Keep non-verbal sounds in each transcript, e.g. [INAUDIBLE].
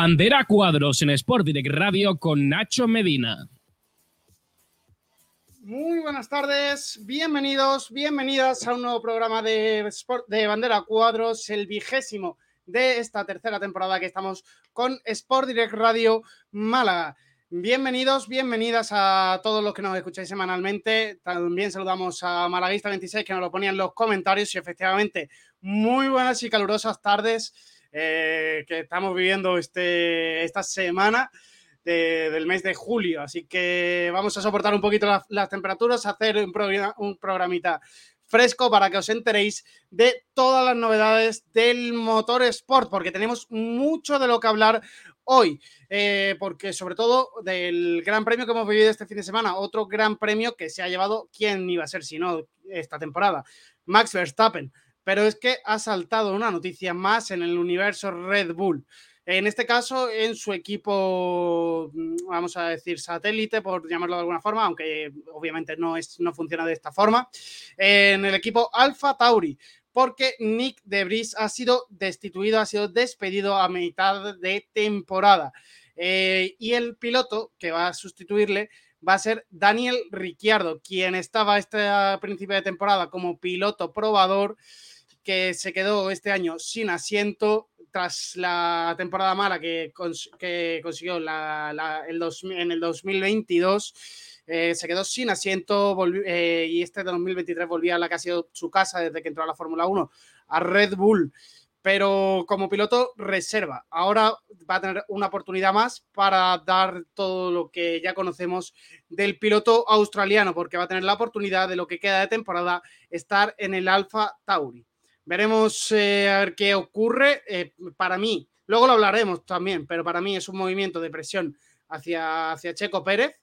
Bandera Cuadros en Sport Direct Radio con Nacho Medina. Muy buenas tardes, bienvenidos, bienvenidas a un nuevo programa de, Sport, de Bandera Cuadros, el vigésimo de esta tercera temporada que estamos con Sport Direct Radio Málaga. Bienvenidos, bienvenidas a todos los que nos escucháis semanalmente. También saludamos a Malaguista26 que nos lo ponía en los comentarios y efectivamente muy buenas y calurosas tardes eh, que estamos viviendo este, esta semana del mes de julio. Así que vamos a soportar un poquito las, temperaturas, hacer un, un programita fresco para que os enteréis de todas las novedades del motor sport, porque tenemos mucho de lo que hablar hoy, eh, porque sobre todo del gran premio que hemos vivido este fin de semana, otro gran premio que se ha llevado, ¿quién iba a ser si no esta temporada? Max Verstappen pero es que ha saltado una noticia más en el universo Red Bull. En este caso, en su equipo, mm, vamos a decir, satélite, por llamarlo de alguna forma, aunque obviamente no, es, no funciona de esta forma, en el equipo Alpha Tauri, porque Nick Debris ha sido destituido, ha sido despedido a mitad de temporada. Eh, y el piloto que va a sustituirle va a ser Daniel Ricciardo, quien estaba este principio de temporada como piloto probador que se quedó este año sin asiento tras la temporada mala que, consiguió el en el 2022. Eh, se quedó sin asiento eh, y este de 2023 volvía a la que ha sido su casa desde que entró a la Fórmula 1, a Red Bull. Pero como piloto reserva, ahora va a tener una oportunidad más para dar todo lo que ya conocemos del piloto australiano, porque va a tener la oportunidad de lo que queda de temporada estar en el Alfa Tauri. Veremos eh, a ver qué ocurre. Eh, para mí, luego lo hablaremos también, pero para mí es un movimiento de presión hacia, hacia Checo Pérez.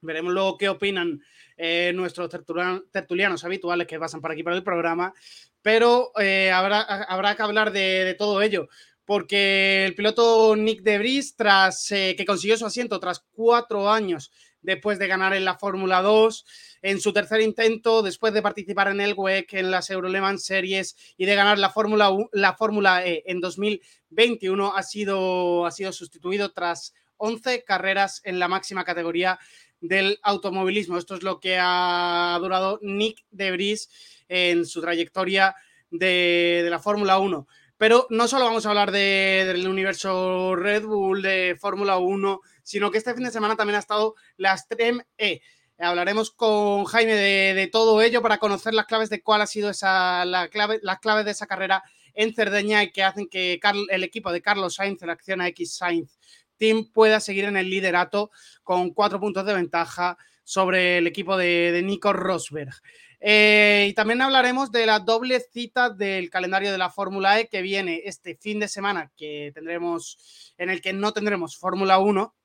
Veremos luego qué opinan eh, nuestros tertulianos habituales que pasan por aquí por el programa. Pero habrá, habrá, que hablar de, de, todo ello. Porque el piloto Nick Debris, tras que consiguió su asiento tras cuatro años después de ganar en la Fórmula 2, en su tercer intento, después de participar en el WEC, en las Euroleman Series y de ganar la Fórmula la Fórmula E en 2021, ha sido, ha sido sustituido tras 11 carreras en la máxima categoría del automovilismo. Esto es lo que ha durado Nick Debris en su trayectoria de, la Fórmula 1. Pero no solo vamos a hablar del universo Red Bull, de Fórmula 1, sino que este fin de semana también ha estado la Stream E. Hablaremos con Jaime de, todo ello para conocer las claves de cuál ha sido esa, las claves de esa carrera en Cerdeña y que hacen que el equipo de Carlos Sainz, la acción X Sainz Team, pueda seguir en el liderato con cuatro puntos de ventaja sobre el equipo de, Nico Rosberg. Eh, y también hablaremos de la doble cita del calendario de la Fórmula E que viene este fin de semana, que tendremos, en el que no tendremos Fórmula 1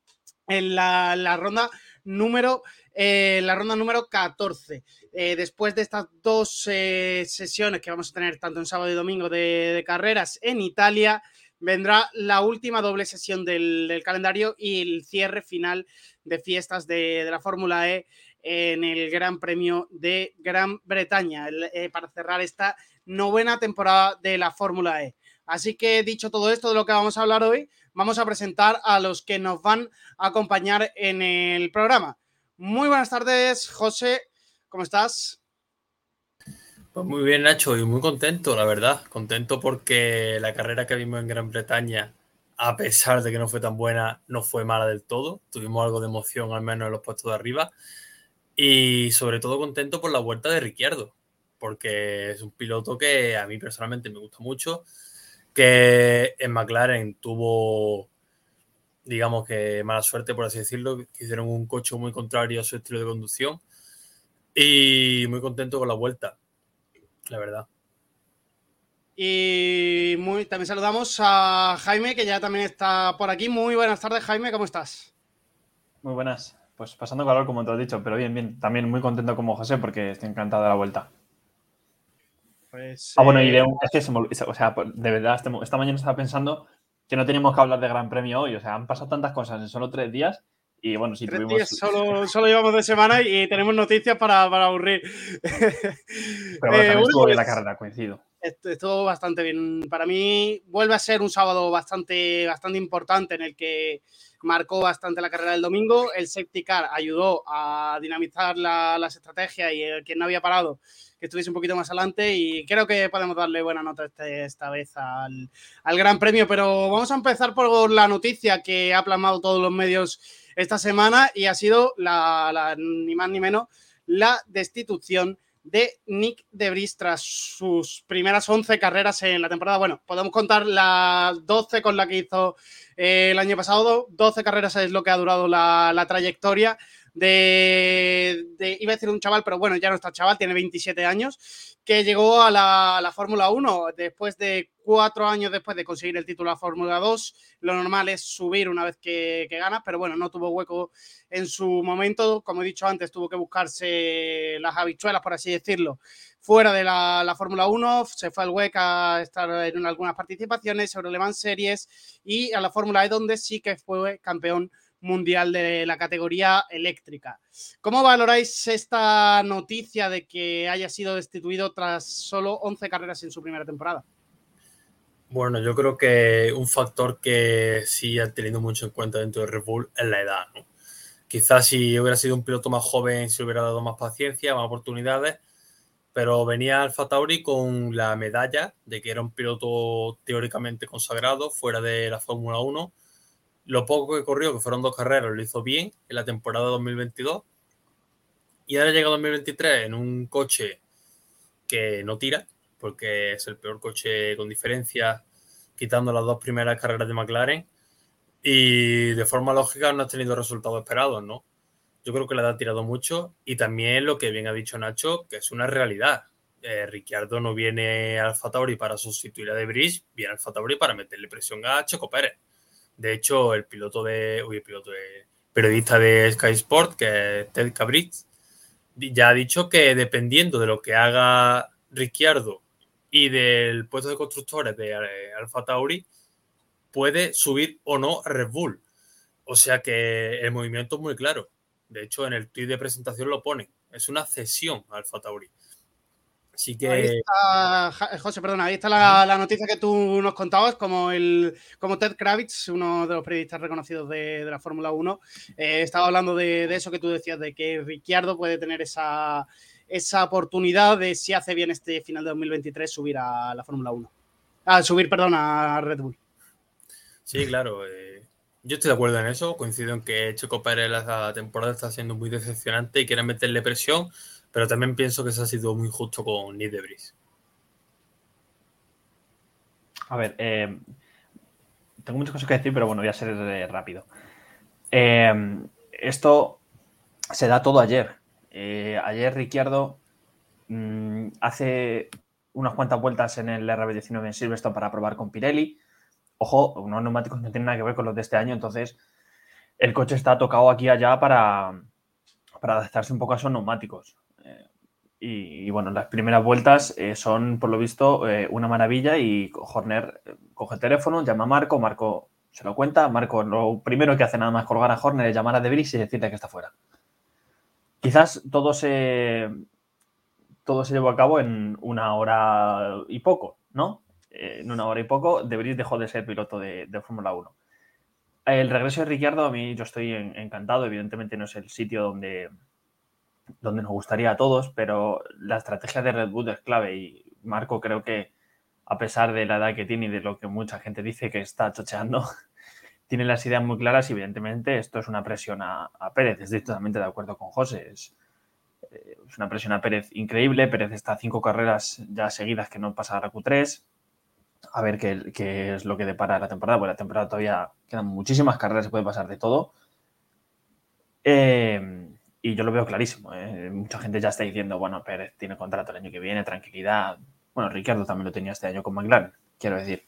en la ronda número eh, la ronda número 14. Eh, después de estas dos eh, sesiones que vamos a tener tanto en sábado y domingo de, carreras en Italia, vendrá la última doble sesión del, calendario y el cierre final de fiestas de, la Fórmula E en el Gran Premio de Gran Bretaña para cerrar esta novena temporada de la Fórmula E. Así que dicho todo esto de lo que vamos a hablar hoy, vamos a presentar a los que nos van a acompañar en el programa. Muy buenas tardes, José. ¿Cómo estás? Pues muy bien, Nacho, y muy contento, la verdad. Contento porque la carrera que vimos en Gran Bretaña, a pesar de que no fue tan buena, no fue mala del todo. Tuvimos algo de emoción, al menos en los puestos de arriba. Y sobre todo contento por la vuelta de Ricciardo, porque es un piloto que a mí personalmente me gusta mucho, que en McLaren tuvo digamos que mala suerte, por así decirlo, que hicieron un coche muy contrario a su estilo de conducción. Y muy contento con la vuelta, la verdad. Y muy, también saludamos a Jaime, que ya también está por aquí. Muy buenas tardes, Jaime, ¿cómo estás? Muy buenas. Pues pasando calor, como te has dicho, pero bien, bien. También muy contento como José porque estoy encantado de la vuelta. Pues, ah, bueno, y de, eh, es que se me, o sea, pues, de verdad, este esta mañana estaba pensando que no teníamos que hablar de Gran Premio hoy. O sea, han pasado tantas cosas en solo tres días. Y bueno, sí, tres Días solo, [LAUGHS] solo llevamos de semana y tenemos noticias para, para aburrir. Pero bueno, eh, estuvo bien la pues, carrera, coincido. Estuvo bastante bien. Para mí vuelve a ser un sábado bastante, bastante importante en el que marcó bastante la carrera del domingo. El safety car ayudó a dinamizar las estrategias y el quien no había parado que estuviese un poquito más adelante y creo que podemos darle buena nota este, esta vez al, Gran Premio. Pero vamos a empezar por la noticia que ha plasmado todos los medios esta semana y ha sido la, ni más ni menos la destitución de Nick Debris tras sus primeras 11 carreras en la temporada. Bueno, podemos contar las 12 con la que hizo eh, el año pasado. 12 carreras es lo que ha durado la trayectoria de, iba a decir un chaval, pero bueno, ya no está chaval, tiene 27 años, que llegó a la, Fórmula 1 después de cuatro años después de conseguir el título a Fórmula 2. Lo normal es subir una vez que, que gana, pero bueno, no tuvo hueco en su momento. Como he dicho antes, tuvo que buscarse las habichuelas, por así decirlo, fuera de la, la Fórmula 1. Se fue al WEC a estar en algunas participaciones, sobre Le Series y a la Fórmula E, donde sí que fue campeón mundial de la categoría eléctrica. ¿Cómo valoráis esta noticia de que haya sido destituido tras solo 11 carreras en su primera temporada? Bueno, yo creo que un factor que sí ha tenido mucho en cuenta dentro de Red Bull es la edad. Quizás si hubiera sido un piloto más joven, se hubiera dado más paciencia, más oportunidades, pero venía Alfa Tauri con la medalla de que era un piloto teóricamente consagrado fuera de la Fórmula 1 lo poco que corrió, que fueron dos carreras, lo hizo bien en la temporada 2022. Y ahora llega 2023 en un coche que no tira, porque es el peor coche con diferencia, quitando las dos primeras carreras de McLaren. Y de forma lógica no ha tenido resultados esperados, ¿no? Yo creo que le ha tirado mucho. Y también lo que bien ha dicho Nacho, que es una realidad. Eh, Ricciardo no viene al Tauri para sustituir a Debris, viene al Tauri para meterle presión a Checo Pérez. De hecho, el piloto de. El piloto de. Periodista de Sky Sport, que es Ted Cabritz, ya ha dicho que dependiendo de lo que haga Ricciardo y del puesto de constructores de eh, Alfa Tauri, puede subir o no a Red Bull. O sea que el movimiento es muy claro. De hecho, en el tweet de presentación lo pone. Es una cesión a Alfa Tauri. Así que. Ahí está, eh, José, perdona, ahí está la, noticia que tú nos contabas, como el como Ted Kravitz, uno de los periodistas reconocidos de, la Fórmula 1, eh, estaba hablando de, eso que tú decías, de que Ricciardo puede tener esa, esa oportunidad de, si hace bien este final de 2023, subir a la Fórmula 1. Ah, subir, perdón, a Red Bull. Sí, claro. Eh, yo estoy de acuerdo en eso. Coincido en que Checo Pérez la temporada está siendo muy decepcionante y quiere meterle presión pero también pienso que se ha sido muy justo con Nick Debris. A ver, eh, tengo muchas cosas que decir, pero bueno, voy a ser eh, rápido. Eh, esto se da todo ayer. ayer Ricciardo mm, hace unas cuantas vueltas en el RB19 en Silverstone para probar con Pirelli. Ojo, unos neumáticos no tienen nada que ver con los de este año, entonces el coche está tocado aquí allá para, para adaptarse un poco a esos neumáticos. Y, bueno, las primeras vueltas eh, son, por lo visto, eh, una maravilla y Horner eh, coge el teléfono, llama a Marco, Marco se lo cuenta, Marco lo primero que hace nada más colgar a Horner es llamar a Debris y decirle que está fuera. Quizás todo se, todo se llevó a cabo en una hora y poco, ¿no? en una hora y poco, Debris dejó de ser piloto de, Fórmula 1. El regreso de Ricciardo, a mí yo estoy encantado, evidentemente no es el sitio donde, donde nos gustaría a todos, pero la estrategia de Red Bull es clave y Marco creo que a pesar de la edad que tiene y de lo que mucha gente dice que está chocheando, [LAUGHS] tiene las ideas muy claras y evidentemente esto es una presión a, Pérez. Estoy totalmente de acuerdo con José. Es, eh, es, una presión a Pérez increíble. Pérez está cinco carreras ya seguidas que no pasa a la Q3. A ver qué, qué, es lo que depara la temporada, porque la temporada todavía quedan muchísimas carreras, se puede pasar de todo. Eh, y yo lo veo clarísimo. ¿eh? Mucha gente ya está diciendo, bueno, Pérez tiene contrato el año que viene, tranquilidad. Bueno, Ricardo también lo tenía este año con McLaren, quiero decir.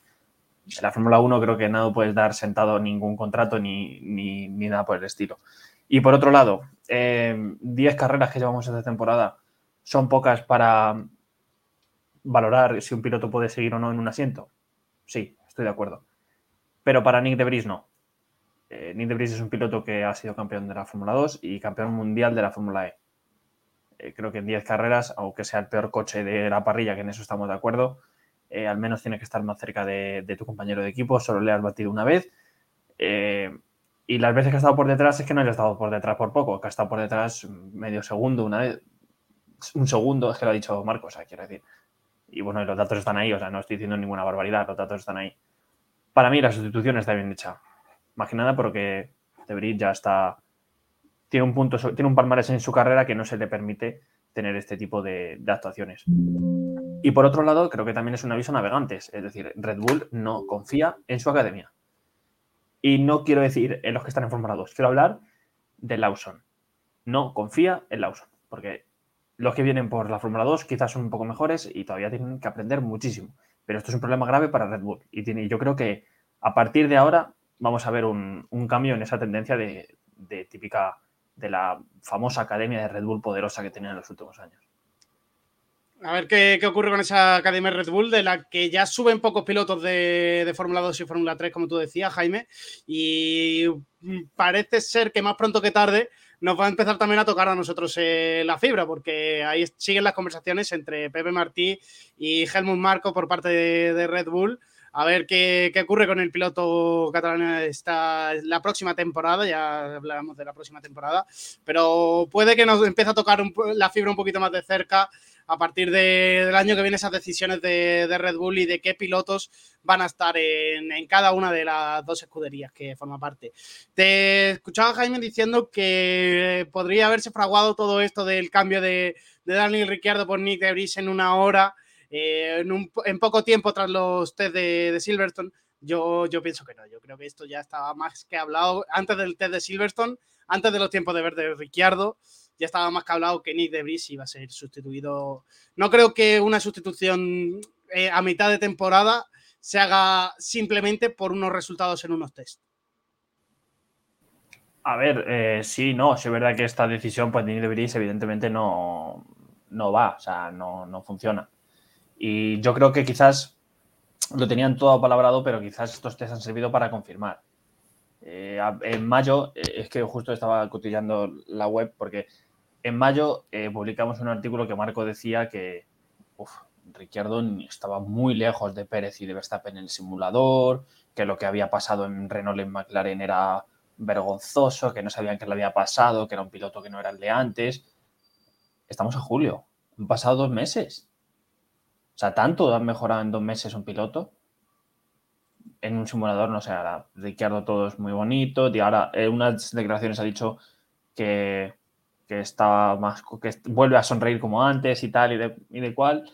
En la Fórmula 1 creo que no puedes dar sentado ningún contrato ni, ni, nada por el estilo. Y por otro lado, 10 eh, carreras que llevamos esta temporada son pocas para valorar si un piloto puede seguir o no en un asiento. Sí, estoy de acuerdo. Pero para Nick de no. Eh, Nick de es un piloto que ha sido campeón de la Fórmula 2 y campeón mundial de la Fórmula E. Eh, creo que en 10 carreras, aunque sea el peor coche de la parrilla, que en eso estamos de acuerdo, eh, al menos tiene que estar más cerca de, tu compañero de equipo, solo le has batido una vez. Eh, y las veces que ha estado por detrás es que no le estado por detrás por poco, que ha estado por detrás medio segundo, una vez, un segundo, es que lo ha dicho Marcos, quiero decir. Y bueno, los datos están ahí, o sea, no estoy diciendo ninguna barbaridad, los datos están ahí. Para mí la sustitución está bien hecha. Más que nada porque Debris ya está tiene un punto, tiene un palmarés en su carrera que no se le permite tener este tipo de, actuaciones. Y por otro lado, creo que también es un aviso a navegantes, es decir, Red Bull no confía en su academia. Y no quiero decir en los que están en Fórmula 2, quiero hablar de Lawson. No confía en Lawson, porque los que vienen por la Fórmula 2 quizás son un poco mejores y todavía tienen que aprender muchísimo. Pero esto es un problema grave para Red Bull. Y tiene, yo creo que a partir de ahora vamos a ver un, cambio en esa tendencia de típica de la famosa academia de Red Bull poderosa que tenía en los últimos años. A ver qué, ocurre con esa academia Red Bull, de la que ya suben pocos pilotos de, Fórmula 2 y Fórmula 3, como tú decías, Jaime. Y parece ser que más pronto que tarde nos va a empezar también a tocar a nosotros eh, la fibra, porque ahí siguen las conversaciones entre Pepe Martí y Helmut Marco por parte de Red Bull a ver qué, ocurre con el piloto catalán esta, la próxima temporada, ya hablaremos de la próxima temporada, pero puede que nos empiece a tocar la fibra un poquito más de cerca a partir del año que viene esas decisiones de, Red Bull y de qué pilotos van a estar en, cada una de las dos escuderías que forma parte. Te escuchaba Jaime diciendo que podría haberse fraguado todo esto del cambio de, Daniel Ricciardo por Nick de en una hora eh, en, poco tiempo tras los test de, Silverstone, yo, yo pienso que no. Yo creo que esto ya estaba más que hablado antes del test de Silverstone, antes de los tiempos de verde de Ricciardo. Ya estaba más que hablado que Nick de Vries iba a ser sustituido. No creo que una sustitución eh, a mitad de temporada se haga simplemente por unos resultados en unos test. A ver, eh, sí, no, es verdad que esta decisión, pues Nick de Vries evidentemente no, no va, o sea, no, no funciona. Y yo creo que quizás lo tenían todo palabrado, pero quizás estos test han servido para confirmar. Eh, en mayo, eh, es que justo estaba cotillando la web, porque en mayo eh, publicamos un artículo que Marco decía que uf, Ricciardo estaba muy lejos de Pérez y de Verstappen en el simulador, que lo que había pasado en Renault y en McLaren era vergonzoso, que no sabían qué le había pasado, que era un piloto que no era el de antes. Estamos a julio, han pasado dos meses. O sea, tanto han mejorado en dos meses un piloto. En un simulador, no sé, ahora Ricciardo todo es muy bonito. Y ahora en unas declaraciones ha dicho que, que está más, que vuelve a sonreír como antes y tal, y de, y de cual.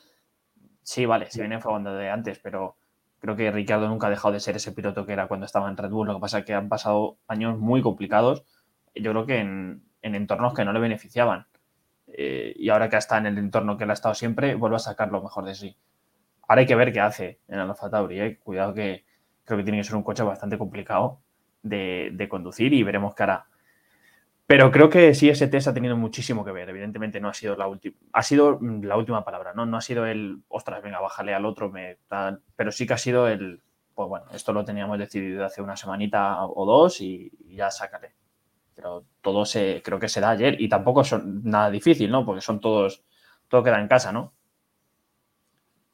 Sí, vale, se viene enfocando de antes, pero creo que Ricciardo nunca ha dejado de ser ese piloto que era cuando estaba en Red Bull. Lo que pasa es que han pasado años muy complicados, yo creo que en, en entornos que no le beneficiaban. Eh, y ahora que está en el entorno que él ha estado siempre, vuelve a sacar lo mejor de sí. Ahora hay que ver qué hace en Alfa Tauri. ¿eh? Cuidado que creo que tiene que ser un coche bastante complicado de, conducir y veremos qué hará. Pero creo que sí, ese test ha tenido muchísimo que ver. Evidentemente no ha sido la última, ha sido la última palabra, ¿no? No ha sido el, ostras, venga, bájale al otro, me, pero sí que ha sido el, pues bueno, esto lo teníamos decidido hace una semanita o dos y, y ya sácale pero todo se, creo que se da ayer y tampoco es nada difícil, ¿no? Porque son todos, todo queda en casa, ¿no?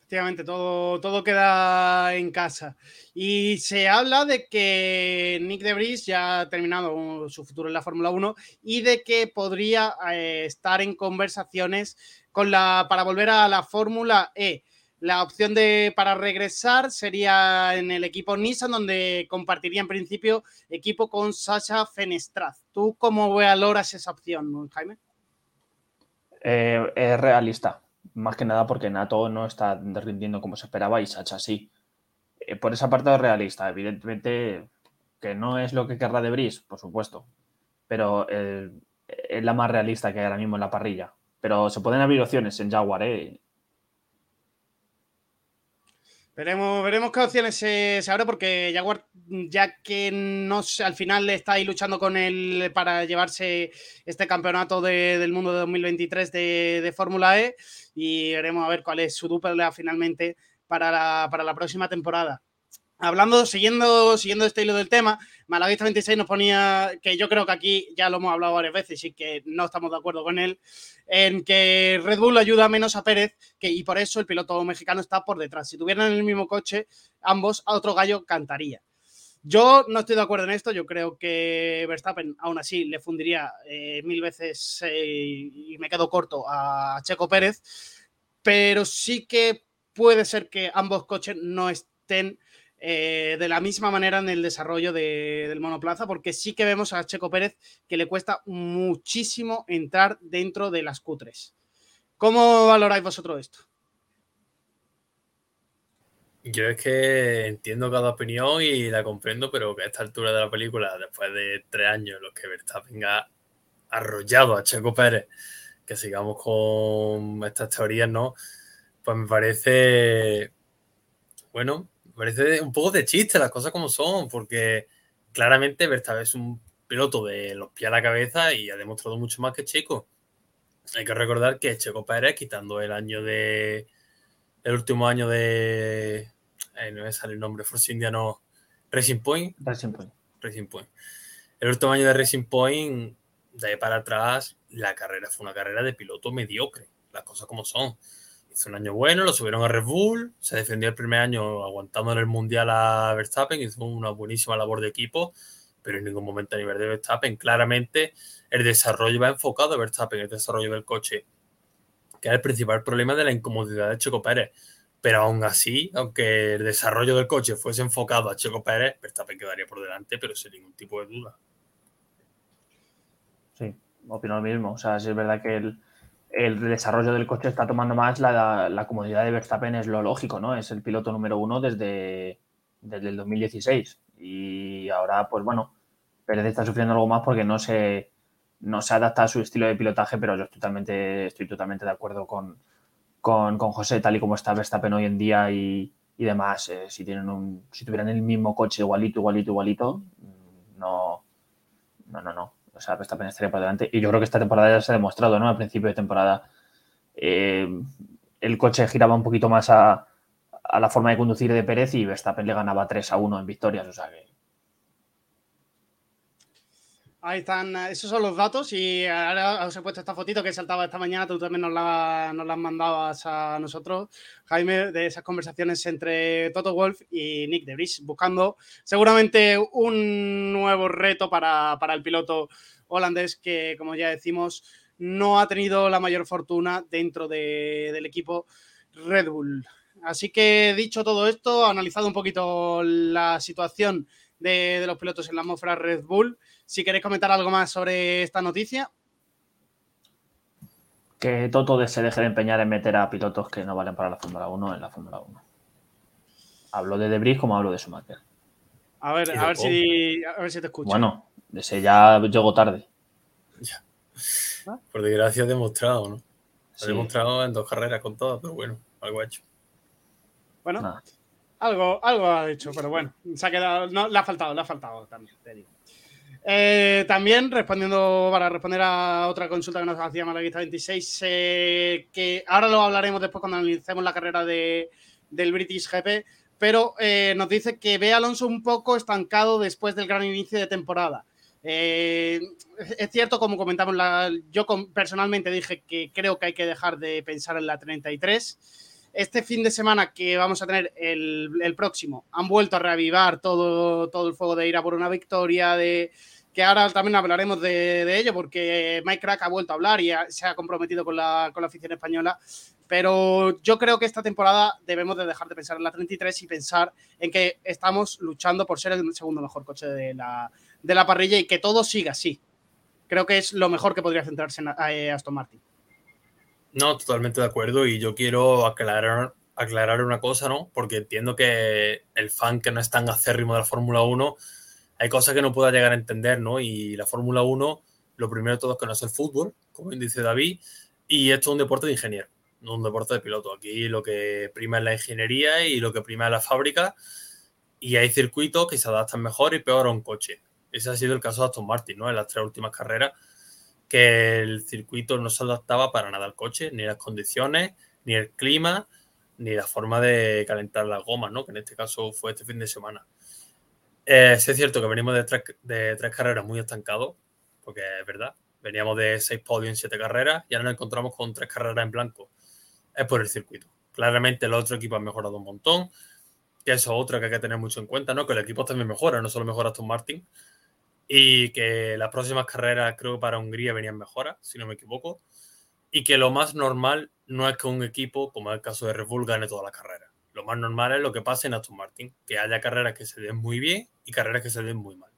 Efectivamente, todo, todo queda en casa. Y se habla de que Nick de ya ha terminado su futuro en la Fórmula 1 y de que podría eh, estar en conversaciones con la, para volver a la Fórmula E. La opción de para regresar sería en el equipo Nissan, donde compartiría en principio equipo con Sasha Fenestraz. ¿Tú cómo valoras esa opción, Jaime? Eh, es realista, más que nada porque Nato no está rindiendo como se esperaba y Sacha sí. Eh, por esa parte es realista, evidentemente que no es lo que querrá de Bris, por supuesto, pero es la más realista que hay ahora mismo en la parrilla. Pero se pueden abrir opciones en Jaguar, ¿eh? Veremos, veremos qué opciones se, abre porque Jaguar, ya que no al final está ahí luchando con él para llevarse este campeonato de- del mundo de 2023 de, de Fórmula E y veremos a ver cuál es su dupla finalmente para la, para la próxima temporada. Hablando, siguiendo, siguiendo este hilo del tema, Malaguista 26 nos ponía, que yo creo que aquí ya lo hemos hablado varias veces y que no estamos de acuerdo con él, en que Red Bull ayuda menos a Pérez y por eso el piloto mexicano está por detrás. Si tuvieran el mismo coche, ambos a otro gallo cantaría. Yo no estoy de acuerdo en esto. Yo creo que Verstappen, aún así, le fundiría eh, mil veces eh, y me quedo corto a Checo Pérez. Pero sí que puede ser que ambos coches no estén eh, de la misma manera en el desarrollo de- del monoplaza, porque sí que vemos a Checo Pérez que le cuesta muchísimo entrar dentro de las Q3. ¿Cómo valoráis vosotros esto? Yo es que entiendo cada opinión y la comprendo, pero que a esta altura de la película, después de tres años en los que Verstappen ha arrollado a Checo Pérez, que sigamos con estas teorías, ¿no? Pues me parece, bueno, parece un poco de chiste las cosas como son, porque claramente Verstappen es un piloto de los pies a la cabeza y ha demostrado mucho más que Checo. Hay que recordar que Checo Pérez, quitando el año de. El último año de. eh, no me sale el nombre, Force Indiano Racing Point. Racing Point. Racing Point. El último año de Racing Point, de ahí para atrás, la carrera fue una carrera de piloto mediocre. Las cosas como son. Hizo un año bueno, lo subieron a Red Bull, se defendió el primer año aguantando en el Mundial a Verstappen, hizo una buenísima labor de equipo, pero en ningún momento a nivel de Verstappen. Claramente el desarrollo va enfocado a Verstappen, el desarrollo del coche, que es el principal problema de la incomodidad de Checo Pérez. Pero aún así, aunque el desarrollo del coche fuese enfocado a Checo Pérez, Verstappen quedaría por delante, pero sin ningún tipo de duda. Sí, opino lo mismo. O sea, sí es verdad que el, el desarrollo del coche está tomando más la, comodidad de Verstappen, es lo lógico, ¿no? Es el piloto número uno desde, desde el 2016. Y ahora, pues bueno, Pérez está sufriendo algo más porque no se, no se adapta a su estilo de pilotaje, pero yo estoy totalmente, estoy totalmente de acuerdo con, con, con José, tal y como está Verstappen hoy en día y, y demás. Eh, si, tienen un, si tuvieran el mismo coche igualito, igualito, igualito, no, no, no, no. Sea, Verstappen estaría por delante. Y yo creo que esta temporada ya se ha demostrado, ¿no? Al principio de temporada eh, el coche giraba un poquito más a, a, la forma de conducir de Pérez y Verstappen le ganaba 3 a 1 en victorias. O sea que. Ahí están, esos son los datos y ahora os he puesto esta fotito que saltaba esta mañana, tú también nos la, nos la mandabas a nosotros, Jaime, de esas conversaciones entre Toto Wolf y Nick de Vries, buscando seguramente un nuevo reto para, para el piloto holandés que, como ya decimos, no ha tenido la mayor fortuna dentro de, del equipo Red Bull. Así que dicho todo esto, analizado un poquito la situación de, de los pilotos en la atmósfera Red Bull, si queréis comentar algo más sobre esta noticia. Que Toto se deje de empeñar en meter a pilotos que no valen para la Fórmula 1 en la Fórmula 1. Hablo de Debris como hablo de Schumacher. A ver, a ver, si, a ver si te escucho. Bueno, ese ya llego tarde. Ya. Por desgracia ha demostrado, ¿no? Sí. Ha demostrado en dos carreras con todas, pero bueno, algo ha hecho. Bueno, Nada. algo, algo ha hecho, pero bueno, se ha quedado, no, le ha faltado, le ha faltado también, te digo. Eh, también respondiendo para responder a otra consulta que nos hacía Malaguista 26, eh, que ahora lo hablaremos después cuando analicemos la carrera de, del British GP, pero eh, nos dice que ve a Alonso un poco estancado después del gran inicio de temporada. Es cierto, como comentamos, yo personalmente dije que creo que hay que dejar de pensar en la 33. Este fin de semana que vamos a tener el, el próximo, han vuelto a reavivar todo, todo el fuego de ir a por una victoria, de que ahora también hablaremos de, de ello, porque Mike Crack ha vuelto a hablar y ha, se ha comprometido con la, con la afición española. Pero yo creo que esta temporada debemos de dejar de pensar en la 33 y pensar en que estamos luchando por ser el segundo mejor coche de la, de la parrilla y que todo siga así. Creo que es lo mejor que podría centrarse en eh, Aston Martin. No, totalmente de acuerdo. Y yo quiero aclarar, aclarar una cosa, ¿no? Porque entiendo que el fan que no es tan acérrimo de la Fórmula 1, hay cosas que no pueda llegar a entender, ¿no? Y la Fórmula 1, lo primero de todo es que no es el fútbol, como dice David, y esto es un deporte de ingeniero. no un deporte de piloto. Aquí lo que prima es la ingeniería y lo que prima es la fábrica. Y hay circuitos que se adaptan mejor y peor a un coche. Ese ha sido el caso de Aston Martin, ¿no? En las tres últimas carreras, que el circuito no se adaptaba para nada al coche, ni las condiciones, ni el clima, ni la forma de calentar las gomas, ¿no? Que en este caso fue este fin de semana. Eh, es cierto que venimos de tres, carreras muy estancados, porque es verdad, veníamos de seis podios en siete carreras y ahora nos encontramos con tres carreras en blanco. Es por el circuito. Claramente el otro equipo ha mejorado un montón, que eso es otra que hay que tener mucho en cuenta, ¿no? Que el equipo también mejora, no solo mejora Aston Martin, y que las próximas carreras creo que para Hungría venían mejoras, si no me equivoco, y que lo más normal no es que un equipo, como es el caso de Red Bull, gane toda la carrera. Lo más normal es lo que pasa en Aston Martin, que haya carreras que se den muy bien y carreras que se den muy mal.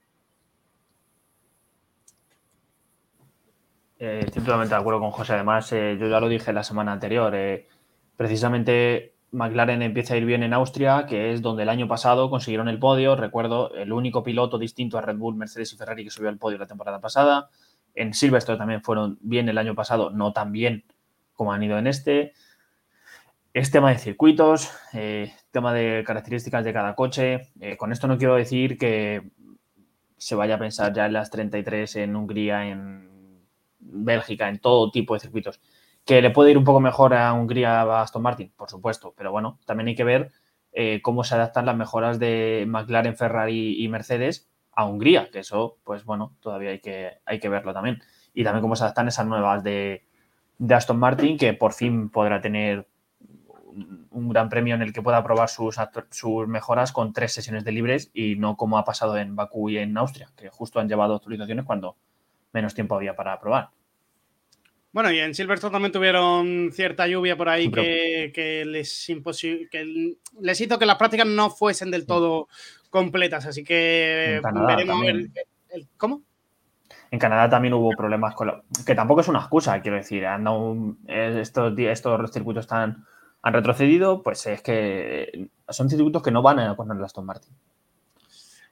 Eh, estoy totalmente de acuerdo con José. Además, eh, yo ya lo dije la semana anterior. Eh, precisamente McLaren empieza a ir bien en Austria, que es donde el año pasado consiguieron el podio. Recuerdo, el único piloto distinto a Red Bull, Mercedes y Ferrari que subió al podio la temporada pasada. En Silverstone también fueron bien el año pasado, no tan bien como han ido en este. Es tema de circuitos, tema de características de cada coche. con esto no quiero decir que se vaya a pensar ya en las 33 en Hungría, en Bélgica, en todo tipo de circuitos. ¿Que le puede ir un poco mejor a Hungría a Aston Martin? Por supuesto, pero bueno, también hay que ver eh, cómo se adaptan las mejoras de McLaren, Ferrari y Mercedes a Hungría, que eso, pues bueno, todavía hay que, hay que verlo también. Y también cómo se adaptan esas nuevas de, Aston Martin, que por fin podrá tener un gran premio en el que pueda probar sus, sus mejoras con tres sesiones de libres y no como ha pasado en Bakú y en Austria, que justo han llevado actualizaciones cuando menos tiempo había para probar. Bueno, y en Silverstone también tuvieron cierta lluvia por ahí que, les que les hizo que las prácticas no fuesen del todo completas. Así que veremos ¿Cómo? En Canadá también hubo problemas con lo, que tampoco es una excusa, quiero decir, estos, estos circuitos han retrocedido, pues es que son circuitos que no van a con el Aston Martin.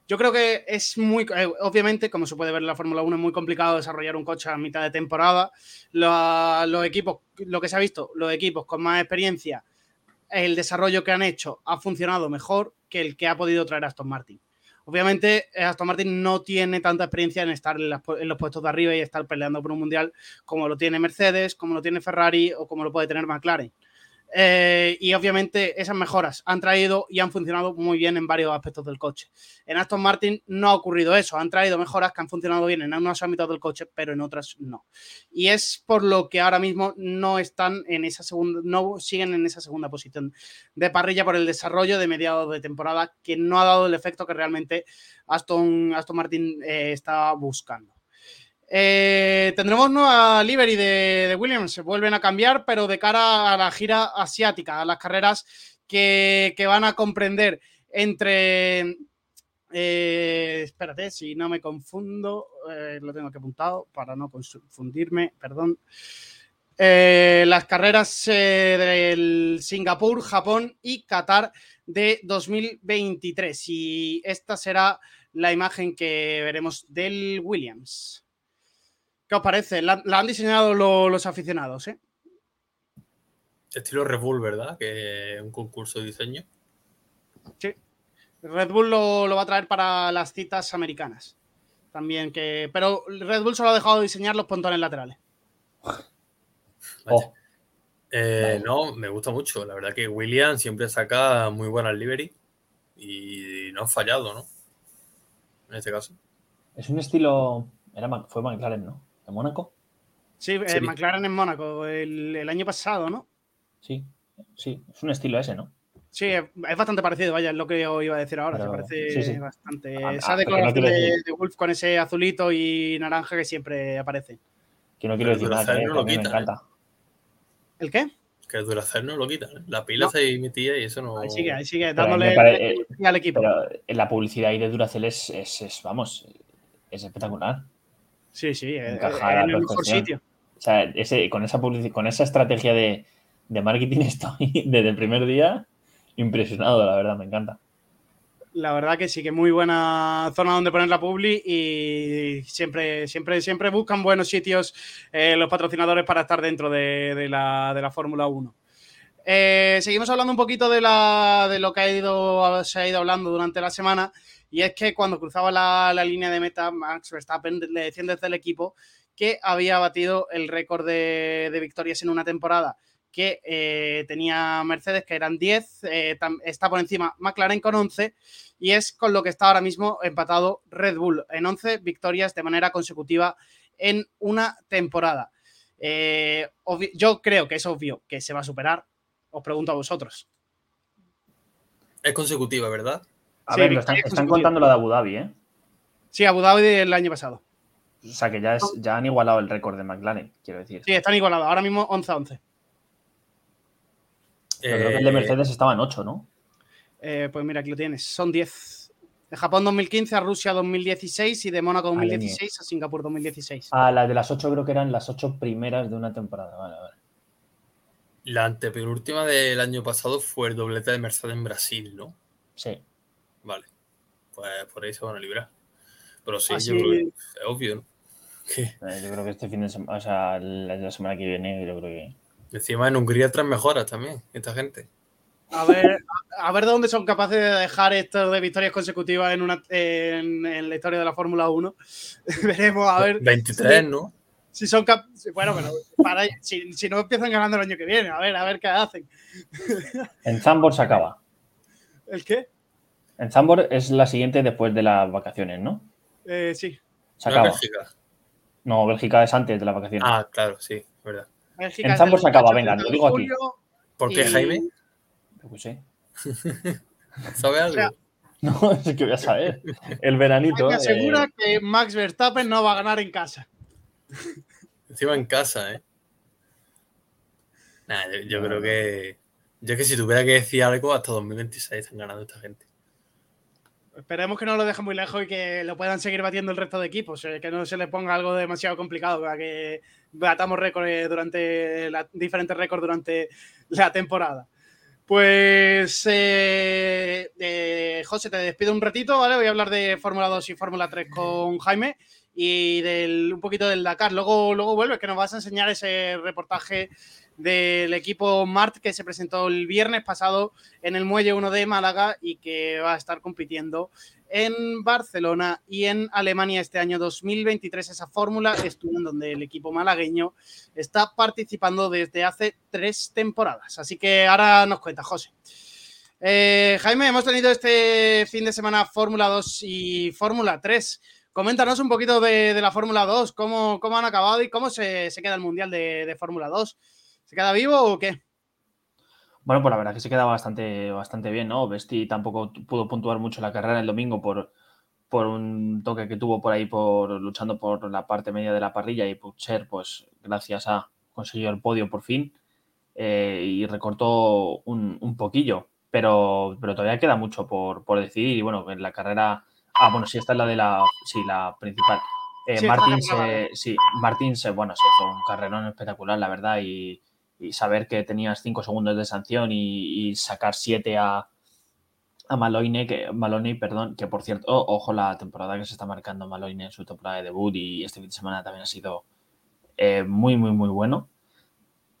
Yo creo que es muy, eh, obviamente, como se puede ver en la Fórmula 1, es muy complicado desarrollar un coche a mitad de temporada. Los, equipos, lo que se ha visto, los equipos con más experiencia, el desarrollo que han hecho ha funcionado mejor que el que ha podido traer Aston Martin. Obviamente, eh, Aston Martin no tiene tanta experiencia en estar en, en, los puestos de arriba y estar peleando por un mundial como lo tiene Mercedes, como lo tiene Ferrari o como lo puede tener McLaren. Eh, y obviamente esas mejoras han traído y han funcionado muy bien en varios aspectos del coche. En Aston Martin no ha ocurrido eso, han traído mejoras que han funcionado bien en algunos ámbitos del coche, pero en otras no. Y es por lo que ahora mismo no están en esa segunda, no siguen en esa segunda posición de parrilla por el desarrollo de mediados de temporada que no ha dado el efecto que realmente Aston, Aston Martin eh, estaba buscando. Eh, tendremos nueva livery de, Williams, se vuelven a cambiar, pero de cara a la gira asiática, a las carreras que, van a comprender entre. Eh, espérate, si no me confundo, eh, lo tengo que apuntado para no confundirme, perdón. las carreras del Singapur, Japón y Qatar de 2023. Y esta será la imagen que veremos del Williams. ¿Qué os parece? La, han diseñado los aficionados, ¿eh? Estilo Red Bull, ¿verdad? Que es un concurso de diseño. Sí. Red Bull lo, va a traer para las citas americanas. También que. Pero Red Bull solo ha dejado de diseñar los pontones laterales. Oh. Eh, no, me gusta mucho. La verdad que William siempre saca muy buenas livery y no ha fallado, ¿no? En este caso. Es un estilo. Era, fue McLaren, ¿no? ¿En Mónaco? Sí, eh, McLaren en Mónaco, el, año pasado, ¿no? Sí, sí, es un estilo ese, ¿no? Sí, es bastante parecido, vaya, es lo que os iba a decir ahora, se parece bastante. Esa declaración de, Wolf con ese azulito y naranja que siempre aparece. Que no quiero decir nada, eh, me encanta. ¿El qué? Que el Duracell no lo quita. ¿eh? La pila se emitía y eso no. Ahí sigue, ahí sigue, dándole al equipo. Pero la publicidad ahí de Duracell es, es vamos, es espectacular. Sí, sí, eh, en el mejor sitio. O sea, con, esa con esa estrategia de, marketing [LAUGHS] estoy desde el primer día impresionado, la verdad, me encanta. La verdad que sí, que muy buena zona donde poner la publi y siempre, siempre, siempre buscan buenos sitios eh, los patrocinadores para estar dentro de, la, Fórmula 1. Eh, seguimos hablando un poquito de, la, de lo que ha ido, se ha ido hablando durante la semana. Y es que cuando cruzaba la, línea de meta, Max Verstappen le decían desde el equipo que había batido el récord de, victorias en una temporada que eh, tenía Mercedes, que eran 10, eh, está por encima McLaren con 11, y es con lo que está ahora mismo empatado Red Bull en 11 victorias de manera consecutiva en una temporada. yo creo que es obvio que se va a superar, os pregunto a vosotros. Es consecutiva, ¿verdad? A ver, están, contando lo de Abu Dhabi, ¿eh? Sí, Abu Dhabi del año pasado. O sea que ya, es, ya han igualado el récord de McLaren, quiero decir. Sí, están igualados. Ahora mismo 11 a 11. creo que el de eh, Mercedes estaba en 8, ¿no? Eh, pues mira, aquí lo tienes. Son 10. De Japón 2015 a Rusia 2016 y de Mónaco 2016 a Singapur 2016. Ah, la de las 8 creo que eran las 8 primeras de una temporada. Vale, vale. La antepenúltima del año pasado fue el doblete de Mercedes en Brasil, ¿no? Sí. Vale. Pues por ahí se van a librar. Pero sí, yo creo que es obvio, ¿no? [LAUGHS] Eh, yo creo que este fin de semana, o sea, la, semana que viene, yo creo que. Encima en Hungría traen mejoras también, esta gente. A ver, a ver de dónde son capaces de dejar esto de victorias consecutivas en, una, en, la historia de la Fórmula 1. [LAUGHS] Veremos, a ver. 23, ¿no? si son bueno, pero para, si, no empiezan ganando el año que viene, a ver, a ver qué hacen. En Zambor se acaba. ¿El qué? En Zambor es la siguiente después de las vacaciones, ¿no? Eh, sí. Se acaba. Bélgica. No, Bélgica es antes de las vacaciones. Ah, claro, sí, verdad. en Zambor se acaba, venga, lo digo aquí. ¿Por qué, Jaime? Pues [LAUGHS] sí. ¿Sabe algo? [LAUGHS] no, es que voy a saber. El veranito. Me asegura eh, que Max Verstappen no va a ganar en casa. Encima en casa, ¿eh? yo, creo que. Yo que si tuviera que decir algo, hasta 2026 están ganando esta gente. Esperemos que no lo dejen muy lejos y que lo puedan seguir batiendo el resto de equipos. Eh, que no se le ponga algo demasiado complicado para que batamos récords durante diferentes récords durante la temporada. Pues, eh, eh, José, te despido un ratito, ¿vale? Voy a hablar de Fórmula 2 y Fórmula 3 con Jaime y del, un poquito del Dakar. Luego, luego vuelves, que nos vas a enseñar ese reportaje del equipo Mart que se presentó el viernes pasado en el Muelle 1 de Málaga y que va a estar compitiendo en Barcelona y en Alemania este año 2023. Esa fórmula estuvo en donde el equipo malagueño está participando desde hace tres temporadas. Así que ahora nos cuenta, José. Eh, Jaime, hemos tenido este fin de semana Fórmula 2 y Fórmula 3. Coméntanos un poquito de, la Fórmula 2, cómo, cómo, han acabado y cómo se, queda el Mundial de, Fórmula 2. ¿Se queda vivo o qué? Bueno, pues la verdad que se queda bastante, bastante bien, ¿no? Vesti tampoco pudo puntuar mucho la carrera el domingo por, por un toque que tuvo por ahí por luchando por la parte media de la parrilla y Pucher, pues gracias a consiguió el podio por fin eh, y recortó un, un, poquillo, pero, pero todavía queda mucho por, por decidir y bueno, en la carrera Ah, bueno, sí, esta es la de la, sí, la principal. Eh, Martín, se, sí, Martín se, bueno, se hizo un carrerón espectacular, la verdad, y, saber que tenías cinco segundos de sanción y, sacar siete a, a Maloine, que, Maloney, perdón, que por cierto, ojo la temporada que se está marcando Maloine en su temporada de debut y este fin de semana también ha sido eh, muy, muy, muy bueno.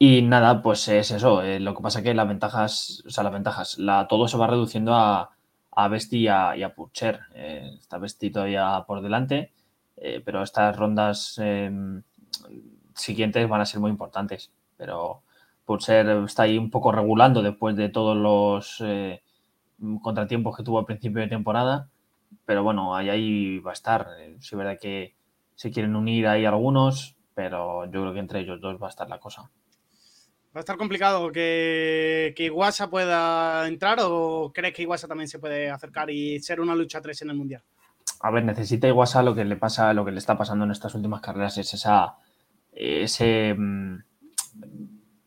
Y nada, pues es eso. Eh, lo que pasa que las ventajas, o sea, las ventajas, la, todo se va reduciendo a, a Besti y a, Purcher. Eh, está Besti todavía por delante, eh, pero estas rondas em, siguientes van a ser muy importantes. Pero Purcher está ahí un poco regulando después de todos los eh, contratiempos que tuvo al principio de temporada. Pero bueno, ahí, ahí va a estar. Sí, es verdad que se quieren unir ahí algunos, pero yo creo que entre ellos dos va a estar la cosa. ¿Va a estar complicado que, que Iguasa pueda entrar o crees que Iguasa también se puede acercar y ser una lucha 3 en el Mundial? A ver, necesita Iguasa lo que le pasa, lo que le está pasando en estas últimas carreras es esa, ese, mm,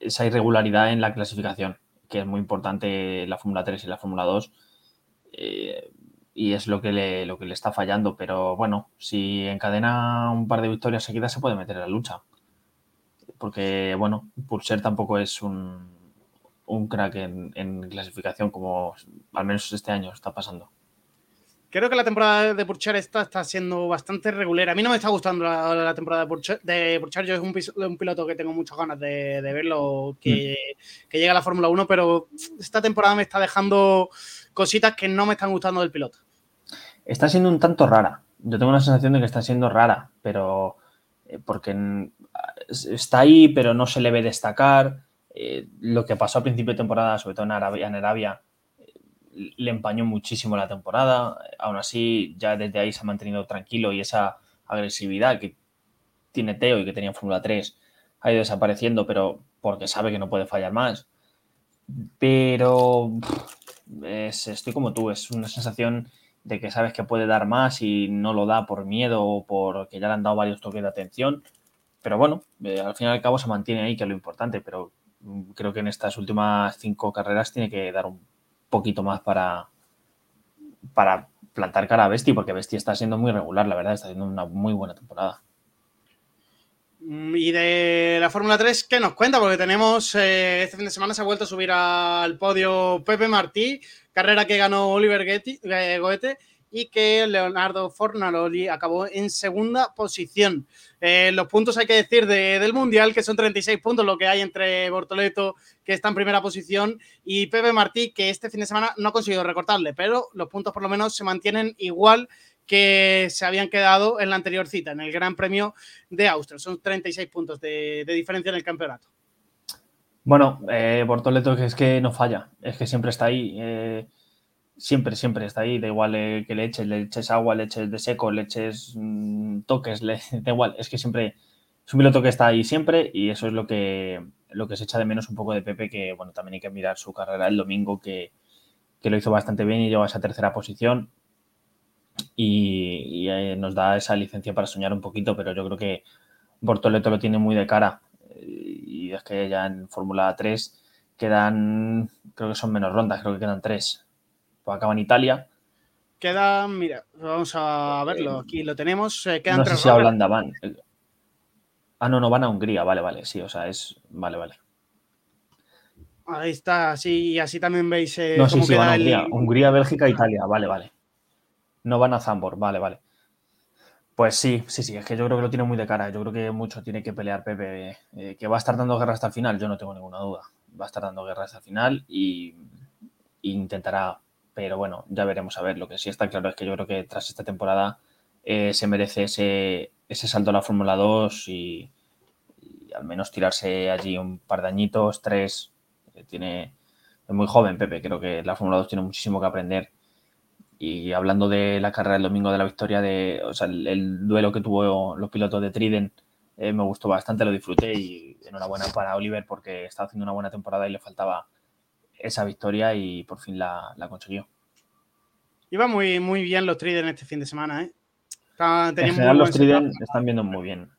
esa irregularidad en la clasificación, que es muy importante la Fórmula 3 y la Fórmula 2. Eh, y es lo que, le, lo que le está fallando. Pero bueno, si encadena un par de victorias seguidas se puede meter en la lucha porque, bueno, Purser tampoco es un, crack en, clasificación como al menos este año está pasando. Creo que la temporada de Purchar está, está siendo bastante regular. A mí no me está gustando la, temporada de Purchar. De Yo es un, piloto que tengo muchas ganas de, verlo, que, mm. que llega a la Fórmula 1, pero esta temporada me está dejando cositas que no me están gustando del piloto. Está siendo un tanto rara. Yo tengo la sensación de que está siendo rara, pero eh, porque está ahí, pero no se le ve destacar. Eh, lo que pasó a principio de temporada, sobre todo en Arabia, en Arabia le empañó muchísimo la temporada. Aún así, ya desde ahí se ha mantenido tranquilo y esa agresividad que tiene Teo y que tenía en Fórmula 3 ha ido desapareciendo, pero porque sabe que no puede fallar más. Pero estoy como tú, es una sensación de que sabes que puede dar más y no lo da por miedo o porque ya le han dado varios toques de atención. Pero bueno, eh, al fin y al cabo se mantiene ahí, que es lo importante. Pero creo que en estas últimas cinco carreras tiene que dar un poquito más para, para plantar cara a Besti, porque Besti está siendo muy regular, la verdad, está haciendo una muy buena temporada. Mm, y de la Fórmula 3, ¿qué nos cuenta? Porque tenemos, eh, este fin de semana se ha vuelto a subir al podio Pepe Martí, carrera que ganó Oliver eh, Goethe y que Leonardo Fornaroli acabó en segunda posición. Eh, los puntos hay que decir del Mundial, que son 36 puntos lo que hay entre Bortoleto, que está en primera posición, y Pepe Martí, que este fin de semana no ha conseguido recortarle, pero los puntos por lo menos se mantienen igual que se habían quedado en la anterior cita, en el Gran Premio de Austria. Son 36 puntos de, diferencia en el campeonato. Bueno, eh, Bortoleto es que no falla, es que siempre está ahí. Eh, siempre, siempre está ahí, da igual eh, que le eches, le eches agua, le eches de seco, le eches mm, toques, le, [LAUGHS] da igual, es que siempre es un piloto que está ahí siempre y eso es lo que, lo que se echa de menos un poco de Pepe, que bueno, también hay que mirar su carrera el domingo, que, lo hizo bastante bien y llegó a esa tercera posición y, eh, nos da esa licencia para soñar un poquito, pero yo creo que Bortoleto lo tiene muy de cara. Y es que ya en Fórmula 3 quedan, creo que son menos rondas, creo que quedan tres pues acaba en Italia. Queda, mira, vamos a verlo, aquí lo tenemos. Eh, quedan no sé si a Holanda van. Ah, no, no, van a Hungría, vale, vale, sí, o sea, es, vale, vale. Ahí está, así, así también veis eh, no, sí, sí, van a Hungría. Hungría, Bélgica, Italia, vale, vale. No van a Zambor, vale, vale. Pues sí, sí, sí, es que yo creo que lo tiene muy de cara. Yo creo que mucho tiene que pelear Pepe. Eh, que va a estar dando guerra hasta el final, yo no tengo ninguna duda. Va a estar dando guerra hasta el final y, y intentará pero bueno, ya veremos a ver. Lo que sí está claro es que yo creo que tras esta temporada eh, se merece ese, ese, salto a la Fórmula 2 y, al menos tirarse allí un par de añitos, tres. Tiene, es muy joven, Pepe. Creo que la Fórmula 2 tiene muchísimo que aprender. Y hablando de la carrera del domingo de la victoria, de, o sea, el, duelo que tuvo los pilotos de Triden, eh, me gustó bastante, lo disfruté y enhorabuena para Oliver porque está haciendo una buena temporada y le faltaba esa victoria y por fin la, consiguió. Iba muy, muy bien los Trident este fin de semana, ¿eh? en general, los Trident están viendo muy bien.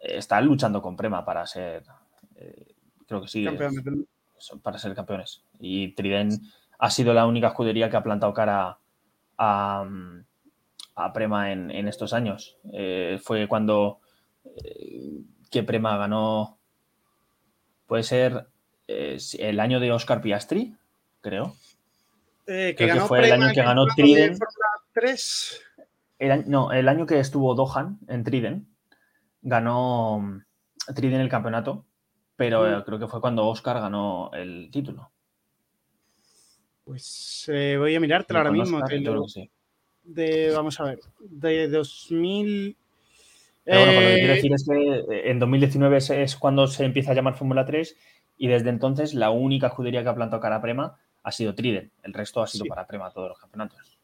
Están luchando con Prema para ser. Eh, creo que sí. para ser campeones. Y Trident ha sido la única escudería que ha plantado cara a, a Prema en, estos años. Eh, fue cuando eh, que Prema ganó. Puede ser el año de Oscar Piastri, creo. Eh, que, fue el año que ganó Triden. no, el año que estuvo Dohan en Triden, ganó mm, Triden el campeonato, pero mm. creo que fue cuando Oscar ganó el título. Pues eh, voy a mirártelo ahora mismo. de, vamos a ver, de 2000. bueno, lo que quiero eh, decir es que en 2019 es, cuando se empieza a llamar Fórmula 3 y desde entonces la única escudería que ha plantado cara a Prema ha sido Trident. El resto ha sido para Prema todos los campeonatos.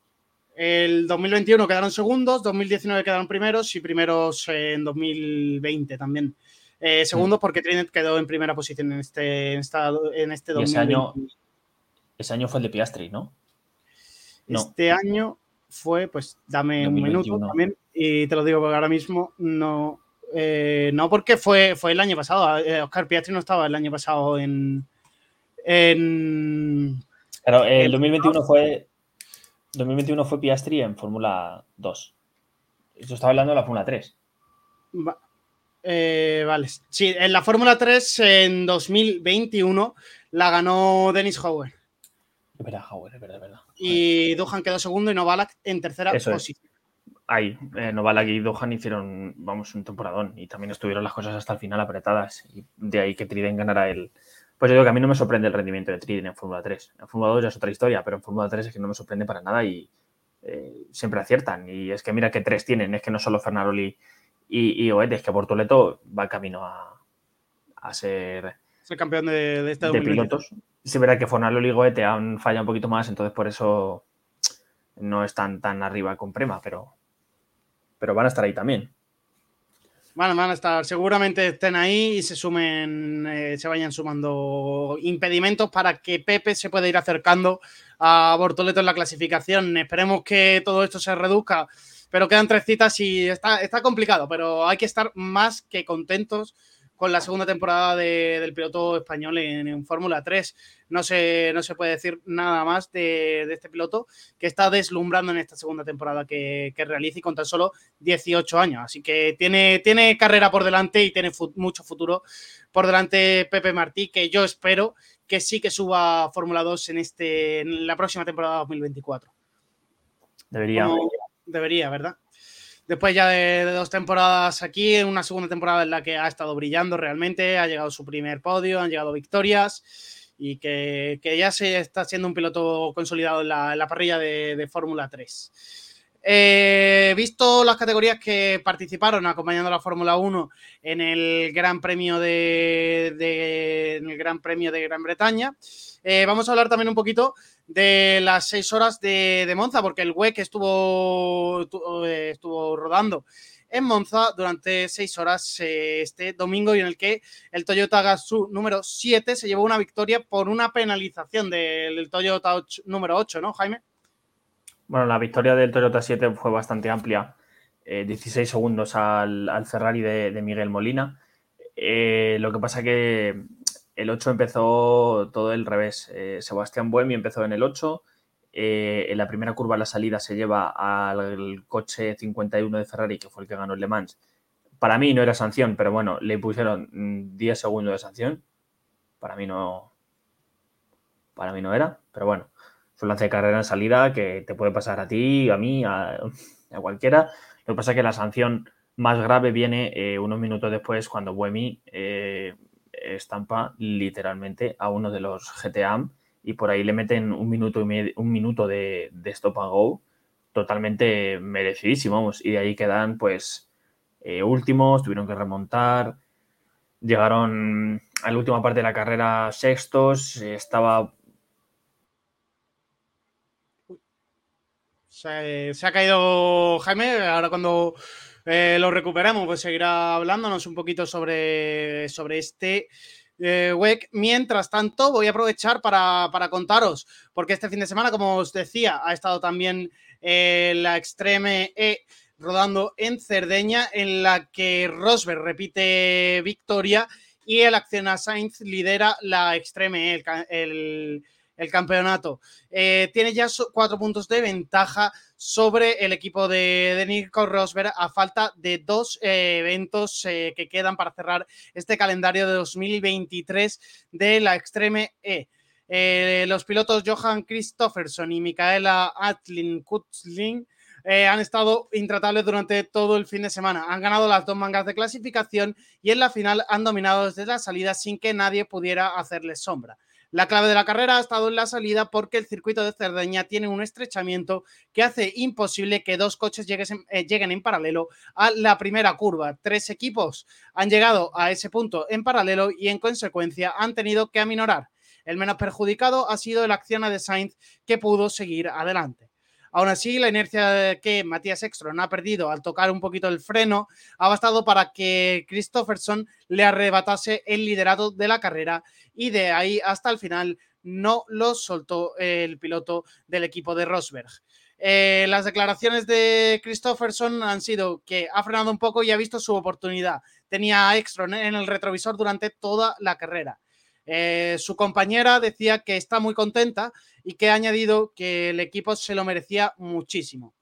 El 2021 quedaron segundos, 2019 quedaron primeros y primeros en 2020 también. Eh, segundos mm. porque Trident quedó en primera posición en este, en en este 2020. Ese año, ese año fue el de Piastri, ¿no? Este año fue, pues dame un minuto también y te lo digo porque ahora mismo no, eh, no, porque fue, fue el año pasado. Eh, Oscar Piastri no estaba el año pasado en. en claro, el 2021 fue. 2021 fue Piastri en Fórmula 2. Esto estaba hablando de la Fórmula 3. Eh, vale. Sí, en la Fórmula 3 en 2021 la ganó Dennis Howard. Es verdad, Hauer, es verdad, es verdad. Y Duhan quedó segundo y Novalak en tercera Eso es. Ahí, eh, Novalak y Dohan hicieron, vamos, un temporadón y también estuvieron las cosas hasta el final apretadas y de ahí que Triden ganara el... Pues yo digo que a mí no me sorprende el rendimiento de Triden en Fórmula 3. En Fórmula 2 ya es otra historia, pero en Fórmula 3 es que no me sorprende para nada y eh, siempre aciertan. Y es que mira qué tres tienen, es que no solo Fernaroli y, y Oete, es que Bortoleto va camino a, a ser Es el campeón de, de este de 2020. pilotos. Sí, verdad que Fornaloli y Goethe han fallado un poquito más, entonces por eso no están tan arriba con Prema, pero, pero van a estar ahí también. Van, van a estar, seguramente estén ahí y se sumen, eh, se vayan sumando impedimentos para que Pepe se pueda ir acercando a Bortoleto en la clasificación. Esperemos que todo esto se reduzca, pero quedan tres citas y está complicado, pero hay que estar más que contentos con la segunda temporada de- del piloto español en, en Fórmula 3. No se, no se puede decir nada más de, de este piloto que está deslumbrando en esta segunda temporada que, que realiza y con tan solo 18 años. Así que tiene, tiene carrera por delante y tiene mucho futuro por delante Pepe Martí, que yo espero que sí que suba a Fórmula 2 en, este, en la próxima temporada 2024. Debería. Como debería, ¿verdad? Después ya de, dos temporadas aquí, en una segunda temporada en la que ha estado brillando realmente, ha llegado su primer podio, han llegado victorias y que, ya se está siendo un piloto consolidado en la, parrilla de, Fórmula 3. Eh, visto las categorías que participaron acompañando a la Fórmula 1 en el Gran Premio de, de- en el Gran Premio de Gran Bretaña, eh, vamos a hablar también un poquito de las seis horas de, de Monza, porque el WEC estuvo, tu- eh, estuvo rodando en Monza durante seis horas eh, este domingo y en el que el Toyota Gazoo número 7 se llevó una victoria por una penalización del, Toyota número 8, ¿no, Jaime? Bueno, la victoria del Toyota 7 fue bastante amplia. eh, 16 segundos al, al Ferrari de, de Miguel Molina. Eh, lo que pasa que el 8 empezó todo el revés. Eh, Sebastián Buemi empezó en el 8. eh, en la primera curva, la salida se lleva al coche 51 de Ferrari, que fue el que ganó el Le Mans. Para mí no era sanción, pero bueno, le pusieron mm, 10 segundos de sanción. Para mí no. Para mí no era, pero bueno es un lance de carrera en salida que te puede pasar a ti, a mí, a, cualquiera. Lo que pasa es que la sanción más grave viene eh, unos minutos después cuando Buemi estampa literalmente a uno de los GTA y por ahí le meten un minuto, y medio- un minuto de, stop and go totalmente merecidísimo. Y de ahí quedan pues eh, últimos, tuvieron que remontar. Llegaron a la última parte de la carrera sextos, estaba se ha caído Jaime, ahora cuando eh, lo recuperemos, pues seguirá hablándonos un poquito sobre, sobre este eh. Mientras tanto, voy a aprovechar para, para contaros, porque este fin de semana, como os decía, ha estado también eh, la Extreme E rodando en Cerdeña, en la que Rosberg repite victoria y el Acciona Sainz lidera la Extreme E, el- el campeonato. Eh, tiene ya cuatro puntos de ventaja sobre el equipo de, de Nico Rosberg a falta de dos eh, eventos eh, que quedan para cerrar este calendario de 2023 de la Extreme E. Los pilotos Johan Christofferson y Micaela Atlin Kutzling han estado intratables durante todo el fin de semana. Han ganado las dos mangas de clasificación y en la final han dominado desde la salida sin que nadie pudiera hacerles sombra. La clave de la carrera ha estado en la salida porque el circuito de Cerdeña tiene un estrechamiento que hace imposible que dos coches eh, lleguen en paralelo a la primera curva. Tres equipos han llegado a ese punto en paralelo y en consecuencia han tenido que aminorar. El menos perjudicado ha sido el Acciona de Sainz que pudo seguir adelante. Aún así, la inercia que Matías Ekstrom ha perdido al tocar un poquito el freno ha bastado para que Christopherson le arrebatase el liderato de la carrera y de ahí hasta el final no lo soltó el piloto del equipo de Rosberg. Eh, las declaraciones de Christopherson han sido que ha frenado un poco y ha visto su oportunidad. Tenía a Ekstrom en el retrovisor durante toda la carrera. Eh, su compañera decía que está muy contenta y que ha añadido que el equipo se lo merecía muchísimo.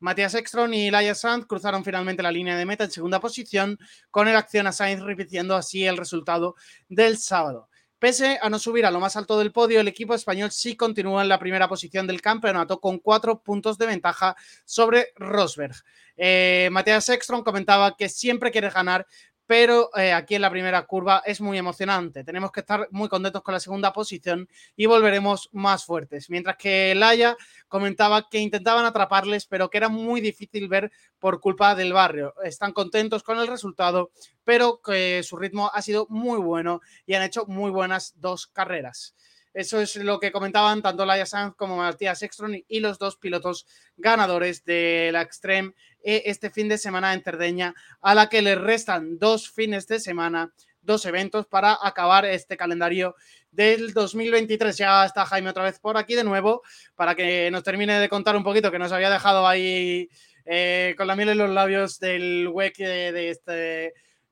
Matías Ekstrom y Laia Sanz cruzaron finalmente la línea de meta en segunda posición, con el acción a Sainz repitiendo así el resultado del sábado. Pese a no subir a lo más alto del podio, el equipo español sí continúa en la primera posición del campeonato con cuatro puntos de ventaja sobre Rosberg. Eh, Matías Ekstrom comentaba que siempre quiere ganar, pero eh, aquí en la primera curva es muy emocionante. Tenemos que estar muy contentos con la segunda posición y volveremos más fuertes. Mientras que Laia comentaba que intentaban atraparles, pero que era muy difícil ver por culpa del barrio. Están contentos con el resultado, pero que su ritmo ha sido muy bueno y han hecho muy buenas dos carreras. Eso es lo que comentaban tanto Laia Sanz como Matías Ekstrom y los dos pilotos ganadores de la Extreme eh, este fin de semana en Cerdeña, a la que le restan dos fines de semana, dos eventos para acabar este calendario del 2023. Ya está Jaime otra vez por aquí de nuevo para que nos termine de contar un poquito que nos había dejado ahí eh, con la miel en los labios del WEC de, este,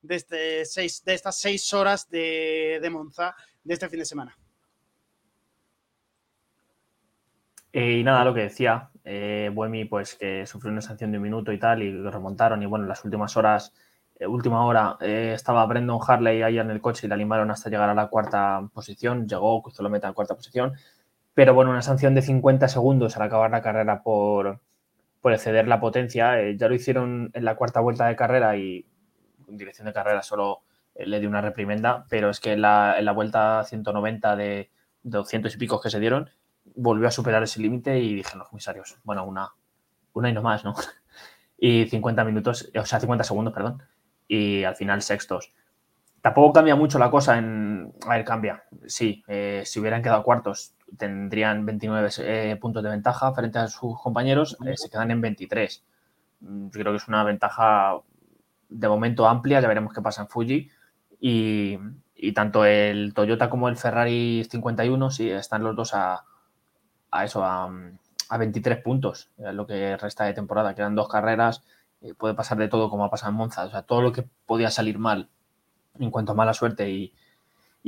de, este seis, de estas seis horas de, de Monza de este fin de semana. Eh, y nada, lo que decía, eh, Buemi, pues que sufrió una sanción de un minuto y tal, y remontaron. Y bueno, en las últimas horas, eh, última hora, eh, estaba Brendan Harley ahí en el coche y la limaron hasta llegar a la cuarta posición. Llegó, cruzó la meta en cuarta posición. Pero bueno, una sanción de 50 segundos al acabar la carrera por, por exceder la potencia. ya lo hicieron en la cuarta vuelta de carrera y en dirección de carrera solo le dio una reprimenda, pero es que en la, en la vuelta 190 de 200 y pico que se dieron, volvió a superar ese límite y dije, los comisarios, bueno, una, una y no más, ¿no? [LAUGHS] Y 50 minutos, o sea, 50 segundos, perdón, y al final sextos. Tampoco cambia mucho la cosa en... A ver, cambia. Sí, eh, si hubieran quedado cuartos tendrían 29 eh, puntos de ventaja frente a sus compañeros, eh, se quedan en 23. Mm, yo creo que es una ventaja de momento amplia, ya veremos qué pasa en Fuji. Y, y tanto el Toyota como el Ferrari 51, sí, están los dos a, a eso, a, 23 puntos, lo que resta de temporada. Quedan dos carreras, eh, puede pasar de todo como ha pasado en Monza. O sea, todo lo que podía salir mal en cuanto a mala suerte y,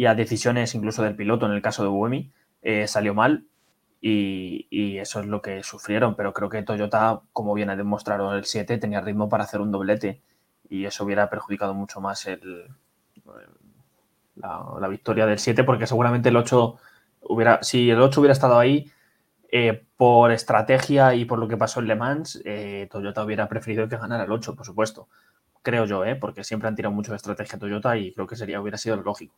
a decisiones incluso del piloto, en el caso de Buemi, eh, salió mal. Y, eso es lo que sufrieron, pero creo que Toyota, como bien ha demostrado el 7, tenía ritmo para hacer un doblete y eso hubiera perjudicado mucho más el, la, la, victoria del 7 porque seguramente el 8 hubiera, si el 8 hubiera estado ahí, eh, por estrategia y por lo que pasó en Le Mans, eh, Toyota hubiera preferido que ganara el 8, por supuesto. Creo yo, ¿eh? porque siempre han tirado mucho de estrategia Toyota y creo que sería, hubiera sido lógico.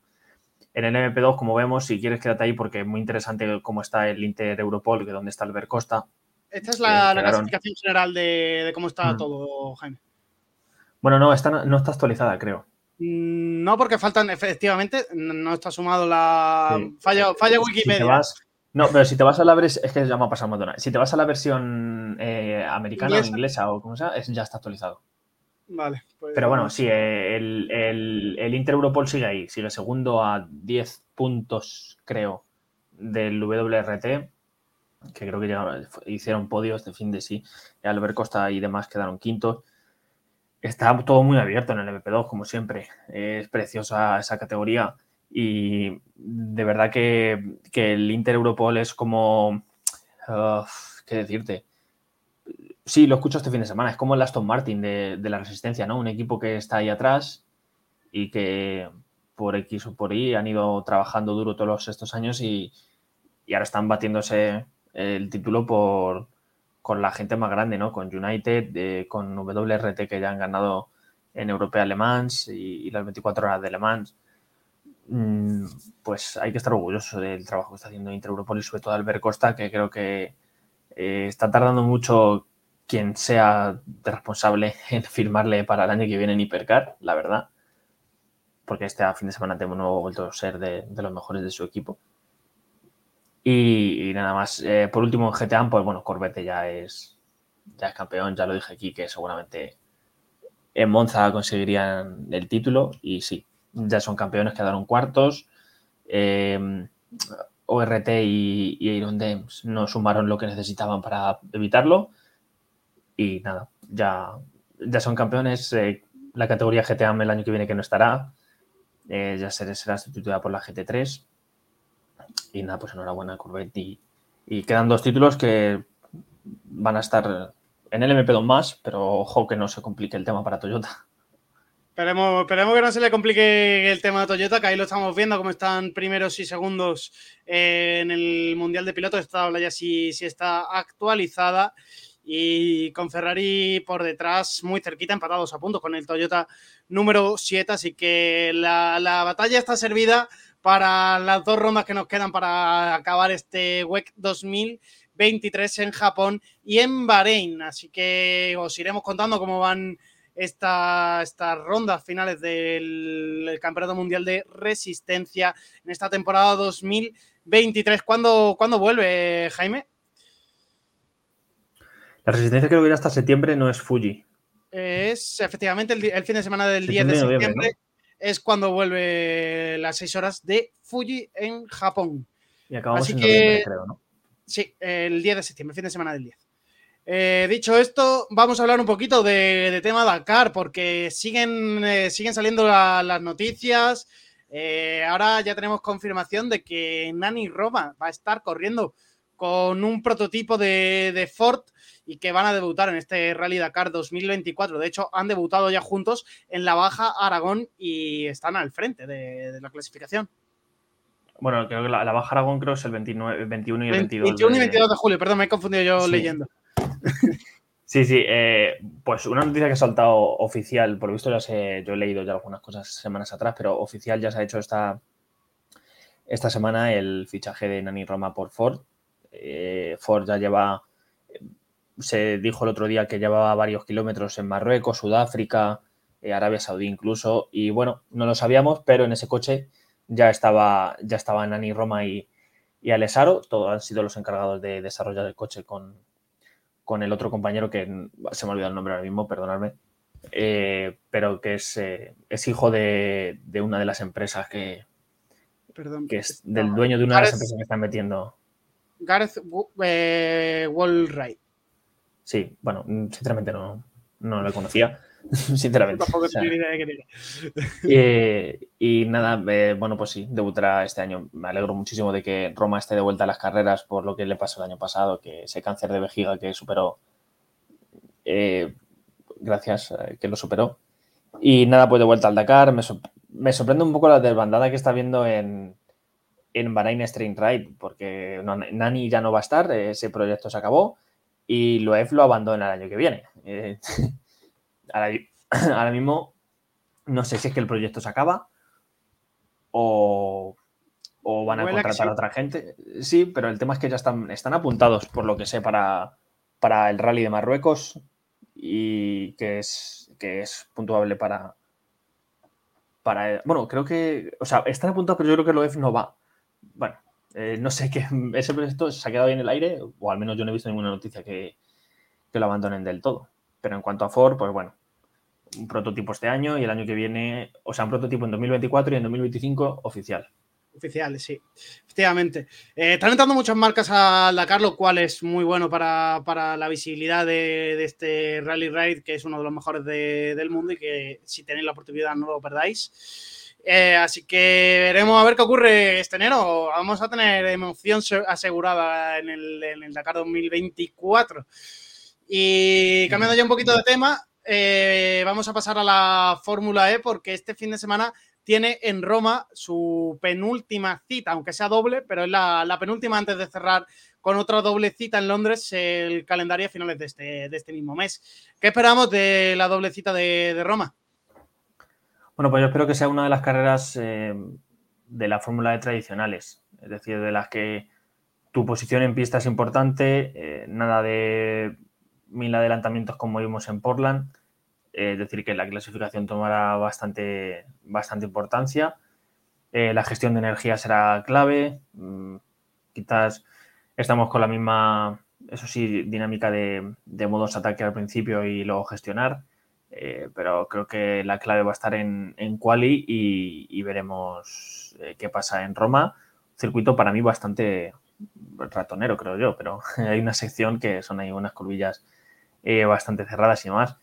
En el MP2, como vemos, si quieres quédate ahí porque es muy interesante cómo está el Inter Europol, que donde está Albert Costa. Esta es la, clasificación general de, cómo está mm. todo, Jaime. Bueno, no, está, no está actualizada, creo. Mm, no, porque faltan, efectivamente, no está sumado la. Falla, falla Wikipedia. No, pero si te vas a la versión. Es que ya me ha pasado. Si te vas a la versión eh, americana o inglesa o como sea, ya está actualizado. Vale. Pues pero bueno, sí, el, el, Inter Europol sigue ahí. Sigue segundo a 10 puntos, creo, del WRT. Que creo que hicieron podios de fin de sí. Albert Costa y demás quedaron quintos. Está todo muy abierto en el MP2, como siempre. Es preciosa esa categoría. Y de verdad que, el Inter Europol es como. ¿Qué decirte? Sí, lo escucho este fin de semana. Es como el Aston Martin de, la Resistencia, ¿no? Un equipo que está ahí atrás y que por X o por Y han ido trabajando duro todos estos años y, ahora están batiéndose el título por, con la gente más grande, ¿no? Con United, con WRT que ya han ganado en Europea Le Mans y, y las 24 horas de Le Mans. Mm, pues hay que estar orgulloso del trabajo que está haciendo Inter-Europol y sobre todo Albert Costa, que creo que eh, está tardando mucho quien sea responsable [LAUGHS] en firmarle para el año que viene en Hipercar, la verdad. Porque este fin de semana tenemos vuelto a ser de, los mejores de su equipo. Y, nada más. Eh, por último, en GTA, pues bueno, Corbette ya es, ya es campeón, ya lo dije aquí, que seguramente en Monza conseguirían el título. Y sí, ya son campeones, quedaron cuartos. Eh, ORT y, Iron Dames no sumaron lo que necesitaban para evitarlo. Y nada, ya, ya son campeones. Eh, la categoría GTA el año que viene que no estará. Eh, ya será, sustituida por la GT3. Y nada, pues enhorabuena Corvette. Y, y quedan dos títulos que van a estar en el MP2 más, pero ojo que no se complique el tema para Toyota. Esperemos, esperemos, que no se le complique el tema de Toyota, que ahí lo estamos viendo, como están primeros y segundos eh, en el Mundial de Pilotos. Esta tabla ya sí, sí está actualizada y con Ferrari por detrás muy cerquita, empatados a punto con el Toyota número 7. Así que la, la, batalla está servida para las dos rondas que nos quedan para acabar este WEC 2023 en Japón y en Bahrein. Así que os iremos contando cómo van estas rondas finales del Campeonato Mundial de Resistencia en esta temporada 2023. ¿Cuándo, ¿cuándo vuelve, Jaime? La Resistencia creo que ya hasta septiembre no es Fuji. Es efectivamente el, fin de semana del 10 de septiembre. Es cuando vuelve las 6 horas de Fuji en Japón. Y acabamos Así en que, creo, ¿no? Sí, el 10 de septiembre, fin de semana del 10. Eh, dicho esto, vamos a hablar un poquito de, tema Dakar, porque siguen, eh, siguen saliendo las noticias. Eh, ahora ya tenemos confirmación de que Nani Roma va a estar corriendo con un prototipo de, Ford y que van a debutar en este Rally Dakar 2024. De hecho, han debutado ya juntos en la Baja Aragón y están al frente de, la clasificación. Bueno, creo que la, Baja Aragón creo es el 29, 21 y el 22. 21 y 22 de, julio, perdón, me he confundido yo leyendo. Sí, sí, eh, pues una noticia que ha saltado oficial, por lo visto ya sé, yo he leído ya algunas cosas semanas atrás, pero oficial ya se ha hecho esta, esta semana el fichaje de Nani Roma por Ford. Eh, Ford ya lleva, se dijo el otro día que llevaba varios kilómetros en Marruecos, Sudáfrica, eh, Arabia Saudí incluso, y bueno, no lo sabíamos, pero en ese coche ya estaba, ya estaba Nani Roma y, y Alessaro, todos han sido los encargados de desarrollar el coche con, con el otro compañero que se me ha olvidado el nombre ahora mismo, perdonadme, eh, pero que es, eh, es hijo de, una de las empresas que, Perdón, que es del dueño de una de las empresas que están metiendo. Gareth eh, Wallwright. Sí, bueno, sinceramente no, no lo conocía. [LAUGHS] sinceramente. y nada, eh, bueno, pues sí, debutará este año. Me alegro muchísimo de que Roma esté de vuelta a las carreras por lo que le pasó el año pasado, que ese cáncer de vejiga que superó, eh, gracias, eh, que lo superó. Y nada, pues de vuelta al Dakar. Me, sorprende un poco la desbandada que está viendo en, en Bahrain String Ride, porque Nani ya no va a estar, ese proyecto se acabó y Loef lo abandona el año que viene. [LAUGHS] [CLEARS THROAT] ahora, mismo no sé si es que el proyecto se acaba o, van a contratar a otra gente. Sí, pero el tema es que ya están, están apuntados, por lo que sé, para, para el rally de Marruecos y que es, que es puntuable para, para... Bueno, creo que... O sea, están apuntados, pero yo creo que Loef no va. Bueno, eh, no sé qué... [LAUGHS] Ese proyecto se ha quedado ahí en el aire, o al menos yo no he visto ninguna noticia que, que lo abandonen del todo. Pero en cuanto a Ford, pues bueno, un prototipo este año y el año que viene, o sea, un prototipo en 2024 y en 2025 oficial. Oficiales, sí, efectivamente. Eh, están entrando muchas marcas al Dakar, lo cual es muy bueno para, la visibilidad de, este Rally Ride, que es uno de los mejores del mundo y que si tenéis la oportunidad no lo perdáis. Eh, así que veremos a ver qué ocurre este enero. Vamos a tener emoción asegurada en el, en el Dakar 2024. Y cambiando ya un poquito de tema, eh, vamos a pasar a la Fórmula E porque este fin de semana tiene en Roma su penúltima cita, aunque sea doble, pero es la, penúltima antes de cerrar con otra doble cita en Londres el calendario a finales de este, de este mismo mes. ¿Qué esperamos de la doble cita de, Roma? Bueno, pues yo espero que sea una de las carreras eh, de la Fórmula E tradicionales, es decir, de las que tu posición en pista es importante, eh, nada de mil adelantamientos como vimos en Portland. Eh, es decir, que la clasificación tomará bastante, bastante importancia. Eh, la gestión de energía será clave. Mm, quizás estamos con la misma, eso sí, dinámica de, modos ataque al principio y luego gestionar. Eh, pero creo que la clave va a estar en, en quali y, veremos qué pasa en Roma. Circuito para mí bastante ratonero, creo yo, pero [LAUGHS] hay una sección que son ahí unas curvillas eh, bastante cerradas y más.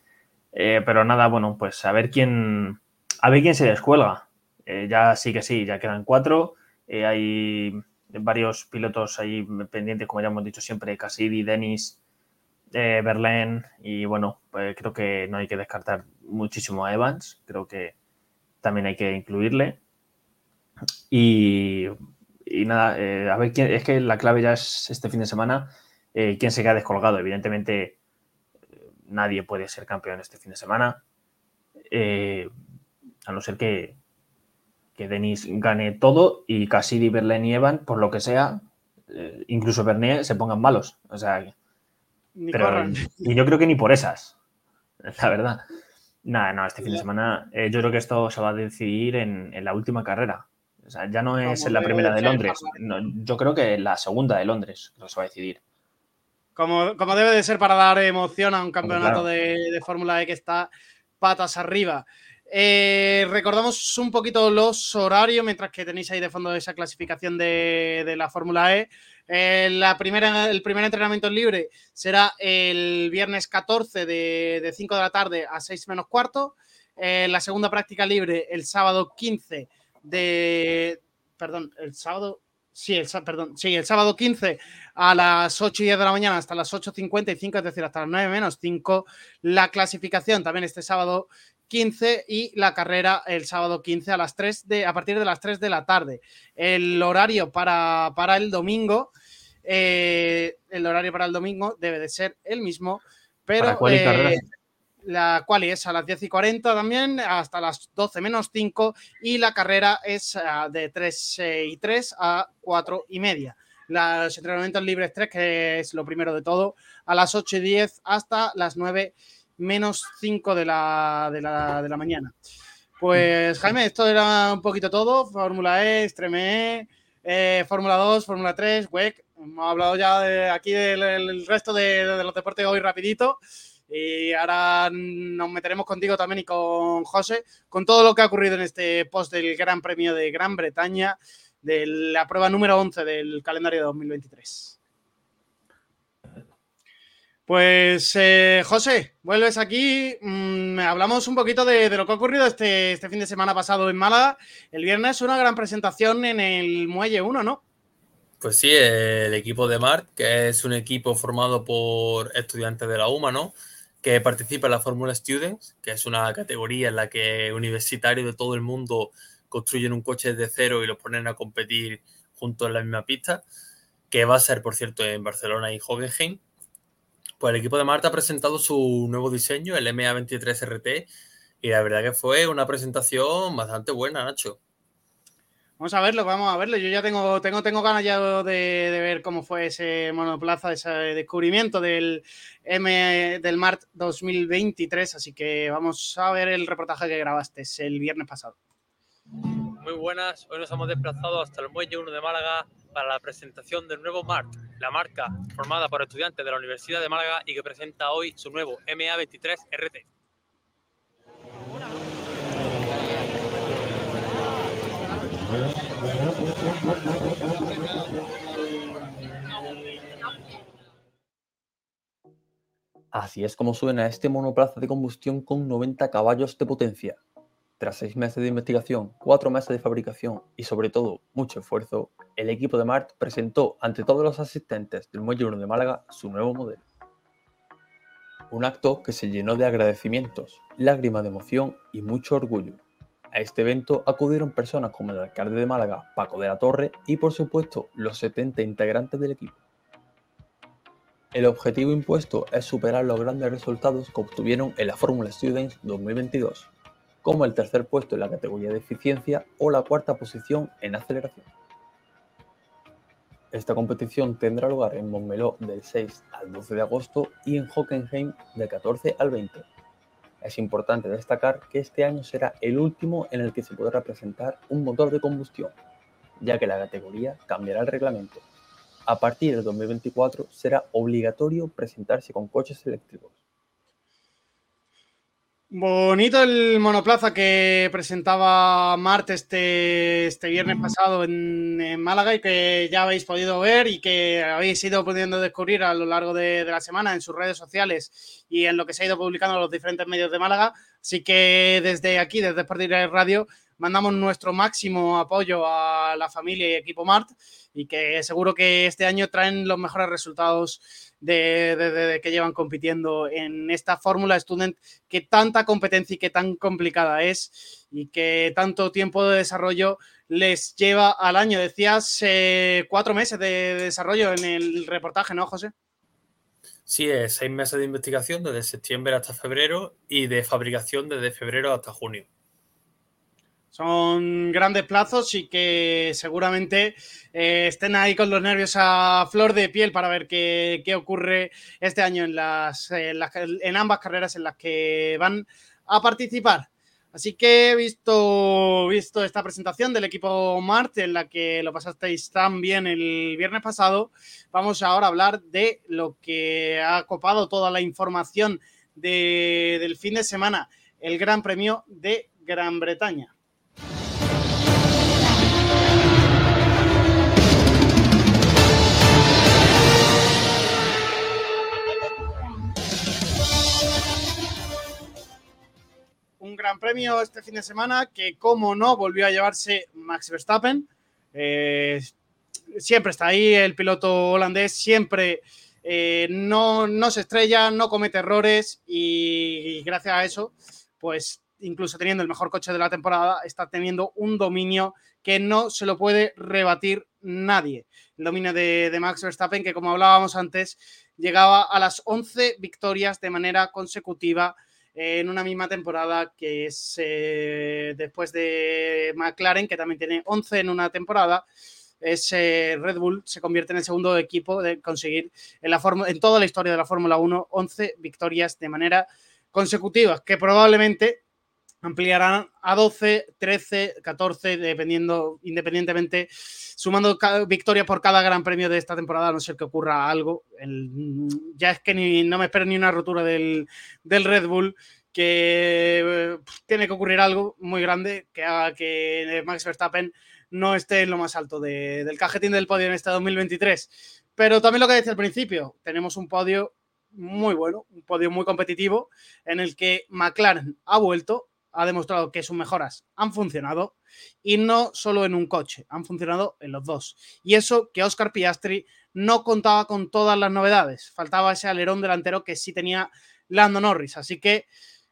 Eh, pero nada, bueno, pues a ver quién, a ver quién se descuelga. Eh, ya sí que sí, ya quedan cuatro. hay varios pilotos ahí pendientes, como ya hemos dicho siempre, Cassidy, Denis, Berlín y bueno, pues creo que no hay que descartar muchísimo a Evans, creo que también hay que incluirle. Y, nada, eh, a ver, quién, es que la clave ya es este fin de semana, eh, quién se queda descolgado. Evidentemente, nadie puede ser campeón este fin de semana, a no ser que, que Denis gane todo y Cassidy, Berlin y Evan, por lo que sea, incluso Bernier, se pongan malos. O sea, pero, y yo creo que ni por esas, la verdad. Nada, no, este fin de semana eh, yo creo que esto se va a decidir en, la última carrera. O sea, ya no es en la primera de Londres. yo creo que en la segunda de Londres lo se va a decidir. Como, como, debe de ser para dar emoción a un campeonato de, Fórmula E que está patas arriba. Eh, recordamos un poquito los horarios mientras que tenéis ahí de fondo esa clasificación de, de la Fórmula E. Eh, la primera, el primer entrenamiento libre será el viernes 14 de, 5 de la tarde a 6 menos cuarto. Eh, la segunda práctica libre el sábado 15 de... Perdón, el sábado... Sí, el, perdón, sí, el sábado 15 a las 8 y 10 de la mañana hasta las 8.55, es decir, hasta las 9 menos 5. La clasificación también este sábado 15 y la carrera el sábado 15 a las 3 de, a partir de las 3 de la tarde. El horario para, el domingo, eh, el horario para el domingo debe de ser el mismo, pero eh, la quali es a las 10 y 40 también, hasta las 12 menos 5 y la carrera es ah, de 3 eh, y 3 a 4 y media. Los entrenamientos libres 3, que es lo primero de todo, a las 8 y 10 hasta las 9 menos 5 de la, de, la, de la mañana. Pues Jaime, esto era un poquito todo, Fórmula E, Extreme E, eh, Fórmula 2, Fórmula 3, WEC. Hemos hablado ya de, aquí del, resto de, de, los deportes hoy rapidito. Y ahora nos meteremos contigo también y con José, con todo lo que ha ocurrido en este post del Gran Premio de Gran Bretaña, de la prueba número 11 del calendario de 2023. Pues eh, José, vuelves aquí. Mm, hablamos un poquito de, lo que ha ocurrido este, este, fin de semana pasado en Málaga. El viernes una gran presentación en el Muelle 1, ¿no? Pues sí, el equipo de Mart, que es un equipo formado por estudiantes de la UMA, ¿no? Que participa en la Fórmula Students, que es una categoría en la que universitarios de todo el mundo construyen un coche de cero y los ponen a competir juntos en la misma pista, que va a ser, por cierto, en Barcelona y Hockenheim pues el equipo de Marta ha presentado su nuevo diseño, el MA23RT, y la verdad que fue una presentación bastante buena, Nacho. Vamos a verlo, vamos a verlo. Yo ya tengo, tengo, tengo ganas ya de, ver cómo fue ese monoplaza, ese descubrimiento del M del Mart 2023. Así que vamos a ver el reportaje que grabaste el viernes pasado. Muy buenas, hoy nos hemos desplazado hasta el Muelle 1 de Málaga para la presentación del nuevo MART, la marca formada por estudiantes de la Universidad de Málaga y que presenta hoy su nuevo MA23 Así es como suena este monoplaza de combustión con 90 caballos de potencia. Tras seis meses de investigación, cuatro meses de fabricación y sobre todo mucho esfuerzo, el equipo de Mart presentó ante todos los asistentes del Muelle 1 de Málaga su nuevo modelo. Un acto que se llenó de agradecimientos, lágrimas de emoción y mucho orgullo. A este evento acudieron personas como el alcalde de Málaga, Paco de la Torre, y por supuesto los 70 integrantes del equipo. El objetivo impuesto es superar los grandes resultados que obtuvieron en la Fórmula Students 2022 como el tercer puesto en la categoría de eficiencia o la cuarta posición en aceleración. Esta competición tendrá lugar en Montmeló del 6 al 12 de agosto y en Hockenheim del 14 al 20. Es importante destacar que este año será el último en el que se podrá presentar un motor de combustión, ya que la categoría cambiará el reglamento. A partir del 2024 será obligatorio presentarse con coches eléctricos. Bonito el monoplaza que presentaba Marte este, este viernes pasado en, Málaga y que ya habéis podido ver y que habéis ido pudiendo descubrir a lo largo de, la semana en sus redes sociales y en lo que se ha ido publicando en los diferentes medios de Málaga. Así que desde aquí, desde Sport Radio, mandamos nuestro máximo apoyo a la familia y equipo Mart y que seguro que este año traen los mejores resultados de, que llevan compitiendo en esta fórmula Student que tanta competencia y que tan complicada es y que tanto tiempo de desarrollo les lleva al año. Decías eh, cuatro meses de desarrollo en el reportaje, ¿no, José? Sí, es seis meses de investigación desde septiembre hasta febrero y de fabricación desde febrero hasta junio. Son grandes plazos y que seguramente eh, estén ahí con los nervios a flor de piel para ver qué, ocurre este año en, las, en, ambas carreras en las que van a participar. Así que he visto, visto esta presentación del equipo Marte en la que lo pasasteis tan bien el viernes pasado. Vamos ahora a hablar de lo que ha copado toda la información del fin de semana, el Gran Premio de Gran Bretaña. Gran premio este fin de semana que, como no, volvió a llevarse Max Verstappen. Eh, siempre está ahí el piloto holandés, siempre eh, no, no, se estrella, no comete errores y, gracias a eso, pues incluso teniendo el mejor coche de la temporada, está teniendo un dominio que no se lo puede rebatir nadie. El dominio de, de Max Verstappen, que como hablábamos antes, llegaba a las 11 victorias de manera consecutiva en una misma temporada que es eh, después de McLaren, que también tiene 11 en una temporada. Es Red Bull se convierte en el segundo equipo de conseguir en, la en toda la historia de la Fórmula 1 11 victorias de manera consecutiva, que probablemente ampliarán a 12, 13, 14, dependiendo, independientemente, sumando victoria por cada gran premio de esta temporada, a no ser que ocurra algo. ya es que ni, no me espero ni una rotura del, Red Bull, que tiene que ocurrir algo muy grande que haga que Max Verstappen no esté en lo más alto del cajetín del podio en este 2023. Pero también lo que decía al principio, tenemos un podio muy bueno, un podio muy competitivo en el que McLaren ha vuelto, ha demostrado que sus mejoras han funcionado y no solo en un coche, han funcionado en los dos. Y eso que Oscar Piastri no contaba con todas las novedades, faltaba ese alerón delantero que sí tenía Lando Norris. Así que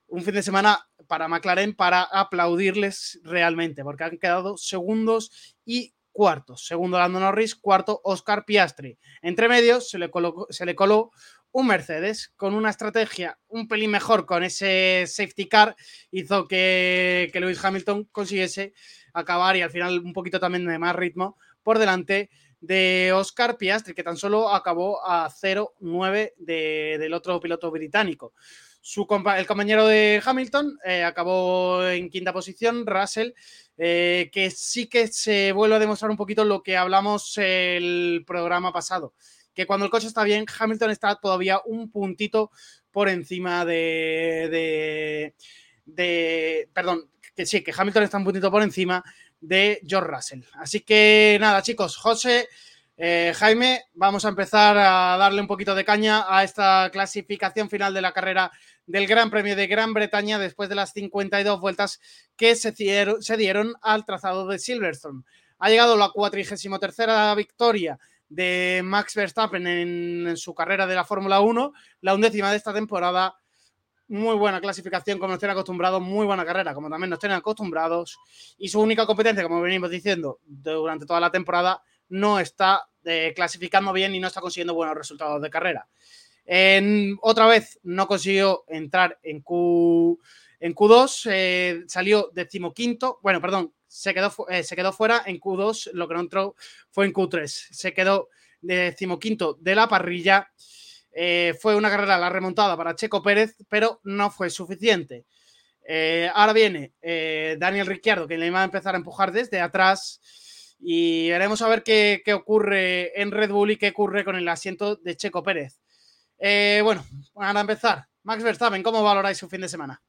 un fin de semana para McLaren para aplaudirles realmente, porque han quedado segundos y cuartos. Segundo Lando Norris, cuarto Oscar Piastri. Entre medios se le, se le coló un Mercedes con una estrategia un pelín mejor con ese safety car hizo que, que Lewis Hamilton consiguiese acabar y al final un poquito también de más ritmo por delante de Oscar Piastri, que tan solo acabó a 0-9 del otro piloto británico. Su el compañero de Hamilton eh, acabó en quinta posición, Russell, eh, que sí que se vuelve a demostrar un poquito lo que hablamos el programa pasado que cuando el coche está bien, Hamilton está todavía un puntito por encima de, de, perdón, que sí, que Hamilton está un puntito por encima de George Russell. Así que nada, chicos, José, eh, Jaime, vamos a empezar a darle un poquito de caña a esta clasificación final de la carrera del Gran Premio de Gran Bretaña después de las 52 vueltas que se dieron, se dieron al trazado de Silverstone. Ha llegado la 43 victoria de Max Verstappen en, su carrera de la Fórmula 1, la undécima de esta temporada. Muy buena clasificación, como nos tienen acostumbrados, muy buena carrera, como también nos tienen acostumbrados. Y su única competencia, como venimos diciendo durante toda la temporada, no está eh, clasificando bien y no está consiguiendo buenos resultados de carrera. En, otra vez no consiguió entrar en, Q, en Q2, eh, salió decimoquinto, bueno, perdón, se quedó, eh, se quedó fuera en Q2, lo que no entró fue en Q3. Se quedó decimoquinto de la parrilla. Eh, fue una carrera la remontada para Checo Pérez, pero no fue suficiente. Eh, ahora viene Daniel Ricciardo, que le va a empezar a empujar desde atrás. Y veremos a ver qué, qué, ocurre en Red Bull y qué ocurre con el asiento de Checo Pérez. bueno, para empezar, Max Verstappen, ¿cómo valoráis su fin de semana?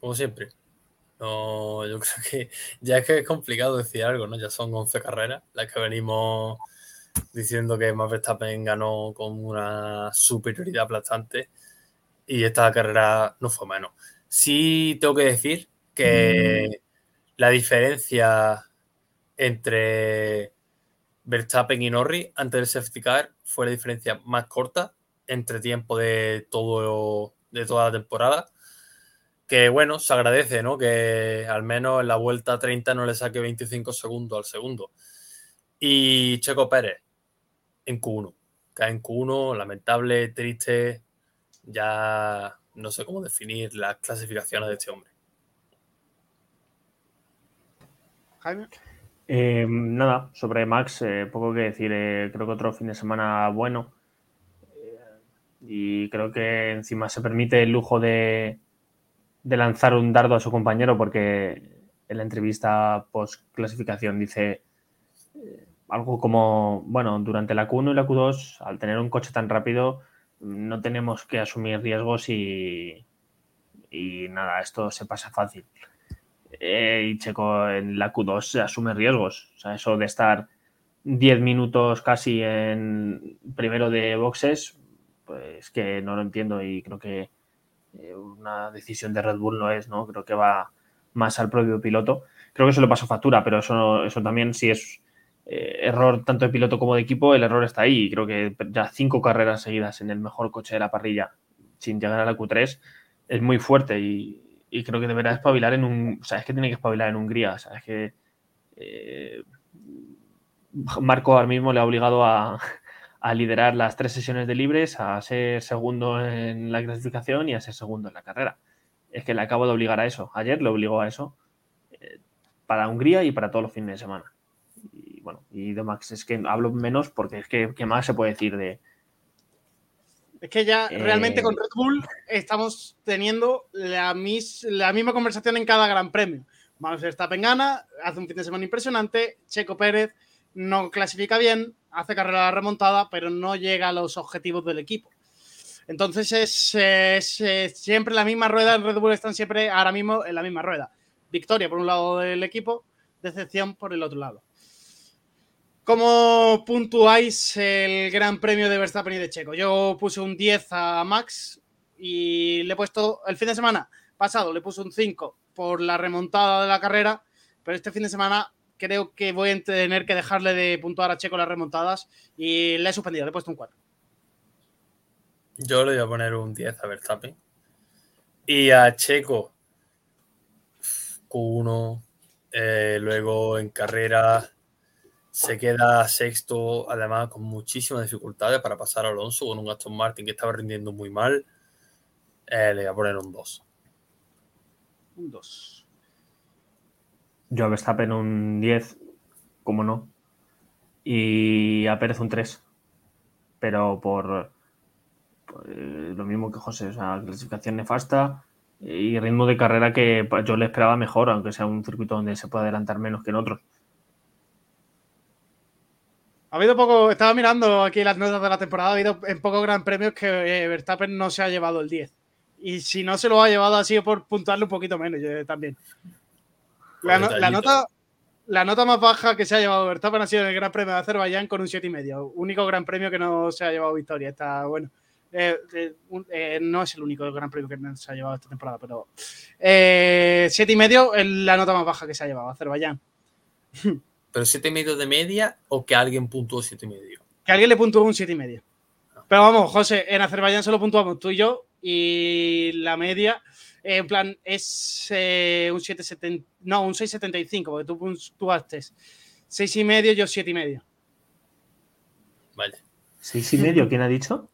Como siempre, no, yo creo que ya es que es complicado decir algo, ¿no? Ya son 11 carreras las que venimos diciendo que Max Verstappen ganó con una superioridad aplastante y esta carrera no fue menos. Sí tengo que decir que la diferencia entre Verstappen y Norris antes del safety car fue la diferencia más corta entre tiempo de todo de toda la temporada. Que bueno, se agradece, ¿no? Que al menos en la vuelta 30 no le saque 25 segundos al segundo. Y Checo Pérez en Q1. Cae en Q1, lamentable, triste. Ya no sé cómo definir las clasificaciones de este hombre. Jaime. Eh, nada, sobre Max, eh, poco que decir. Eh, creo que otro fin de semana bueno. Eh, y creo que encima se permite el lujo de, de lanzar un dardo a su compañero porque en la entrevista post clasificación dice eh, algo como, bueno, durante la Q1 y la Q2, al tener un coche tan rápido, no tenemos que asumir riesgos y, y nada, esto se pasa fácil. Eh, y Checo en la Q2 se asume riesgos. O sea, eso de estar 10 minutos casi en primero de boxes, pues que no lo entiendo y creo que una decisión de Red Bull no es, ¿no? Creo que va más al propio piloto. Creo que eso le pasó factura, pero eso, eso también si es eh, error tanto de piloto como de equipo, el error está ahí. Creo que ya cinco carreras seguidas en el mejor coche de la parrilla sin llegar a la Q3 es muy fuerte y, y creo que deberá espabilar en un. O sea, es que tiene que espabilar en Hungría. O que. Eh, Marco ahora mismo le ha obligado a, a, liderar las tres sesiones de libres, a ser segundo en la clasificación y a ser segundo en la carrera. Es que le acabo de obligar a eso. Ayer le obligó a eso eh, para Hungría y para todos los fines de semana. Y bueno, y de Max es que hablo menos porque es que ¿qué más se puede decir de, es que ya eh... realmente con Red Bull estamos teniendo la, mis, la, misma conversación en cada gran premio. Max Verstappen gana, hace un fin de semana impresionante, Checo Pérez no clasifica bien, hace carrera remontada, pero no llega a los objetivos del equipo. Entonces es, siempre la misma rueda, en Red Bull están siempre ahora mismo en la misma rueda. Victoria por un lado del equipo, decepción por el otro lado. ¿Cómo puntuáis el Gran Premio de Verstappen y de Checo? Yo puse un 10 a Max y le he puesto el fin de semana pasado, le puse un 5 por la remontada de la carrera, pero este fin de semana creo que voy a tener que dejarle de puntuar a Checo las remontadas y le he suspendido, le he puesto un 4. Yo le voy a poner un 10 a Verstappen. Y a Checo, Q1, eh, luego en carrera se queda sexto, además con muchísimas dificultades para pasar a Alonso con un Aston Martin que estaba rindiendo muy mal. Eh, le voy a poner un 2. Un 2. Yo a Verstappen un 10, como no. Y a Pérez un 3. Pero por, eh, lo mismo que José, o sea, clasificación nefasta y ritmo de carrera que yo le esperaba mejor, aunque sea un circuito donde se puede adelantar menos que en otros. Ha habido poco, estaba mirando aquí las notas de la temporada, ha habido en pocos gran premios que eh, Verstappen no se ha llevado el 10. Y si no se lo ha llevado, ha sido por puntuarle un poquito menos yo, también. La, no, la, nota, la nota más baja que se ha llevado Verstappen ha sido en el Gran Premio de Azerbaiyán con un 7,5. Único gran premio que no se ha llevado victoria. Está bueno. Eh, eh, no es el único gran premio que se ha llevado esta temporada, pero eh, 7,5 es la nota más baja que se ha llevado Azerbaiyán. [LAUGHS] ¿Pero 7,5 de media o que alguien puntuó 7,5? Que alguien le puntuó un 7,5. Pero vamos, José, en Azerbaiyán solo puntuamos tú y yo y la media, eh, en plan, es eh, un 7,70, no, un 6,75, porque tú puntuaste 6,5, yo 7,5. Vale. ¿6,5? ¿Quién ha dicho?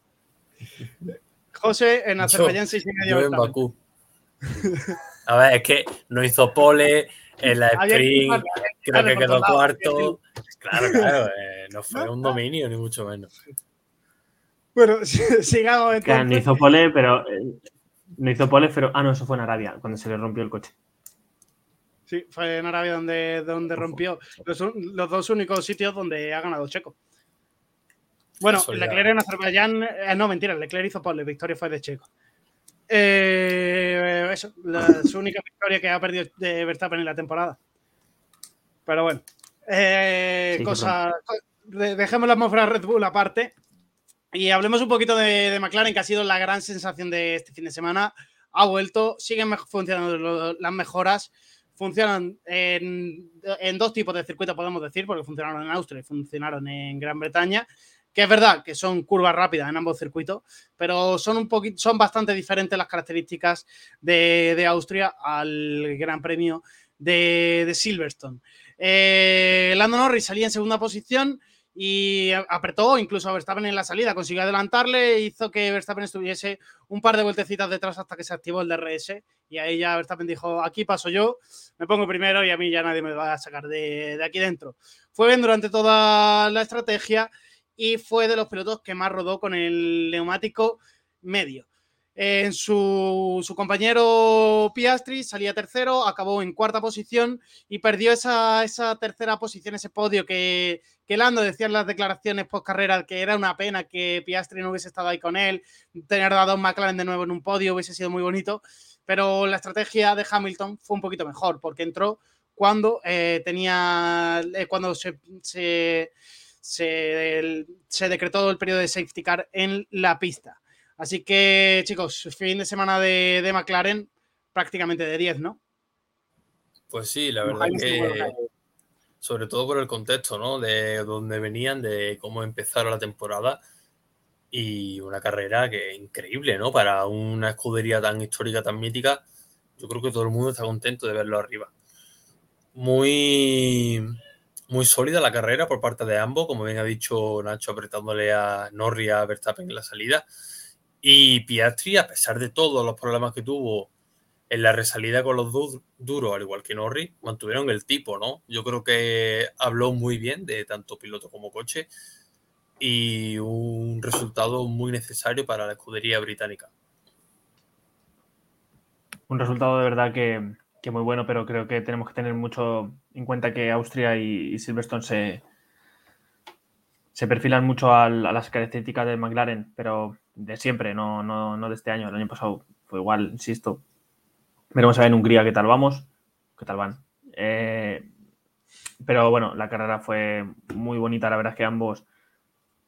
José, en Azerbaiyán 6,5. Yo en Bakú. A ver, es que no hizo pole, en la sprint creo que quedó cuarto. Claro, claro, eh, no fue un dominio, ni mucho menos. Bueno, [LAUGHS] sigamos entonces. Que no hizo pole, pero. Eh, no hizo pole, pero. Ah, no, eso fue en Arabia, cuando se le rompió el coche. Sí, fue en Arabia donde, donde rompió. Los, los, dos únicos sitios donde ha ganado Checo. Bueno, Leclerc en Azerbaiyán. Eh, no, mentira, Leclerc hizo pole, victoria fue de Checo. Eh, eso, la, [LAUGHS] su única victoria que ha perdido de Verstappen en la temporada. Pero bueno, eh, sí, dejemos la atmósfera Red Bull aparte y hablemos un poquito de, de, McLaren, que ha sido la gran sensación de este fin de semana. Ha vuelto, siguen funcionando las mejoras. funcionan en, dos tipos de circuitos, podemos decir, porque funcionaron en Austria y funcionaron en Gran Bretaña que es verdad que son curvas rápidas en ambos circuitos, pero son un poquito, son bastante diferentes las características de, de Austria al Gran Premio de, de Silverstone. Eh, Lando Norris salía en segunda posición y apretó incluso a Verstappen en la salida, consiguió adelantarle, hizo que Verstappen estuviese un par de vueltecitas detrás hasta que se activó el DRS y ahí ya Verstappen dijo, aquí paso yo, me pongo primero y a mí ya nadie me va a sacar de, de aquí dentro. Fue bien durante toda la estrategia y fue de los pilotos que más rodó con el neumático medio. En su, su, compañero Piastri salía tercero, acabó en cuarta posición y perdió esa, esa tercera posición, ese podio que, Lando decía en las declaraciones post carrera que era una pena que Piastri no hubiese estado ahí con él, tener dado a McLaren de nuevo en un podio hubiese sido muy bonito, pero la estrategia de Hamilton fue un poquito mejor porque entró cuando eh, tenía, eh, cuando se, decretó el periodo de safety car en la pista. Así que, chicos, fin de semana de, de McLaren prácticamente de 10, ¿no? Pues sí, la verdad que sobre todo por el contexto, ¿no? De dónde venían, de cómo empezaron la temporada y una carrera que increíble, ¿no? Para una escudería tan histórica, tan mítica, yo creo que todo el mundo está contento de verlo arriba. Muy muy sólida la carrera por parte de ambos, como bien ha dicho Nacho, apretándole a Norri a Verstappen en la salida. Y Piastri, a pesar de todos los problemas que tuvo en la resalida con los duros, al igual que Norri, mantuvieron el tipo, ¿no? Yo creo que habló muy bien de tanto piloto como coche y un resultado muy necesario para la escudería británica. Un resultado de verdad que, que muy bueno, pero creo que tenemos que tener mucho en cuenta que Austria y, y Silverstone se, se perfilan mucho a, a, las características de McLaren, pero de siempre, no, no, no, de este año. El año pasado fue igual, insisto. Veremos a ver en Hungría qué tal vamos, qué tal van. Eh, pero bueno, la carrera fue muy bonita. La verdad es que ambos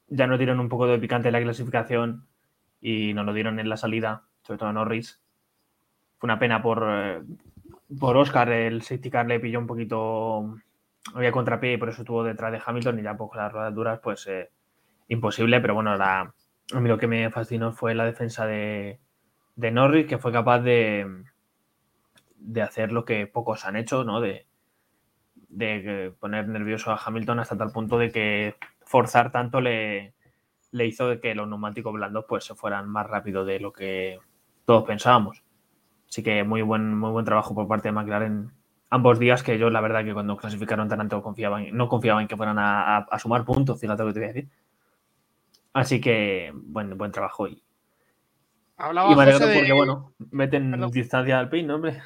ya nos dieron un poco de picante en la clasificación y nos lo dieron en la salida, sobre todo Norris. Fue una pena por, eh, por Oscar el safety car le pilló un poquito, había contrapié y por eso estuvo detrás de Hamilton y ya pues las ruedas duras pues eh, imposible, pero bueno, la, a mí lo que me fascinó fue la defensa de, Norris, que fue capaz de, de hacer lo que pocos han hecho, ¿no? De, de poner nervioso a Hamilton hasta tal punto de que forzar tanto le, le hizo que los neumáticos blandos pues se fueran más rápido de lo que todos pensábamos. Así que muy buen, muy buen trabajo por parte de McLaren ambos días, que yo la verdad que cuando clasificaron tan alto confiaba no confiaba en que fueran a, a, a, sumar puntos, fíjate lo que te voy a decir. Así que buen, buen trabajo. Y, Hablaba y me alegro de- porque, bueno, meten Perdón. distancia al pin, hombre.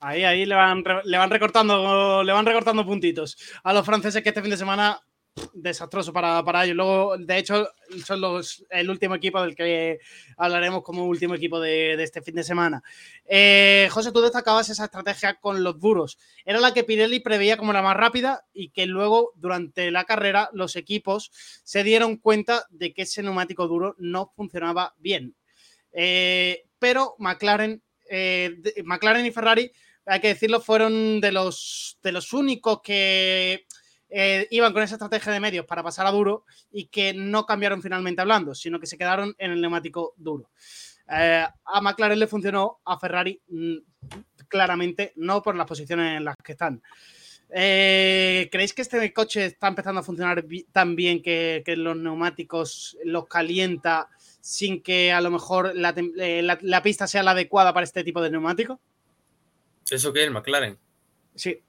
Ahí, ahí le van, le van recortando, le van recortando puntitos a los franceses que este fin de semana desastroso para, para ellos. Luego, de hecho, son los, el último equipo del que hablaremos como último equipo de, de este fin de semana. Eh, José, tú destacabas esa estrategia con los duros. Era la que Pirelli preveía como la más rápida y que luego, durante la carrera, los equipos se dieron cuenta de que ese neumático duro no funcionaba bien. Eh, pero McLaren, eh, McLaren y Ferrari hay que decirlo, fueron de los, de los únicos que eh, iban con esa estrategia de medios para pasar a duro y que no cambiaron finalmente hablando, sino que se quedaron en el neumático duro. Eh, a McLaren le funcionó, a Ferrari mm, claramente no por las posiciones en las que están. Eh, ¿Creéis que este coche está empezando a funcionar tan bien que, que los neumáticos los calienta sin que a lo mejor la, tem- la- la pista sea la adecuada para este tipo de neumático? ¿Eso qué es el McLaren? Sí,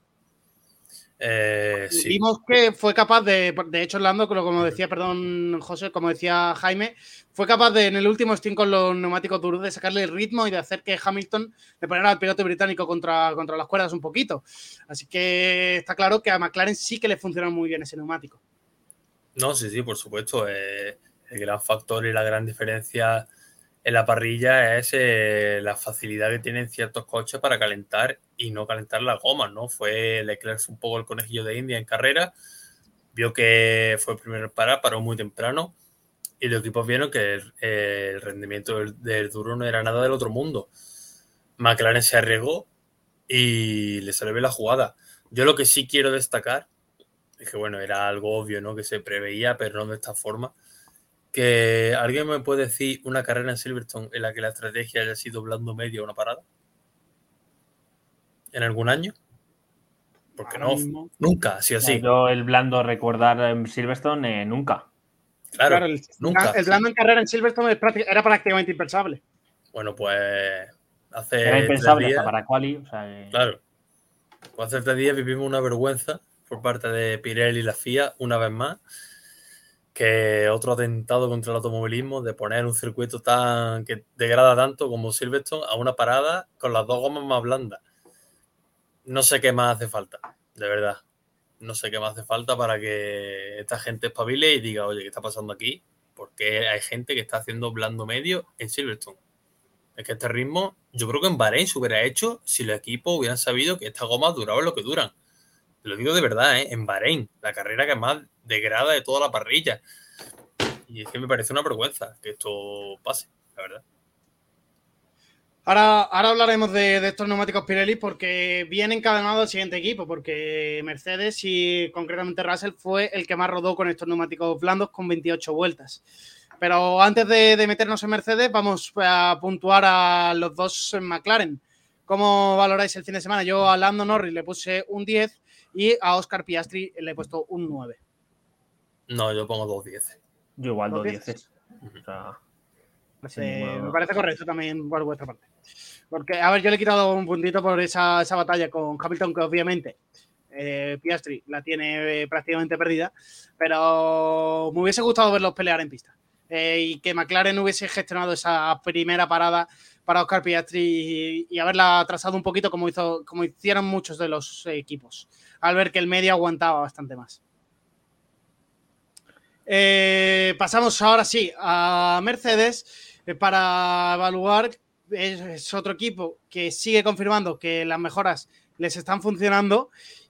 Eh, sí. Vimos que fue capaz de, de hecho, Lando, como decía, perdón, José, como decía Jaime, fue capaz de en el último stint con los neumáticos duros de sacarle el ritmo y de hacer que Hamilton le ponera al piloto británico contra, contra las cuerdas un poquito. Así que está claro que a McLaren sí que le funciona muy bien ese neumático. No, sí, sí, por supuesto. eh, el gran factor y la gran diferencia en la parrilla es eh, la facilidad que tienen ciertos coches para calentar y no calentar las gomas, ¿no? Fue Leclerc un poco el conejillo de India en carrera, vio que fue el primer parar, paró muy temprano y los equipos vieron que el, el rendimiento del, del duro no era nada del otro mundo. McLaren se arriesgó, y le salió la jugada. Yo lo que sí quiero destacar es que, bueno, era algo obvio, ¿no? Que se preveía, pero no de esta forma. Que alguien me puede decir una carrera en Silverstone en la que la estrategia haya sido blando medio o una parada. ¿En algún año? Porque Ahora no, mismo. nunca ha sido así. Yo el blando recordar en Silverstone, eh, nunca. Claro, Claro, el, nunca. el blando en carrera en Silverstone era prácticamente impensable. Bueno, pues hace Era impensable días, hasta para Quali. O sea, eh, claro, pues hace tres días vivimos una vergüenza por parte de Pirelli y la FIA, una vez más, que otro atentado contra el automovilismo de poner un circuito tan que degrada tanto como Silverstone a una parada con las dos gomas más blandas. No sé qué más hace falta, de verdad. No sé qué más hace falta para que esta gente espabile y diga, oye, ¿qué está pasando aquí? Porque hay gente que está haciendo blando medio en Silverstone. Es que este ritmo, yo creo que en Bahrein se hubiera hecho si los equipos hubieran sabido que estas gomas duraban lo que duran. Lo digo de verdad, ¿eh? en Bahrein, la carrera que más degrada de toda la parrilla. Y es que me parece una vergüenza que esto pase, la verdad. Ahora, ahora hablaremos de, de estos neumáticos Pirelli porque viene encadenado el siguiente equipo, porque Mercedes y concretamente Russell fue el que más rodó con estos neumáticos blandos con 28 vueltas. Pero antes de, de meternos en Mercedes, vamos a puntuar a los dos McLaren. ¿Cómo valoráis el fin de semana? Yo a Lando Norris le puse un 10 y a Oscar Piastri le he puesto un 9. No, yo pongo dos 10. yo igual ¿Dos dos dieces? dieces. O sea, Parece- Sí, bueno. Me parece correcto también por vuestra parte. Porque, a ver, yo le he quitado un puntito por esa, esa batalla con Hamilton, que obviamente eh, Piastri la tiene eh, prácticamente perdida, pero me hubiese gustado verlos pelear en pista. Eh, y que McLaren hubiese gestionado esa primera parada para Oscar Piastri y, y haberla atrasado un poquito como, hizo, como hicieron muchos de los equipos, al ver que el medio aguantaba bastante más. Eh, pasamos ahora sí a Mercedes eh, para evaluar. Es, otro equipo que sigue confirmando que las mejoras les están funcionando.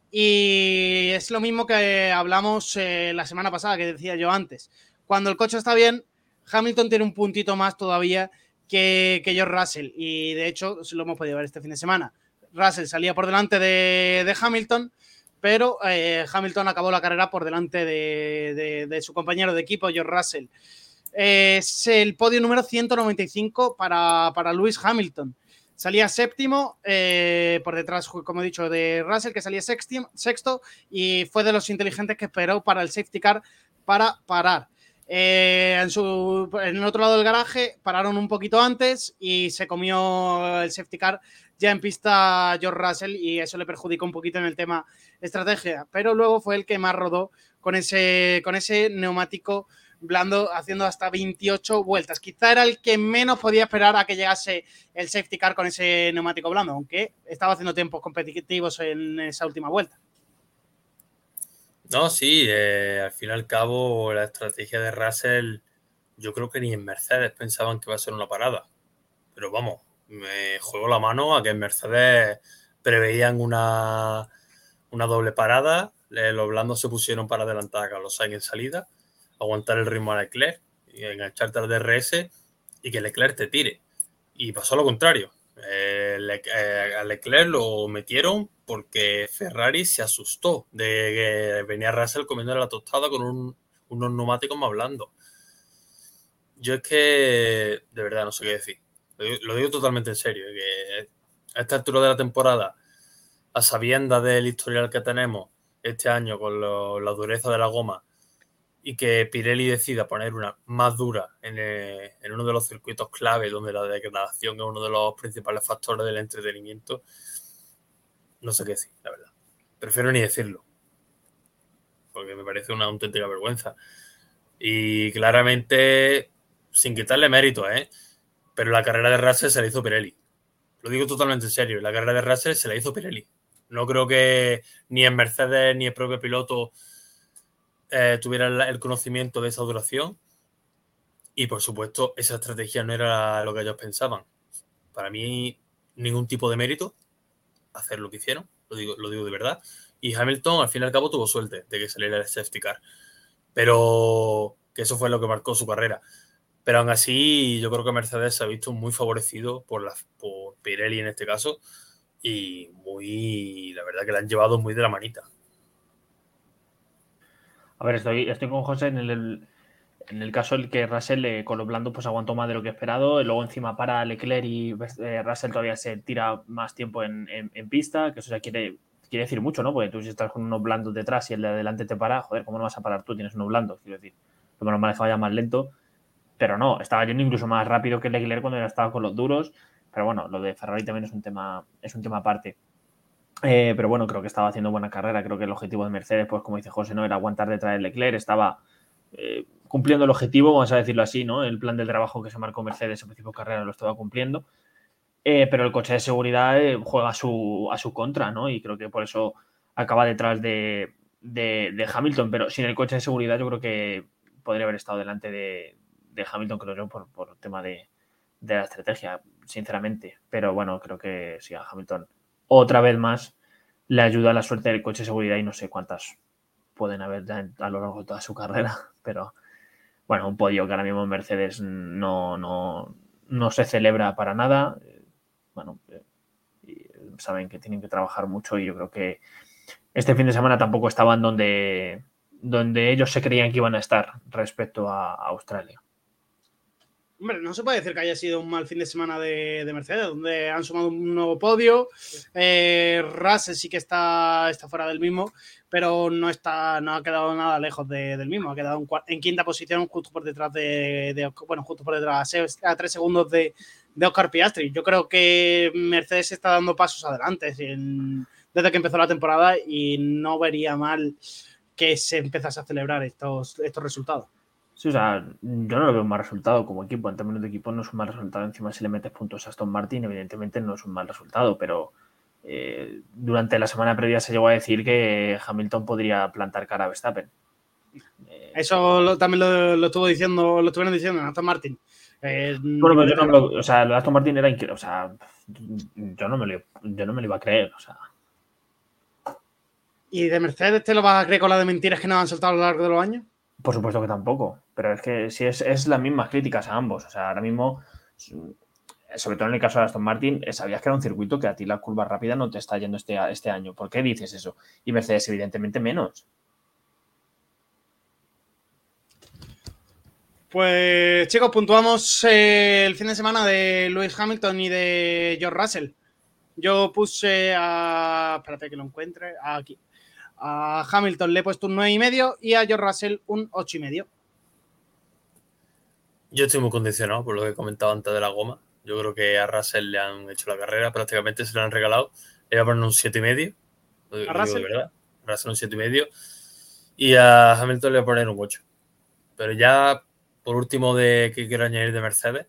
Y es lo mismo que hablamos eh, la semana pasada, que decía yo antes. Cuando el coche está bien, Hamilton tiene un puntito más todavía que, que George Russell. Y de hecho, lo hemos podido ver este fin de semana. Russell salía por delante de, de Hamilton, pero eh, Hamilton acabó la carrera por delante de, su compañero de equipo, George Russell. Eh, es el podio número 195 para, para Lewis Hamilton. Salía séptimo, eh, por detrás, como he dicho, de Russell, que salía sexto, y fue de los inteligentes que esperó para el safety car para parar. Eh, en, en el otro lado del garaje pararon un poquito antes y se comió el safety car ya en pista George Russell y eso le perjudicó un poquito en el tema estrategia, pero luego fue el que más rodó con ese, con ese neumático blando haciendo hasta 28 vueltas. Quizá era el que menos podía esperar a que llegase el safety car con ese neumático blando, aunque estaba haciendo tiempos competitivos en esa última vuelta. No, sí, eh, al fin y al cabo la estrategia de Russell, yo creo que ni en Mercedes pensaban que iba a ser una parada. Pero vamos, me juego la mano a que en Mercedes preveían una, una doble parada, eh, los blandos se pusieron para adelantar a Carlos Sainz en salida, aguantar el ritmo a Leclerc, y engancharte al DRS y que Leclerc te tire. Y pasó lo contrario. Eh, Le- eh, a Leclerc lo metieron porque Ferrari se asustó de que venía Russell comiendo la tostada con un- unos neumáticos más blandos. Yo es que de verdad no sé qué decir. Lo digo, totalmente en serio. Que a esta altura de la temporada, a sabiendas del historial que tenemos este año con la dureza de la goma y que Pirelli decida poner una más dura en, uno de los circuitos clave donde la degradación es uno de los principales factores del entretenimiento, no sé qué decir, la verdad. Prefiero ni decirlo. Porque me parece una auténtica vergüenza. Y claramente, sin quitarle mérito, ¿eh? Pero la carrera de Russell se la hizo Pirelli. Lo digo totalmente en serio. La carrera de Russell se la hizo Pirelli. No creo que ni en Mercedes ni el propio piloto eh, tuviera el, conocimiento de esa duración. Y por supuesto, esa estrategia no era lo que ellos pensaban. Para mí, ningún tipo de mérito hacer lo que hicieron, lo digo, lo digo de verdad. Y Hamilton, al fin y al cabo, tuvo suerte de que saliera el safety car. Pero que eso fue lo que marcó su carrera. Pero aún así, yo creo que Mercedes se ha visto muy favorecido por, la, por Pirelli en este caso, y muy, la verdad que la han llevado muy de la manita. A ver, estoy, estoy con José en el, en el caso el que Russell eh, con los blandos pues aguantó más de lo que esperado, luego encima para Leclerc y eh, Russell todavía se tira más tiempo en, pista, que eso ya quiere, quiere decir mucho, ¿no? Porque tú si estás con unos blandos detrás y el de adelante te para, joder, ¿cómo no vas a parar tú? Tienes unos blandos, quiero decir. Lo normal es que vaya más lento, pero no, estaba yendo incluso más rápido que Leclerc cuando estaba con los duros, pero bueno, lo de Ferrari también es un tema, es un tema aparte. Eh, pero bueno, creo que estaba haciendo buena carrera. Creo que el objetivo de Mercedes, pues como dice José, no era aguantar detrás de Leclerc, estaba cumpliendo el objetivo, vamos a decirlo así, ¿no? El plan de trabajo que se marcó Mercedes en principio de carrera lo estaba cumpliendo. Eh, pero el coche de seguridad eh, juega a su, a su contra, ¿no? Y creo que por eso acaba detrás de, Hamilton. Pero sin el coche de seguridad, yo creo que podría haber estado delante de, Hamilton, creo yo, por, por tema de, la estrategia, sinceramente. Pero bueno, creo que sí, a Hamilton otra vez más le ayuda la suerte del coche de seguridad y no sé cuántas pueden haber a lo largo de toda su carrera, [LAUGHS] pero bueno, un podio que ahora mismo en Mercedes no, no, se celebra para nada. Bueno, eh, saben que tienen que trabajar mucho y yo creo que este fin de semana tampoco estaban donde, donde ellos se creían que iban a estar respecto a Australia. Hombre, no se puede decir que haya sido un mal fin de semana de, Mercedes, donde han sumado un nuevo podio. Eh, sí que está, está fuera del mismo, pero no está, no ha quedado nada lejos del mismo. Ha quedado en, quinta posición, justo por detrás de, bueno, justo por detrás, a tres segundos de, Oscar Piastri. Yo creo que Mercedes está dando pasos adelante desde que empezó la temporada y no vería mal que se empezase a celebrar estos, estos resultados. Sí, o sea, yo no lo veo un mal resultado como equipo. En términos de equipo no es un mal resultado. Encima si le metes puntos a Aston Martin, evidentemente no es un mal resultado, pero eh, durante la semana previa se llegó a decir que Hamilton podría plantar cara a Verstappen. Eh, Eso también lo, estuvo diciendo, lo estuvieron diciendo en Aston Martin. Eh, bueno, yo no lo, o sea, lo de Aston Martin era increíble. O sea, yo no me lo, yo no me lo iba a creer. O sea. ¿Y de Mercedes te lo vas a creer con la de mentiras que nos han soltado a lo largo de los años? Por supuesto que tampoco, pero es que si es, es las mismas críticas a ambos. O sea, ahora mismo, sobre todo en el caso de Aston Martin, eh, sabías que era un circuito que a ti la curva rápida no te está yendo este, este año. ¿Por qué dices eso? Y Mercedes, evidentemente, menos. Pues chicos, puntuamos eh, el fin de semana de Lewis Hamilton y de George Russell. Yo puse a. Espérate que lo encuentre. Aquí. A Hamilton le he puesto un 9,5 y a George Russell un 8,5. Yo estoy muy condicionado por lo que he comentado antes de la goma. Yo creo que a Russell le han hecho la carrera, prácticamente se le han regalado. Le voy a poner un 7,5. ¿A Russell? verdad. Russell un 7,5. Y a Hamilton le voy a poner un 8. Pero ya, por último, de que quiero añadir de Mercedes,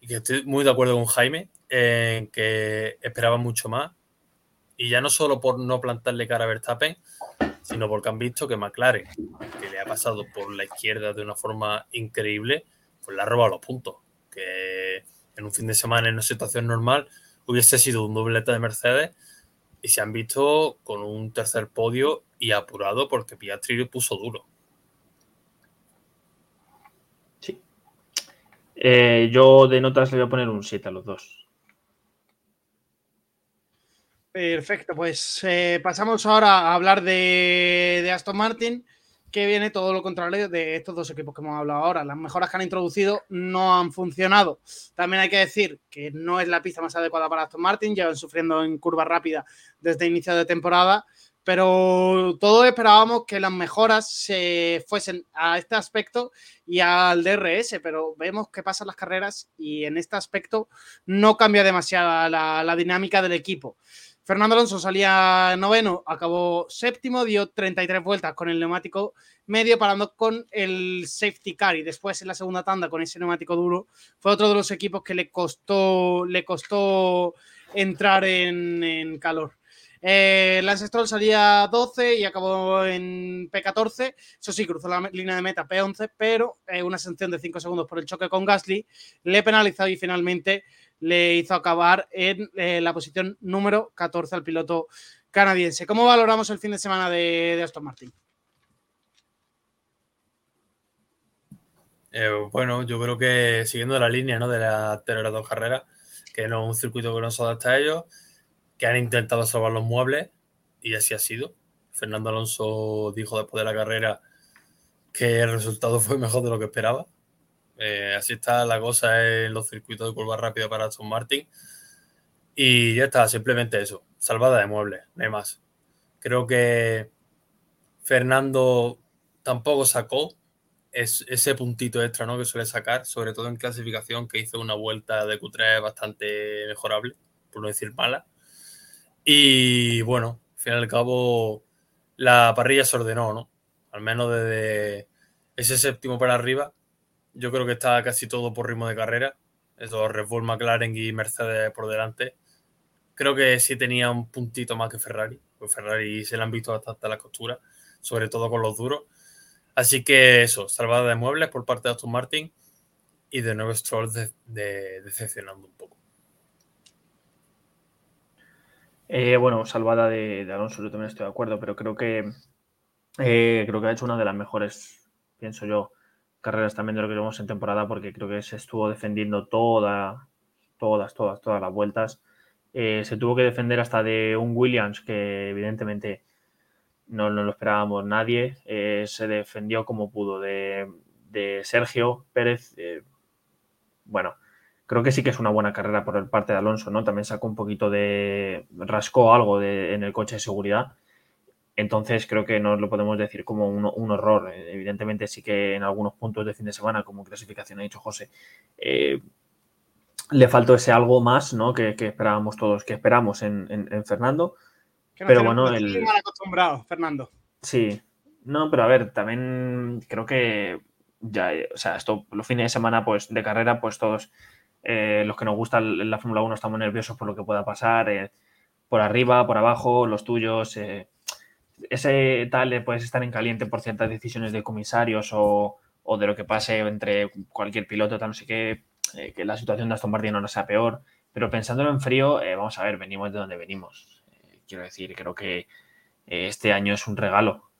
y que estoy muy de acuerdo con Jaime, en que esperaba mucho más y ya no solo por no plantarle cara a Verstappen, sino porque han visto que McLaren, que le ha pasado por la izquierda de una forma increíble, pues le ha robado los puntos. Que en un fin de semana, en una situación normal, hubiese sido un doblete de Mercedes y se han visto con un tercer podio y apurado porque Piastri puso duro. Sí. Eh, yo de notas le voy a poner un 7 a los dos. Perfecto, pues eh, pasamos ahora a hablar de, Aston Martin, que viene todo lo contrario de estos dos equipos que hemos hablado ahora. Las mejoras que han introducido no han funcionado. También hay que decir que no es la pista más adecuada para Aston Martin, llevan sufriendo en curva rápida desde inicio de temporada, pero todos esperábamos que las mejoras se fuesen a este aspecto y al DRS, pero vemos que pasan las carreras y en este aspecto no cambia demasiado la dinámica del equipo. Fernando Alonso salía noveno, acabó séptimo, dio 33 vueltas con el neumático medio, parando con el safety car y después en la segunda tanda con ese neumático duro. Fue otro de los equipos que le costó, le costó entrar en, calor. Eh, Lance Stroll salía 12 y acabó en P14. Eso sí, cruzó la línea de meta P11, pero eh, una sanción de 5 segundos por el choque con Gasly le penalizó y finalmente le hizo acabar en eh, la posición número 14 al piloto canadiense. ¿Cómo valoramos el fin de semana de, Aston Martin? Eh, bueno, yo creo que siguiendo la línea ¿no? de, la, de las dos carreras, que no es un circuito que no se adapta a ellos, que han intentado salvar los muebles y así ha sido. Fernando Alonso dijo después de la carrera que el resultado fue mejor de lo que esperaba. Eh, así está la cosa en los circuitos de curva rápida para Aston Martin. Y ya está, simplemente eso, salvada de muebles, no hay más. Creo que Fernando tampoco sacó ese puntito extra ¿no? que suele sacar, sobre todo en clasificación, que hizo una vuelta de Q3 bastante mejorable, por no decir mala. Y bueno, al fin y al cabo, la parrilla se ordenó, ¿no? Al menos desde ese séptimo para arriba, yo creo que está casi todo por ritmo de carrera. Esos Red Bull, McLaren y Mercedes por delante. Creo que sí tenía un puntito más que Ferrari. Pues Ferrari se le han visto hasta la costura, sobre todo con los duros. Así que eso, salvada de muebles por parte de Aston Martin y de nuevo Stroll de, decepcionando un poco. Eh, bueno, salvada de, Alonso, yo también estoy de acuerdo, pero creo que eh, creo que ha hecho una de las mejores, pienso yo, carreras también de lo que vemos en temporada, porque creo que se estuvo defendiendo toda, todas, todas, todas las vueltas. Eh, se tuvo que defender hasta de un Williams que evidentemente no, lo esperábamos nadie. Eh, se defendió como pudo de, Sergio Pérez. Eh, bueno, creo que sí que es una buena carrera por parte de Alonso, ¿no? También sacó un poquito de. rascó algo en el coche de seguridad. Entonces creo que no lo podemos decir como un, un, horror. Evidentemente sí que en algunos puntos de fin de semana, como clasificación ha dicho José, eh, le faltó ese algo más ¿no? que, esperábamos todos, que esperamos en, Fernando. pero bueno, el... mal acostumbrado, Fernando. Sí, no, pero a ver, también creo que ya, o sea, esto, los fines de semana, pues de carrera, pues todos eh, los que nos gusta la Fórmula 1 estamos nerviosos por lo que pueda pasar, eh, por arriba, por abajo, los tuyos ese tal puedes estar en caliente por ciertas decisiones de comisarios o, de lo que pase entre cualquier piloto, tal, no sé qué, eh, que la situación de Aston Martin no sea peor. Pero pensándolo en frío, eh, vamos a ver, venimos de donde venimos. Eh, quiero decir, creo que este año es un regalo.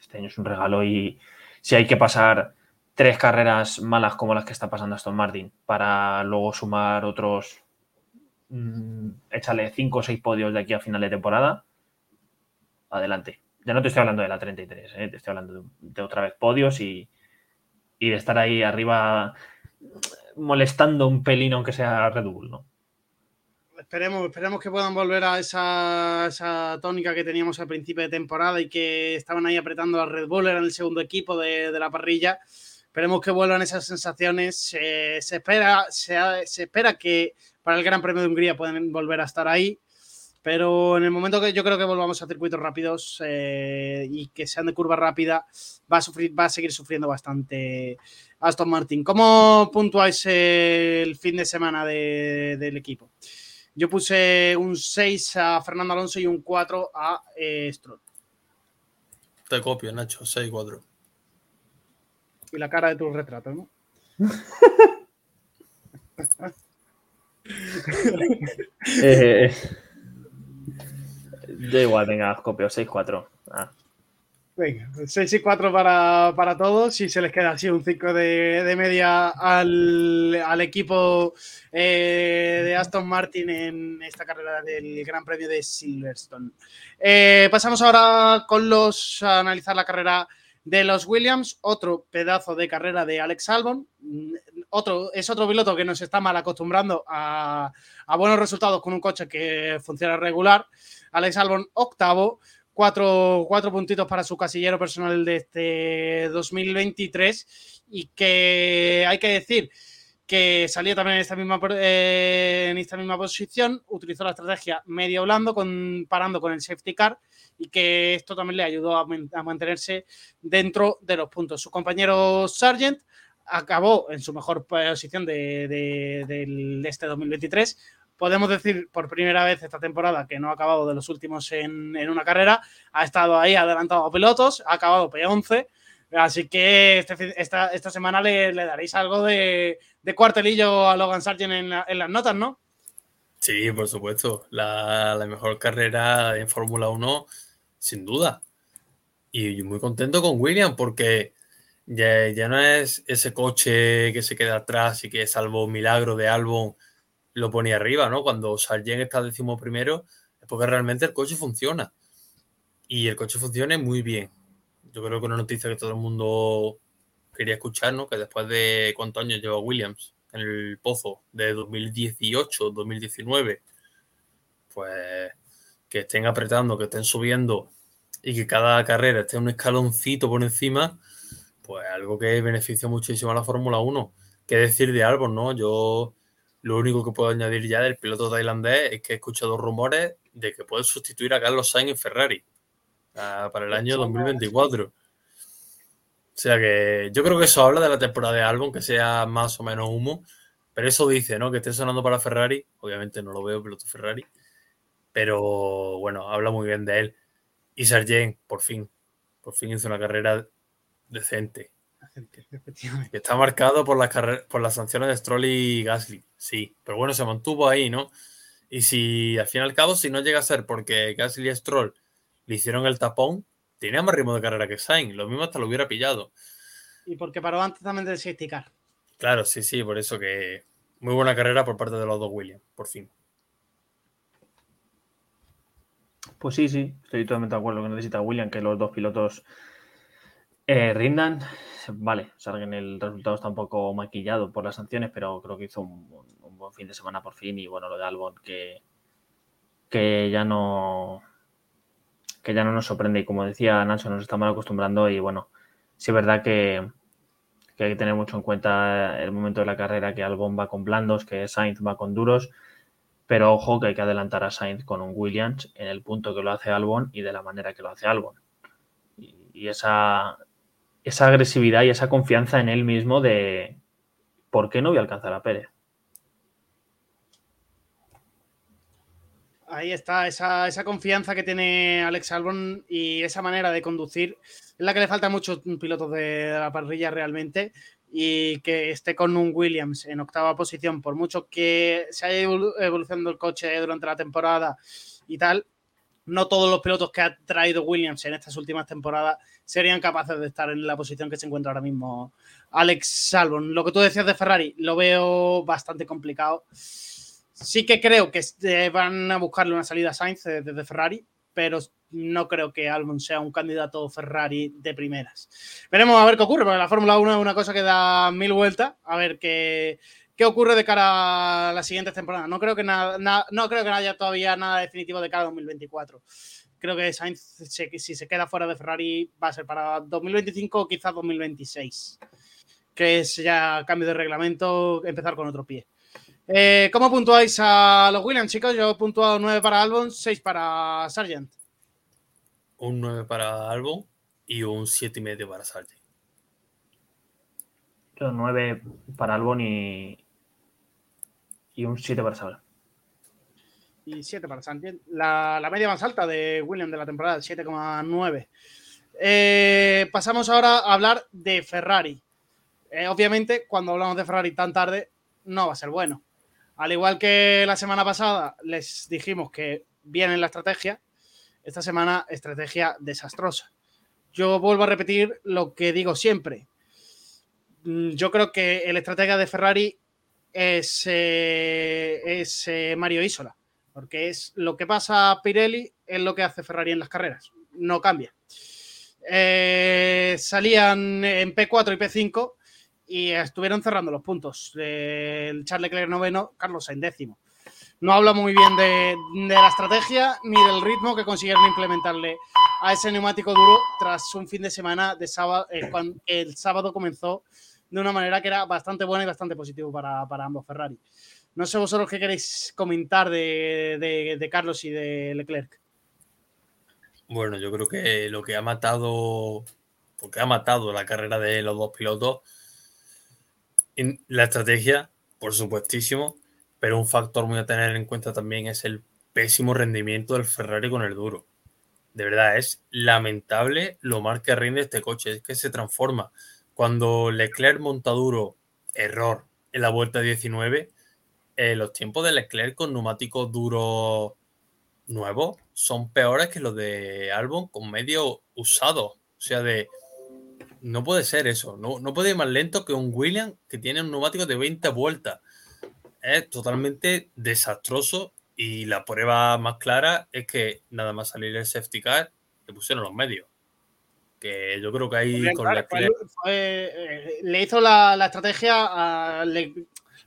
Este año es un regalo y si hay que pasar tres carreras malas como las que está pasando Aston Martin para luego sumar otros, mm, échale cinco o seis podios de aquí a final de temporada, adelante. Ya no te estoy hablando de la 33, ¿eh? te estoy hablando de, otra vez podios y, de estar ahí arriba molestando un pelín, aunque sea Red Bull, ¿no? Esperemos, esperemos que puedan volver a esa, tónica que teníamos al principio de temporada y que estaban ahí apretando a Red Bull, en el segundo equipo de, la parrilla. Esperemos que vuelvan esas sensaciones. se, espera, se, espera que para el Gran Premio de Hungría puedan volver a estar ahí. Pero en el momento que yo creo que volvamos a circuitos rápidos eh, y que sean de curva rápida, va a, sufrir, va a seguir sufriendo bastante Aston Martin. ¿Cómo puntuáis el fin de semana del equipo? Yo puse un 6 a Fernando Alonso y un 4 a eh, Stroll. Te copio, Nacho, 6-4. Y la cara de tu retrato, ¿no? [LAUGHS] eh, yo igual, venga, copio 6-4. Ah. Venga, 6 y 4 para, todos y se les queda así un 5 de, media al, equipo eh, de Aston Martin en esta carrera del Gran Premio de Silverstone. Eh, pasamos ahora con los a analizar la carrera de los Williams, otro pedazo de carrera de Alex Albon, otro, es otro piloto que nos está mal acostumbrando a, a buenos resultados con un coche que funciona regular. Alex Albon octavo, cuatro, cuatro puntitos para su casillero personal de este 2023 y que hay que decir que salió también en esta misma, eh, en esta misma posición, utilizó la estrategia medio blando comparando con el safety car y que esto también le ayudó a, mantenerse dentro de los puntos. Su compañero Sargent acabó en su mejor posición de, de, este 2023, podemos decir por primera vez esta temporada que no ha acabado de los últimos en, una carrera, ha estado ahí adelantado a pilotos, ha acabado P11, así que este esta, esta, semana le, daréis algo de, cuartelillo a Logan Sargent en, las notas, ¿no? Sí, por supuesto, la, mejor carrera en Fórmula 1, sin duda. Y muy contento con William porque ya, ya no es ese coche que se queda atrás y que salvo milagro de Albon lo ponía arriba, ¿no? Cuando Sargent está décimo primero, porque realmente el coche funciona. Y el coche funciona muy bien. Yo creo que una noticia que todo el mundo quería escuchar, ¿no? Que después de cuántos años lleva Williams en el pozo, de 2018, 2019, pues que estén apretando, que estén subiendo y que cada carrera esté un escaloncito por encima, pues algo que beneficia muchísimo a la Fórmula 1. ¿Qué decir de Albon, no? Yo lo único que puedo añadir ya del piloto tailandés es que he escuchado rumores de que puede sustituir a Carlos Sainz en Ferrari ah, para el año 2024. O sea que yo creo que eso habla de la temporada de Albon, que sea más o menos humo, pero eso dice, ¿no? Que esté sonando para Ferrari. Obviamente no lo veo piloto Ferrari, pero bueno, habla muy bien de él. Y Sargent, por fin, por fin hizo una carrera decente. Que está marcado por las, por las sanciones de Stroll y Gasly, sí, pero bueno, se mantuvo ahí, ¿no? Y si al fin y al cabo, si no llega a ser porque Gasly y Stroll le hicieron el tapón, tenía más ritmo de carrera que Sainz, lo mismo hasta lo hubiera pillado. Y porque paró antes también de safety Claro, sí, sí, por eso que muy buena carrera por parte de los dos Williams, por fin. Pues sí, sí, estoy totalmente de acuerdo que necesita William que los dos pilotos eh, rindan. Vale, salgan el resultado está un poco maquillado por las sanciones, pero creo que hizo un, buen fin de semana por fin. Y bueno, lo de Albon que, que ya no que ya no nos sorprende. Y como decía Nacho, nos estamos acostumbrando. Y bueno, sí es verdad que, que hay que tener mucho en cuenta el momento de la carrera que Albon va con blandos, que Sainz va con duros. Pero ojo que hay que adelantar a Sainz con un Williams en el punto que lo hace Albon y de la manera que lo hace Albon. Y, esa, esa agresividad y esa confianza en él mismo de ¿por qué no voy a alcanzar a Pérez? Ahí está, esa, esa, confianza que tiene Alex Albon y esa manera de conducir es la que le falta a muchos pilotos de la parrilla realmente y que esté con un Williams en octava posición, por mucho que se haya evolucionado el coche durante la temporada y tal, no todos los pilotos que ha traído Williams en estas últimas temporadas serían capaces de estar en la posición que se encuentra ahora mismo Alex Salvon. Lo que tú decías de Ferrari, lo veo bastante complicado. Sí que creo que van a buscarle una salida a Sainz desde Ferrari, pero no creo que Albon sea un candidato Ferrari de primeras. Veremos a ver qué ocurre, porque la Fórmula 1 es una cosa que da mil vueltas, a ver qué, qué ocurre de cara a las siguientes temporadas. No creo que nada, no creo que haya todavía nada definitivo de cara a 2024. Creo que Sainz, si se queda fuera de Ferrari, va a ser para 2025 o quizás 2026, que es ya cambio de reglamento, empezar con otro pie. Eh, ¿Cómo puntuáis a los Williams, chicos? Yo he puntuado 9 para Albon, 6 para Sargent un 9 para Albon y un 7,5 para Sargent. Yo 9 para Albon y, y un 7 para Sargent. Y 7 para Sargent. La, la, media más alta de William de la temporada, 7,9. Eh, pasamos ahora a hablar de Ferrari. Eh, obviamente, cuando hablamos de Ferrari tan tarde, no va a ser bueno. Al igual que la semana pasada les dijimos que viene la estrategia, esta semana, estrategia desastrosa. Yo vuelvo a repetir lo que digo siempre. Mm, yo creo que el estratega de Ferrari es, eh, es eh, Mario Isola, porque es lo que pasa a Pirelli, es lo que hace Ferrari en las carreras, no cambia. Eh, salían en P4 y P5 y estuvieron cerrando los puntos. el Charles Leclerc noveno, Carlos en décimo no habla muy bien de, la estrategia ni del ritmo que consiguieron implementarle a ese neumático duro tras un fin de semana de sábado, cuando el sábado comenzó de una manera que era bastante buena y bastante positivo para, ambos Ferrari. No sé vosotros qué queréis comentar de, Carlos y de Leclerc. Bueno, yo creo que lo que ha matado, porque ha matado la carrera de los dos pilotos, la estrategia, por supuestísimo, pero un factor muy a tener en cuenta también es el pésimo rendimiento del Ferrari con el duro. De verdad, es lamentable lo mal que rinde este coche, es que se transforma. Cuando Leclerc monta duro, error, en la vuelta 19, eh, los tiempos de Leclerc con neumáticos duros nuevos son peores que los de Albon con medio usado. O sea, de no puede ser eso. No, no puede ir más lento que un Williams que tiene un neumático de 20 vueltas es totalmente desastroso Y la prueba más clara es que nada más salir el safety car, le pusieron los medios. Que yo creo que ahí Bien, con claro, fue- fue- eh, le hizo la, la estrategia, a- le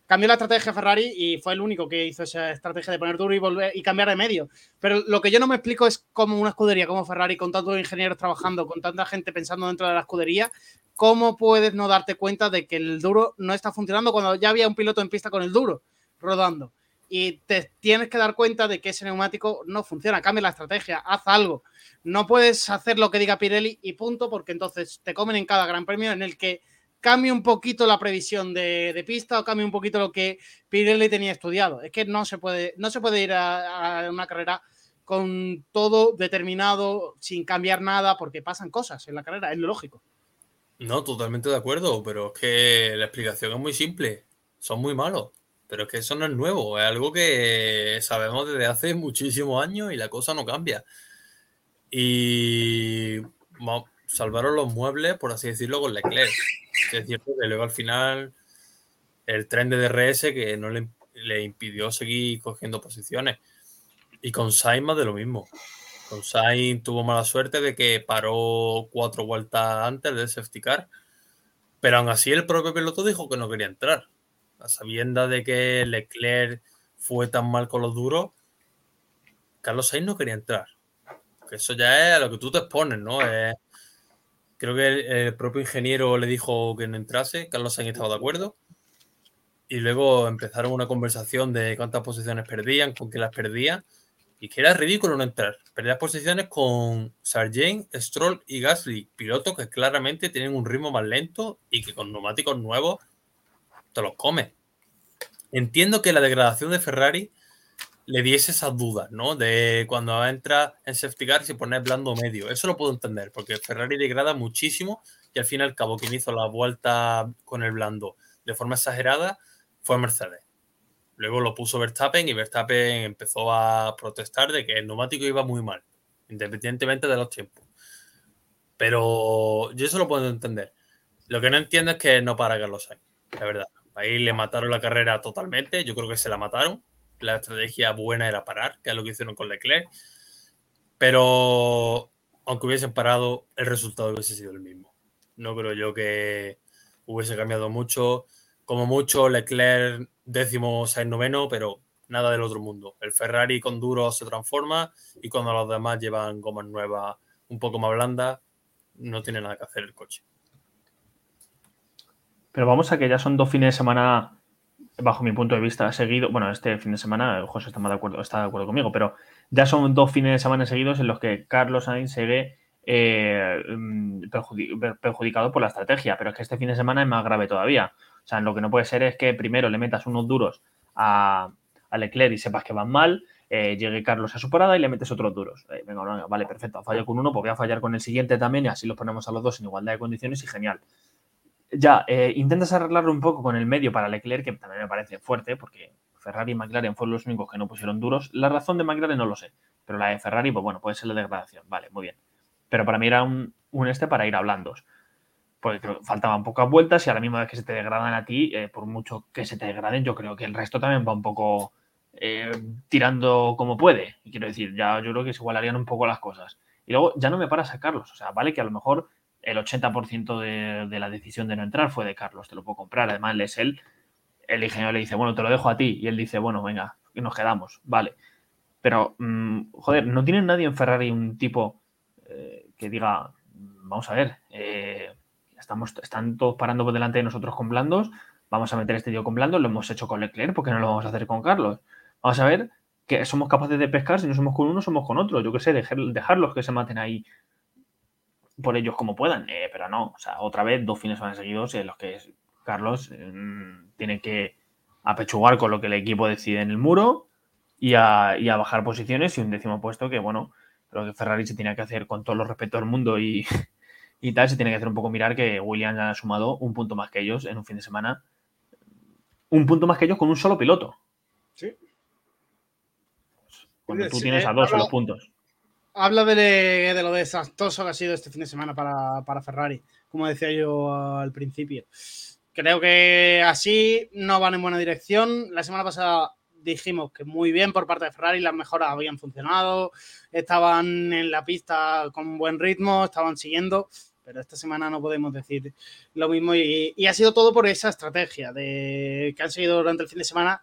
cambió la estrategia a Ferrari y fue el único que hizo esa estrategia de poner duro y volver y cambiar de medio. Pero lo que yo no me explico es cómo una escudería como Ferrari, con tantos ingenieros trabajando, con tanta gente pensando dentro de la escudería, cómo puedes no darte cuenta de que el duro no está funcionando cuando ya había un piloto en pista con el duro rodando. Y te tienes que dar cuenta de que ese neumático no funciona. Cambia la estrategia, haz algo. No puedes hacer lo que diga Pirelli y punto, porque entonces te comen en cada gran premio en el que cambie un poquito la previsión de, de pista o cambie un poquito lo que Pirelli tenía estudiado. Es que no se puede, no se puede ir a, a una carrera con todo determinado, sin cambiar nada, porque pasan cosas en la carrera, es lo lógico. No, totalmente de acuerdo, pero es que la explicación es muy simple. Son muy malos. Pero es que eso no es nuevo, es algo que sabemos desde hace muchísimos años y la cosa no cambia. Y salvaron los muebles, por así decirlo, con Leclerc. Es cierto que luego al final el tren de DRS que no le, le impidió seguir cogiendo posiciones. Y con Sainz más de lo mismo. Con Sainz tuvo mala suerte de que paró cuatro vueltas antes del safety car. Pero aún así el propio piloto dijo que no quería entrar. A sabiendas de que Leclerc fue tan mal con los duros, Carlos Sainz no quería entrar. Eso ya es a lo que tú te expones, ¿no? Creo que el, el propio ingeniero le dijo que no entrase, Carlos Sainz estaba de acuerdo. Y luego empezaron una conversación de cuántas posiciones perdían, con qué las perdían. Y que era ridículo no entrar. Perdías posiciones con Sargent, Stroll y Gasly, pilotos que claramente tienen un ritmo más lento y que con neumáticos nuevos te los comes. Entiendo que la degradación de Ferrari le diese esas dudas, ¿no? De cuando entra en safety car si pones blando medio. Eso lo puedo entender, porque Ferrari degrada muchísimo y al fin y al cabo quien hizo la vuelta con el blando de forma exagerada fue Mercedes. Luego lo puso Verstappen y Verstappen empezó a protestar de que el neumático iba muy mal, independientemente de los tiempos. Pero yo eso lo puedo entender. Lo que no entiendo es que no para Carlos Sainz, la verdad. Ahí le mataron la carrera totalmente. Yo creo que se la mataron. La estrategia buena era parar, que es lo que hicieron con Leclerc. Pero aunque hubiesen parado, el resultado hubiese sido el mismo. No creo yo que hubiese cambiado mucho. Como mucho, Leclerc décimo, Sainz noveno, pero nada del otro mundo. El Ferrari con duro se transforma y cuando los demás llevan gomas nuevas un poco más blandas, no tiene nada que hacer el coche. Pero vamos a que ya son dos fines de semana, bajo mi punto de vista, seguido. Bueno, este fin de semana, José está, más de acuerdo, está de acuerdo conmigo, pero ya son dos fines de semana seguidos en los que Carlos Sainz se ve eh, mm, perjudi- per- perjudicado por la estrategia. Pero es que este fin de semana es más grave todavía. O sea, lo que no puede ser es que primero le metas unos duros a, a Leclerc y sepas que van mal. eh, llegue Carlos a su parada y le metes otros duros. Eh, venga, vale, perfecto. Fallo con uno, pues voy a fallar con el siguiente también y así los ponemos a los dos en igualdad de condiciones y genial ya, eh, intentas arreglarlo un poco con el medio para Leclerc, que también me parece fuerte, porque Ferrari y McLaren fueron los únicos que no pusieron duros. La razón de McLaren no lo sé, pero la de Ferrari, pues bueno, puede ser la degradación. Vale, muy bien. Pero para mí era un, un este para ir a. Porque faltaban pocas vueltas y a la misma que se te degradan a ti, eh, por mucho que se te degraden, yo creo que el resto también va un poco eh, tirando como puede. Y quiero decir, ya yo creo que se igualarían un poco las cosas. Y luego ya no me para sacarlos. O sea, vale que a lo mejor el 80% de, de la decisión de no entrar fue de Carlos, te lo puedo comprar. Además, es él, el ingeniero le dice, bueno, te lo dejo a ti. Y él dice, bueno, venga, nos quedamos, vale. Pero, mm, joder, no tiene nadie en Ferrari un tipo eh, que diga, vamos a ver, eh, estamos, están todos parando por delante de nosotros con blandos, vamos a meter este tío con blandos, lo hemos hecho con Leclerc, ¿por qué no lo vamos a hacer con Carlos? Vamos a ver que somos capaces de pescar, si no somos con uno, somos con otro. Yo qué sé, dejar, dejarlos que se maten ahí por ellos como puedan, eh, pero no, o sea, otra vez dos fines de semana seguidos en los que Carlos eh, tiene que apechugar con lo que el equipo decide en el muro y a, y a bajar posiciones y un décimo puesto que, bueno, creo que Ferrari se tiene que hacer con todo los respeto del mundo y, [LAUGHS] y tal, se tiene que hacer un poco mirar que Williams ha sumado un punto más que ellos en un fin de semana, un punto más que ellos con un solo piloto. Sí. Cuando tú tienes eh, a dos los puntos. Habla de, de lo desastroso que ha sido este fin de semana para, para Ferrari, como decía yo al principio. Creo que así no van en buena dirección. La semana pasada dijimos que muy bien por parte de Ferrari, las mejoras habían funcionado, estaban en la pista con buen ritmo, estaban siguiendo, pero esta semana no podemos decir lo mismo y, y ha sido todo por esa estrategia de, que han seguido durante el fin de semana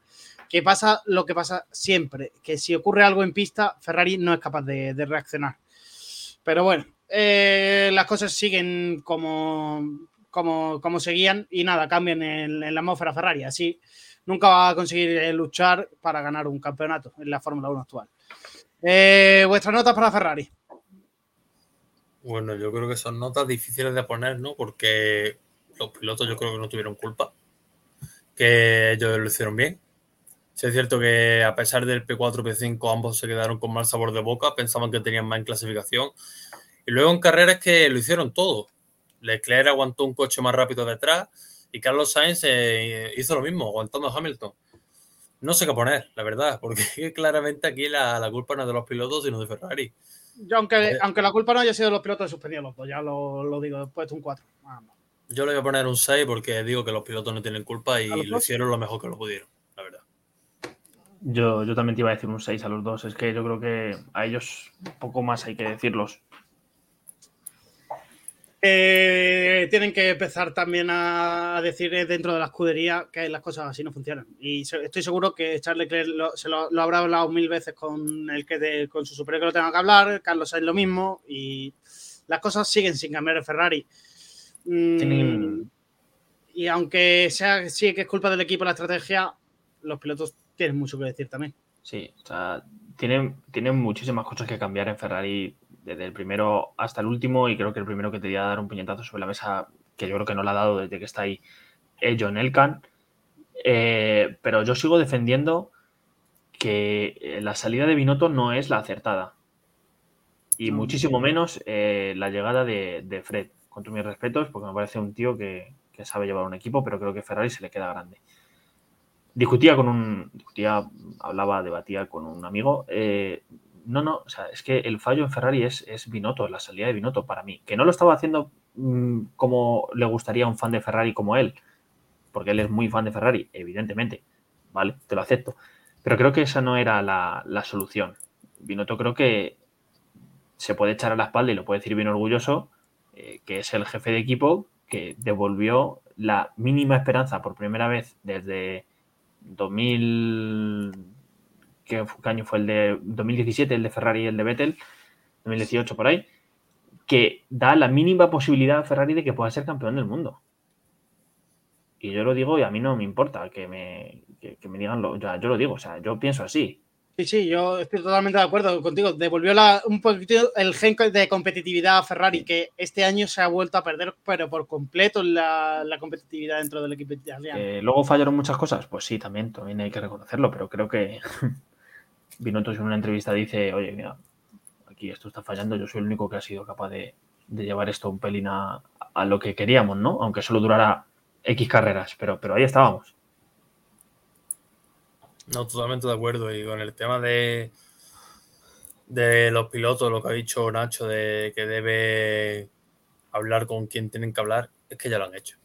que pasa lo que pasa siempre, que si ocurre algo en pista, Ferrari no es capaz de, reaccionar. Pero bueno, eh, las cosas siguen como, como, como seguían y nada, cambian en, en, la atmósfera Ferrari. Así nunca va a conseguir eh, luchar para ganar un campeonato en la Fórmula 1 actual. Eh, ¿Vuestras notas para Ferrari? Bueno, yo creo que son notas difíciles de poner, ¿no? Porque los pilotos yo creo que no tuvieron culpa, que ellos lo hicieron bien Sí, es cierto que a pesar del P4 P5 ambos se quedaron con mal sabor de boca, pensaban que tenían más en clasificación. Y luego en carreras que lo hicieron todo. Leclerc aguantó un coche más rápido detrás y Carlos Sainz eh, hizo lo mismo, aguantando a Hamilton. No sé qué poner, la verdad, porque [LAUGHS] claramente aquí la, la culpa no es de los pilotos, sino de Ferrari. Yo, aunque, eh, aunque la culpa no haya sido de los pilotos suspendidos, pues ya lo, lo digo, después de un 4. Vamos. Yo le voy a poner un 6 porque digo que los pilotos no tienen culpa y lo hicieron lo mejor que lo pudieron. Yo, yo, también te iba a decir un 6 a los dos. Es que yo creo que a ellos poco más hay que decirlos. Eh, tienen que empezar también a decir dentro de la escudería que las cosas así no funcionan. Y estoy seguro que Charles Leclerc lo, se lo, lo, habrá hablado mil veces con el que de, con su superior que lo tenga que hablar, Carlos Sainz lo mismo, y las cosas siguen sin cambiar en Ferrari. Mm, y aunque sea sí que es culpa del equipo la estrategia, los pilotos tienen mucho que decir también. Sí, o sea, tienen, tienen muchísimas cosas que cambiar en Ferrari desde el primero hasta el último y creo que el primero que te iba a dar un puñetazo sobre la mesa, que yo creo que no lo ha dado desde que está ahí, es John Elkan. Eh, pero yo sigo defendiendo que la salida de Binotto no es la acertada. Y muchísimo menos eh, la llegada de, de, Fred. Con todos mis respetos, porque me parece un tío que, que sabe llevar un equipo, pero creo que Ferrari se le queda grande discutía con un, discutía, hablaba, debatía con un amigo. Eh, no, no, o sea, es que el fallo en Ferrari es, es Binotto, la salida de Binotto para mí. Que no lo estaba haciendo mmm, como le gustaría a un fan de Ferrari como él, porque él es muy fan de Ferrari, evidentemente, ¿vale? Te lo acepto. Pero creo que esa no era la, la solución. Binotto creo que se puede echar a la espalda y lo puede decir bien orgulloso, eh, que es el jefe de equipo que devolvió la mínima esperanza por primera vez desde 2000. ¿Qué año fue el de 2017? El de Ferrari y el de Vettel, 2018 por ahí, que da la mínima posibilidad a Ferrari de que pueda ser campeón del mundo. Y yo lo digo y a mí no me importa que me, que, me digan lo. O sea, yo lo digo, o sea, yo pienso así. Sí, sí, yo estoy totalmente de acuerdo contigo. Devolvió la, un poquito el gen de competitividad a Ferrari, que este año se ha vuelto a perder, pero por completo la, competitividad dentro del equipo italiano. Eh, Luego fallaron muchas cosas, pues sí, también, también hay que reconocerlo, pero creo que [LAUGHS] Binotto en una entrevista dice, oye, mira, aquí esto está fallando, yo soy el único que ha sido capaz de, de llevar esto un pelín a, a, lo que queríamos, ¿no? Aunque solo durara X carreras, pero, pero ahí estábamos. No, totalmente de acuerdo. Y con el tema de, de los pilotos, lo que ha dicho Nacho, de que debe hablar con quien tienen que hablar, es que ya lo han hecho.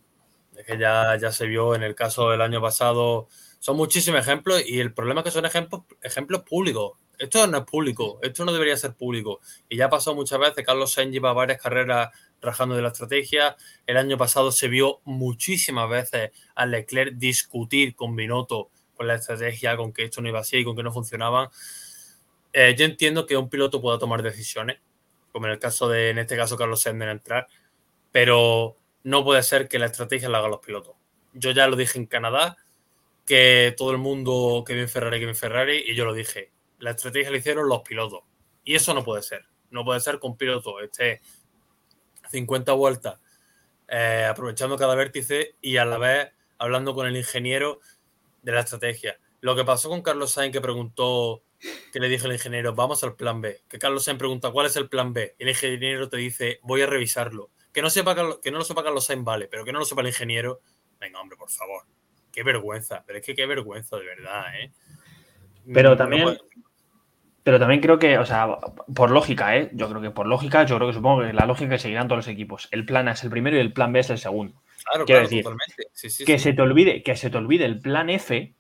Es que ya, ya se vio en el caso del año pasado. Son muchísimos ejemplos y el problema es que son ejemplos, ejemplos públicos. Esto no es público, esto no debería ser público. Y ya ha pasado muchas veces, Carlos Sainz lleva varias carreras rajando de la estrategia. El año pasado se vio muchísimas veces a Leclerc discutir con Binotto con la estrategia, con que esto no iba así y con que no funcionaban. Eh, yo entiendo que un piloto pueda tomar decisiones, como en el caso de, en este caso, Carlos Sainz en entrar, pero no puede ser que la estrategia la hagan los pilotos. Yo ya lo dije en Canadá, que todo el mundo que viene Ferrari, que viene Ferrari, y yo lo dije, la estrategia la hicieron los pilotos. Y eso no puede ser. No puede ser que un piloto esté 50 vueltas eh, aprovechando cada vértice y a la vez hablando con el ingeniero de la estrategia. Lo que pasó con Carlos Sainz que preguntó, que le dijo el ingeniero, vamos al plan B. Que Carlos Sainz pregunta, ¿cuál es el plan B? Y el ingeniero te dice, voy a revisarlo. Que no, sepa, que no lo sepa Carlos Sainz, vale, pero que no lo sepa el ingeniero. Venga, hombre, por favor. Qué vergüenza, pero es que qué vergüenza, de verdad, ¿eh? Pero también... No pero también creo que, o sea, por lógica, ¿eh? Yo creo que por lógica, yo creo que supongo que la lógica que seguirán todos los equipos. El plan A es el primero y el plan B es el segundo. Claro, Quiero claro, decir, totalmente. Sí, sí, que sí. se te olvide, que se te olvide el plan F,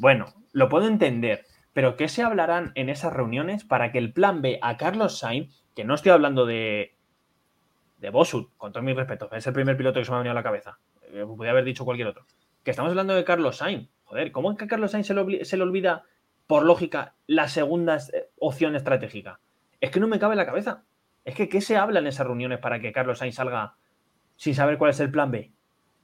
bueno, lo puedo entender, pero ¿qué se hablarán en esas reuniones para que el plan B a Carlos Sainz, que no estoy hablando de, de Bosut, con todo mi respeto, es el primer piloto que se me ha venido a la cabeza, eh, podría haber dicho cualquier otro, que estamos hablando de Carlos Sainz. Joder, ¿cómo es que a Carlos Sainz se le, se le olvida, por lógica, la segunda eh, opción estratégica? Es que no me cabe en la cabeza. Es que, ¿qué se habla en esas reuniones para que Carlos Sainz salga sin saber cuál es el plan B?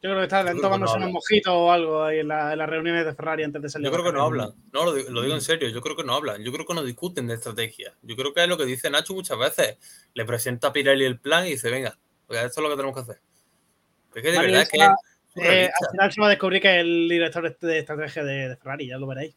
Yo creo que está creo que tomándose no unos mojitos o algo ahí en, la- en las reuniones de Ferrari antes de salir. Yo creo que no hablan. No, lo digo, lo digo en serio. Yo creo que no hablan. Yo creo que no discuten de estrategia. Yo creo que es lo que dice Nacho muchas veces. Le presenta a Pirelli el plan y dice, venga, pues esto es lo que tenemos que hacer. Es que de verdad es que Eh, al final se va a descubrir que es el director de estrategia de, de Ferrari, ya lo veréis.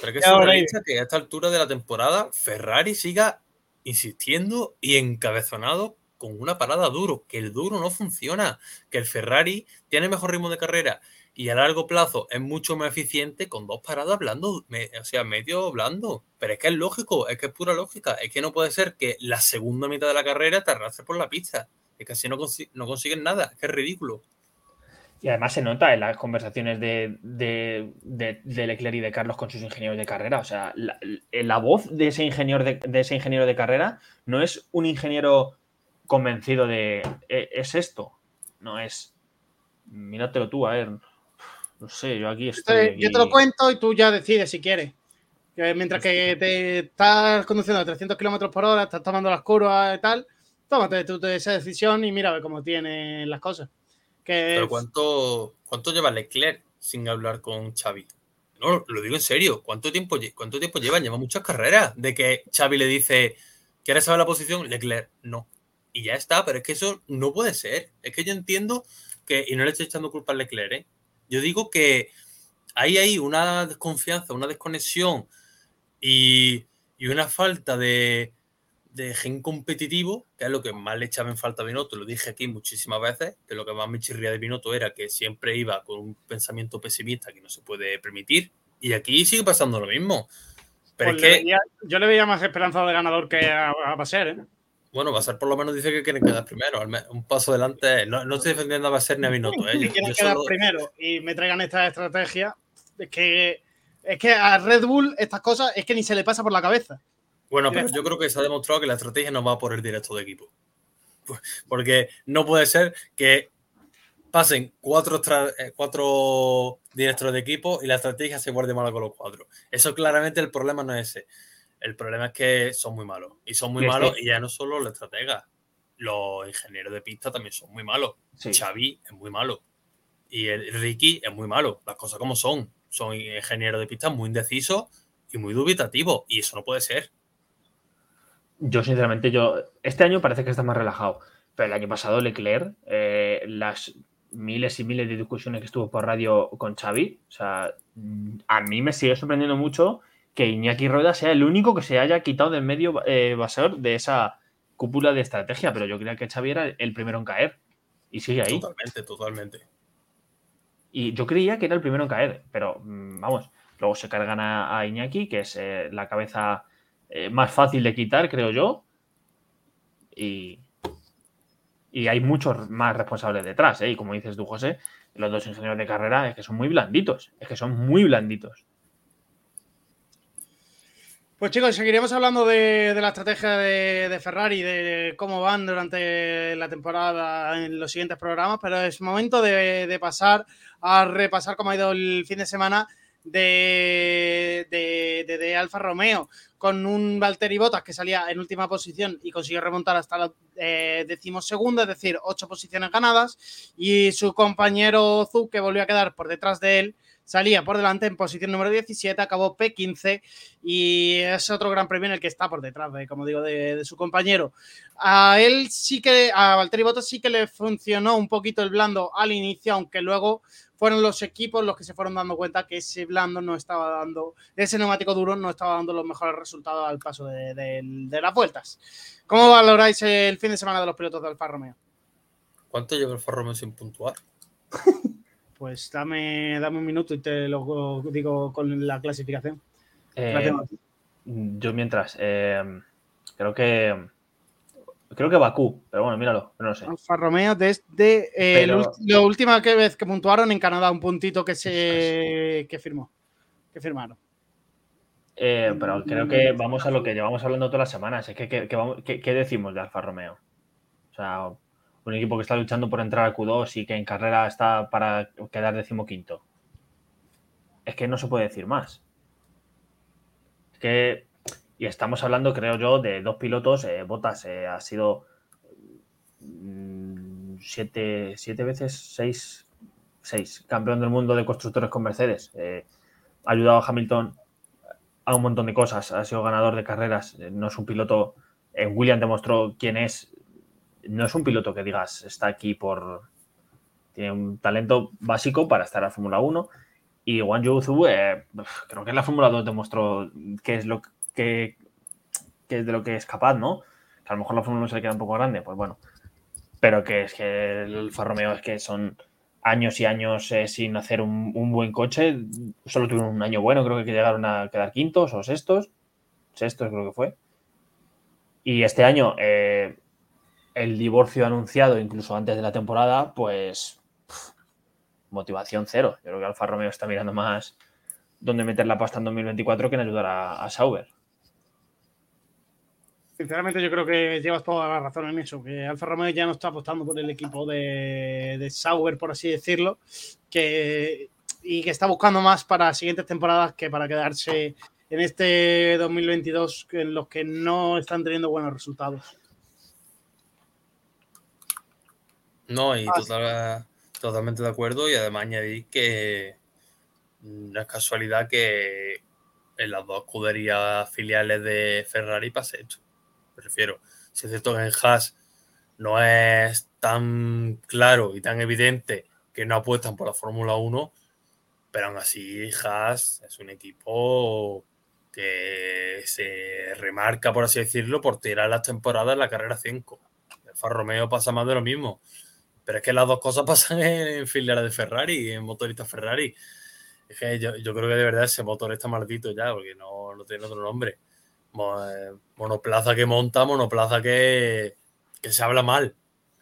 Pero es que es que a esta altura de la temporada Ferrari siga insistiendo y encabezonado con una parada duro, que el duro no funciona, que el Ferrari tiene mejor ritmo de carrera y a largo plazo es mucho más eficiente con dos paradas blando, o sea, medio blando. Pero es que es lógico, es que es pura lógica. Es que no puede ser que la segunda mitad de la carrera te arrastre por la pista. Es que así no, consi- no consiguen nada, es que es ridículo. Y además se nota en las conversaciones de, de, de- de Leclerc y de Carlos con sus ingenieros de carrera. O sea, la, la voz de ese, ingeniero de ese ingeniero de carrera no es un ingeniero convencido de "E- es esto. No es. Míratelo tú, a ver. No sé, yo aquí estoy. Yo te lo cuento y tú ya decides si quieres. Mientras que te estás conduciendo a 300 kilómetros por hora, estás tomando las curvas y tal, tómate tú esa decisión y mira a ver cómo tienen las cosas. Que Pero ¿cuánto, ¿cuánto lleva Leclerc sin hablar con Xavi? No, lo digo en serio. ¿Cuánto tiempo, cuánto tiempo llevan? Lleva muchas carreras. De que Xavi le dice, ¿quieres saber la posición? Leclerc, no. Y ya está, pero es que eso no puede ser. Es que yo entiendo que, y no le estoy echando culpa a Leclerc, ¿eh? yo digo que ahí hay una desconfianza, una desconexión y, y una falta de, de gen competitivo, que es lo que más le echaba en falta a Binotto, lo dije aquí muchísimas veces, que lo que más me chirría de Binotto era que siempre iba con un pensamiento pesimista que no se puede permitir, y aquí sigue pasando lo mismo. Pero pues es le que, veía- yo le veía más esperanza de ganador que a, a Baser, ¿eh? Bueno, Basar por lo menos dice que quieren quedar primero, un paso adelante. No, no estoy defendiendo a Basar ni a [LAUGHS] Binotto, ¿eh? Yo- quieren yo quedar solo- primero y me traigan esta estrategia, es que, es que a Red Bull estas cosas es que ni se le pasa por la cabeza. Bueno, pero yo creo que se ha demostrado que la estrategia no va por el directo de equipo. Porque no puede ser que pasen cuatro, eh, cuatro directores de equipo y la estrategia se guarde mala con los cuatro. Eso claramente el problema no es ese. El problema es que son muy malos. Y son muy malos, y ya no solo los estrategas. Los ingenieros de pista también son muy malos. Sí. Xavi es muy malo. Y el Ricky es muy malo. Las cosas como son. Son ingenieros de pista muy indecisos y muy dubitativos. Y eso no puede ser. Yo, sinceramente, yo. Este año parece que está más relajado. Pero el año pasado, Leclerc, eh, las miles y miles de discusiones que estuvo por radio con Xavi, o sea, mm, a mí me sigue sorprendiendo mucho que Iñaki Rueda sea el único que se haya quitado del medio eh, de esa cúpula de estrategia. Pero yo creía que Xavi era el primero en caer. Y sigue ahí. Totalmente, totalmente. Y yo creía que era el primero en caer, pero mm, vamos, luego se cargan a, a Iñaki, que es eh, la cabeza eh, más fácil de quitar, creo yo. Y, y hay muchos más responsables detrás, ¿eh? Y como dices tú, José, los dos ingenieros de carrera es que son muy blanditos, es que son muy blanditos. Pues chicos, seguiremos hablando de, la estrategia de, Ferrari, de cómo van durante la temporada en los siguientes programas, pero es momento de, pasar a repasar cómo ha ido el fin de semana de Alfa Romeo, con un Valtteri Bottas que salía en última posición y consiguió remontar hasta la eh, decimosegunda, es decir, ocho posiciones ganadas, y su compañero Zub, que volvió a quedar por detrás de él, salía por delante en posición número 17, acabó P15 y es otro gran premio en el que está por detrás, de, como digo, de, de su compañero. A él sí que, a Valtteri Bottas sí que le funcionó un poquito el blando al inicio, aunque luego fueron los equipos los que se fueron dando cuenta que ese blando no estaba dando, ese neumático duro no estaba dando los mejores resultados al paso de, de- de las vueltas. ¿Cómo valoráis el fin de semana de los pilotos de Alfa Romeo? ¿Cuánto lleva el Alfa Romeo sin puntuar? [LAUGHS] Pues dame, dame un minuto y te lo digo con la clasificación. Eh, yo mientras, eh, creo que creo que Bakú, pero bueno, míralo, no lo sé. Alfa Romeo desde eh, Pero- el ulti- la última que vez que puntuaron en Canadá, un puntito que se que firmó, que firmaron. Eh, pero creo que vamos a lo que llevamos hablando todas las semanas. Es que, ¿qué, qué, qué decimos de Alfa Romeo? O sea, un equipo que está luchando por entrar a Q2 y que en carrera está para quedar decimoquinto. Es que no se puede decir más. Es que, y estamos hablando, creo yo, de dos pilotos. Eh, Botas eh, ha sido mm, siete, siete, veces, seis, seis, campeón del mundo de constructores con Mercedes. Eh, ha ayudado a Hamilton a un montón de cosas. Ha sido ganador de carreras. No es un piloto. En William demostró quién es no es un piloto que digas está aquí por. Tiene un talento básico para estar a Fórmula 1. Y Juan Yu eh, creo que en la Fórmula 2 demostró qué es lo que, es de lo que es capaz, ¿no? Que a lo mejor la Fórmula 1 se le queda un poco grande, pues bueno. Pero que es que el Farromeo es que son años y años eh, sin hacer un, buen coche. Solo tuvieron un año bueno, creo que llegaron a quedar quintos o sextos. Sextos creo que fue. Y este año eh, el divorcio anunciado incluso antes de la temporada, pues motivación cero. Yo creo que Alfa Romeo está mirando más dónde meter la pasta en 2024 que en ayudar a, Sauber. Sinceramente, yo creo que llevas toda la razón en eso, que Alfa Romeo ya no está apostando por el equipo de, Sauber, por así decirlo, y que está buscando más para siguientes temporadas que para quedarse en este 2022 en los que no están teniendo buenos resultados. No, y totalmente de acuerdo. Y además añadir que no es casualidad que en las dos escuderías filiales de Ferrari pase esto. Me refiero, si es cierto que en Haas no es tan claro y tan evidente que no apuestan por la Fórmula 1, pero aún así Haas es un equipo que se remarca, por así decirlo, por tirar las temporadas en la carrera 5. El Far Romeo pasa más de lo mismo. Pero es que las dos cosas [LAUGHS] pasan en filiales de Ferrari, en motoristas Ferrari. Es que yo, creo que de verdad ese motor está maldito ya, porque no, tiene otro nombre. Eh, monoplaza que monta, monoplaza que, que se habla mal.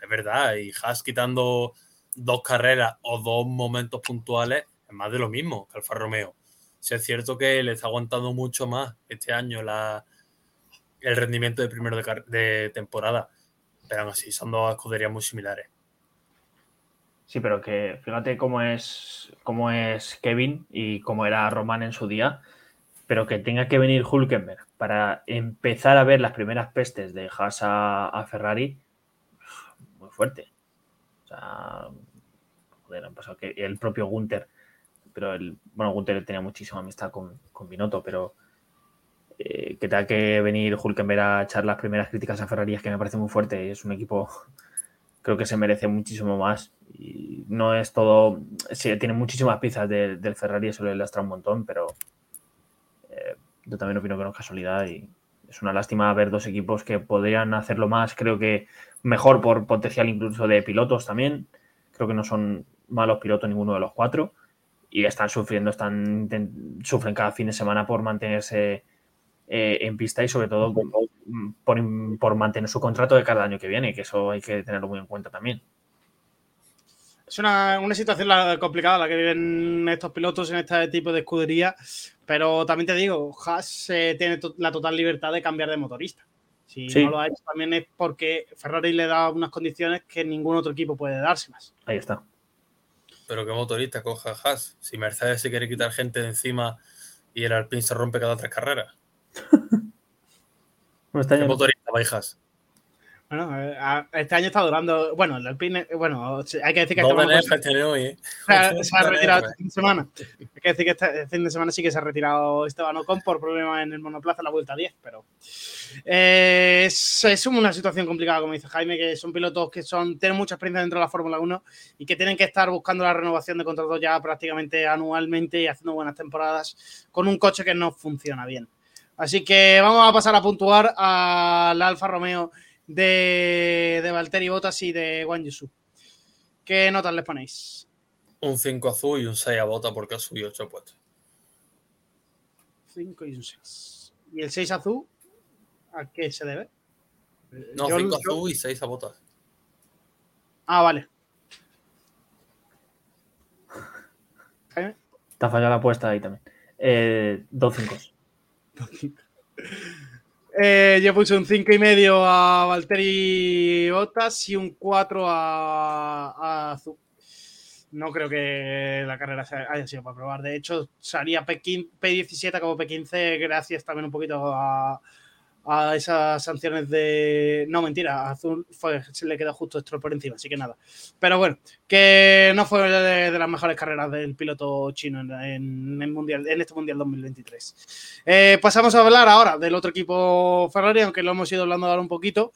Es verdad. Y Haas quitando dos carreras o dos momentos puntuales es más de lo mismo que Alfa Romeo. Si es cierto que le está aguantando mucho más este año la, el rendimiento de primero de, de temporada. Pero aún así son dos escuderías muy similares. Sí, pero que fíjate cómo es, cómo es Kevin y cómo era Roman en su día, pero que tenga que venir Hulkenberg para empezar a ver las primeras pestes de Haas a, Ferrari, muy fuerte. O sea, joder, han pasado que el propio Gunther, pero el, bueno, Gunther tenía muchísima amistad con, con Binotto, pero eh, que tenga que venir Hulkenberg a echar las primeras críticas a Ferrari es que me parece muy fuerte. Es un equipo creo que se merece muchísimo más. Y no es todo. Sí, tiene muchísimas piezas del Ferrari, eso le lastra un montón, pero eh, yo también opino que no es casualidad y es una lástima ver dos equipos que podrían hacerlo más. Creo que mejor por potencial incluso de pilotos también. Creo que no son malos pilotos ninguno de los cuatro y están sufriendo, están sufren cada fin de semana por mantenerse eh, en pista y sobre todo por, mantener su contrato de cada año que viene, que eso hay que tenerlo muy en cuenta también. Es una, situación complicada la que viven estos pilotos en este tipo de escudería, pero también te digo, Haas eh, tiene la total libertad de cambiar de motorista. Si no lo ha hecho también es porque Ferrari le da unas condiciones que ningún otro equipo puede darse más. Ahí está. Pero qué motorista coja Haas. Si Mercedes se quiere quitar gente de encima y el Alpine se rompe cada tres carreras. [LAUGHS] este año... motorista, bajas? Bueno, eh, este año está durando. Bueno, el Alpine. Bueno, [LAUGHS] hay que decir que este hoy, se, ha, retirado este fin de semana. Hay que decir que este fin de semana sí que se ha retirado Esteban Ocon por problemas en el monoplaza en la vuelta 10, pero eh, es, es, una situación complicada, como dice Jaime, que son pilotos que son tienen mucha experiencia dentro de la Fórmula 1 y que tienen que estar buscando la renovación de contratos ya prácticamente anualmente y haciendo buenas temporadas con un coche que no funciona bien. Así que vamos a pasar a puntuar al Alfa Romeo de, de Valtteri Bottas y de Juan Yusu. ¿Qué notas les ponéis? Un 5 azul y un 6 a Bota porque ha subido 8 puestos. 5 y un 6. ¿Y el 6 azul? ¿A qué se debe? No, 5 azul y 6 a Botas. Ah, vale. Te ha fallado la apuesta ahí también. Eh, dos 5. [LAUGHS] Eh, yo puse un 5 y medio a Valtteri Bottas y un 4 a, a. No creo que la carrera haya sido para probar. De hecho, salía P15 P17 como P15 gracias también un poquito a, a esas sanciones de... No, mentira, Azul fue, se le quedó justo Stroll por encima, así que nada. Pero bueno, que no fue de, las mejores carreras del piloto chino en, en el mundial, en este Mundial 2023. Eh, pasamos a hablar ahora del otro equipo Ferrari, aunque lo hemos ido hablando ahora un poquito.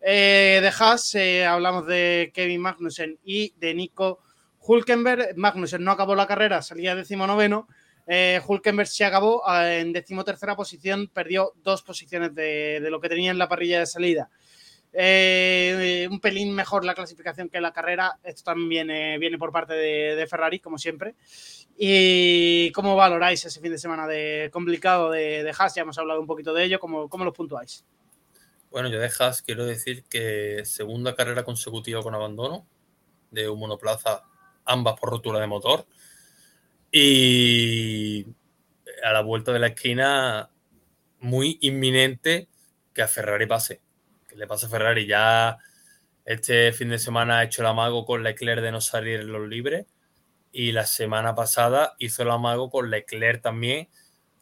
Eh, de Haas, eh, hablamos de Kevin Magnussen y de Nico Hulkenberg. Magnussen no acabó la carrera, salía decimonoveno. Eh, Hulkenberg se acabó eh, en decimotercera posición, perdió dos posiciones de, lo que tenía en la parrilla de salida. Eh, un pelín mejor la clasificación que la carrera. Esto también viene, viene por parte de, Ferrari, como siempre. ¿Y cómo valoráis ese fin de semana de complicado de, de Haas? Ya hemos hablado un poquito de ello. ¿Cómo, cómo lo puntuáis? Bueno, yo de Haas quiero decir que segunda carrera consecutiva con abandono de un monoplaza, ambas por rotura de motor. Y a la vuelta de la esquina, muy inminente que a Ferrari pase. Que le pase a Ferrari. Ya este fin de semana ha hecho el amago con Leclerc de no salir en los libres. Y la semana pasada hizo el amago con Leclerc también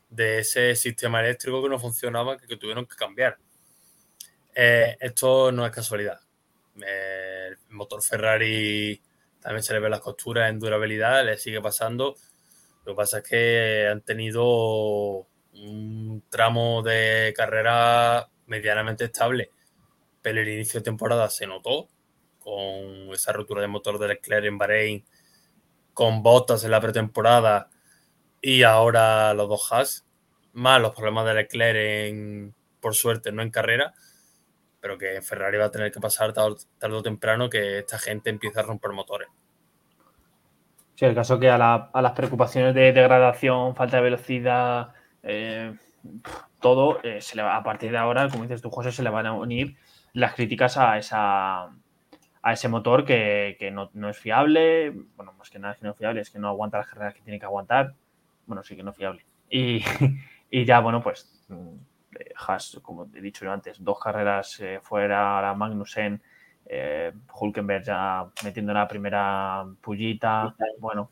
de ese sistema eléctrico que no funcionaba, que, tuvieron que cambiar. Eh, esto no es casualidad. Eh, el motor Ferrari también se le ven las costuras en durabilidad, le sigue pasando. Lo que pasa es que han tenido un tramo de carrera medianamente estable, pero el inicio de temporada se notó con esa rotura de motor de Leclerc en Bahrein, con botas en la pretemporada y ahora los dos Haas, más los problemas de Leclerc en, por suerte, no en carrera, pero que Ferrari va a tener que pasar tarde, tarde o temprano que esta gente empiece a romper motores. Sí, el caso que a, la- las preocupaciones de degradación, falta de velocidad, eh, todo, eh, se le va, a partir de ahora, como dices tú, José, se le van a unir las críticas a esa a ese motor que, que no, es fiable. Bueno, más que nada es que no es fiable, es que no aguanta las carreras que tiene que aguantar. Bueno, sí que no es fiable. Y, [LAUGHS] y ya, bueno, pues mm, eh, Haas, como he dicho yo antes, dos carreras eh, fuera, la Magnussen, eh, Hulkenberg ya metiendo la primera pullita. Bueno,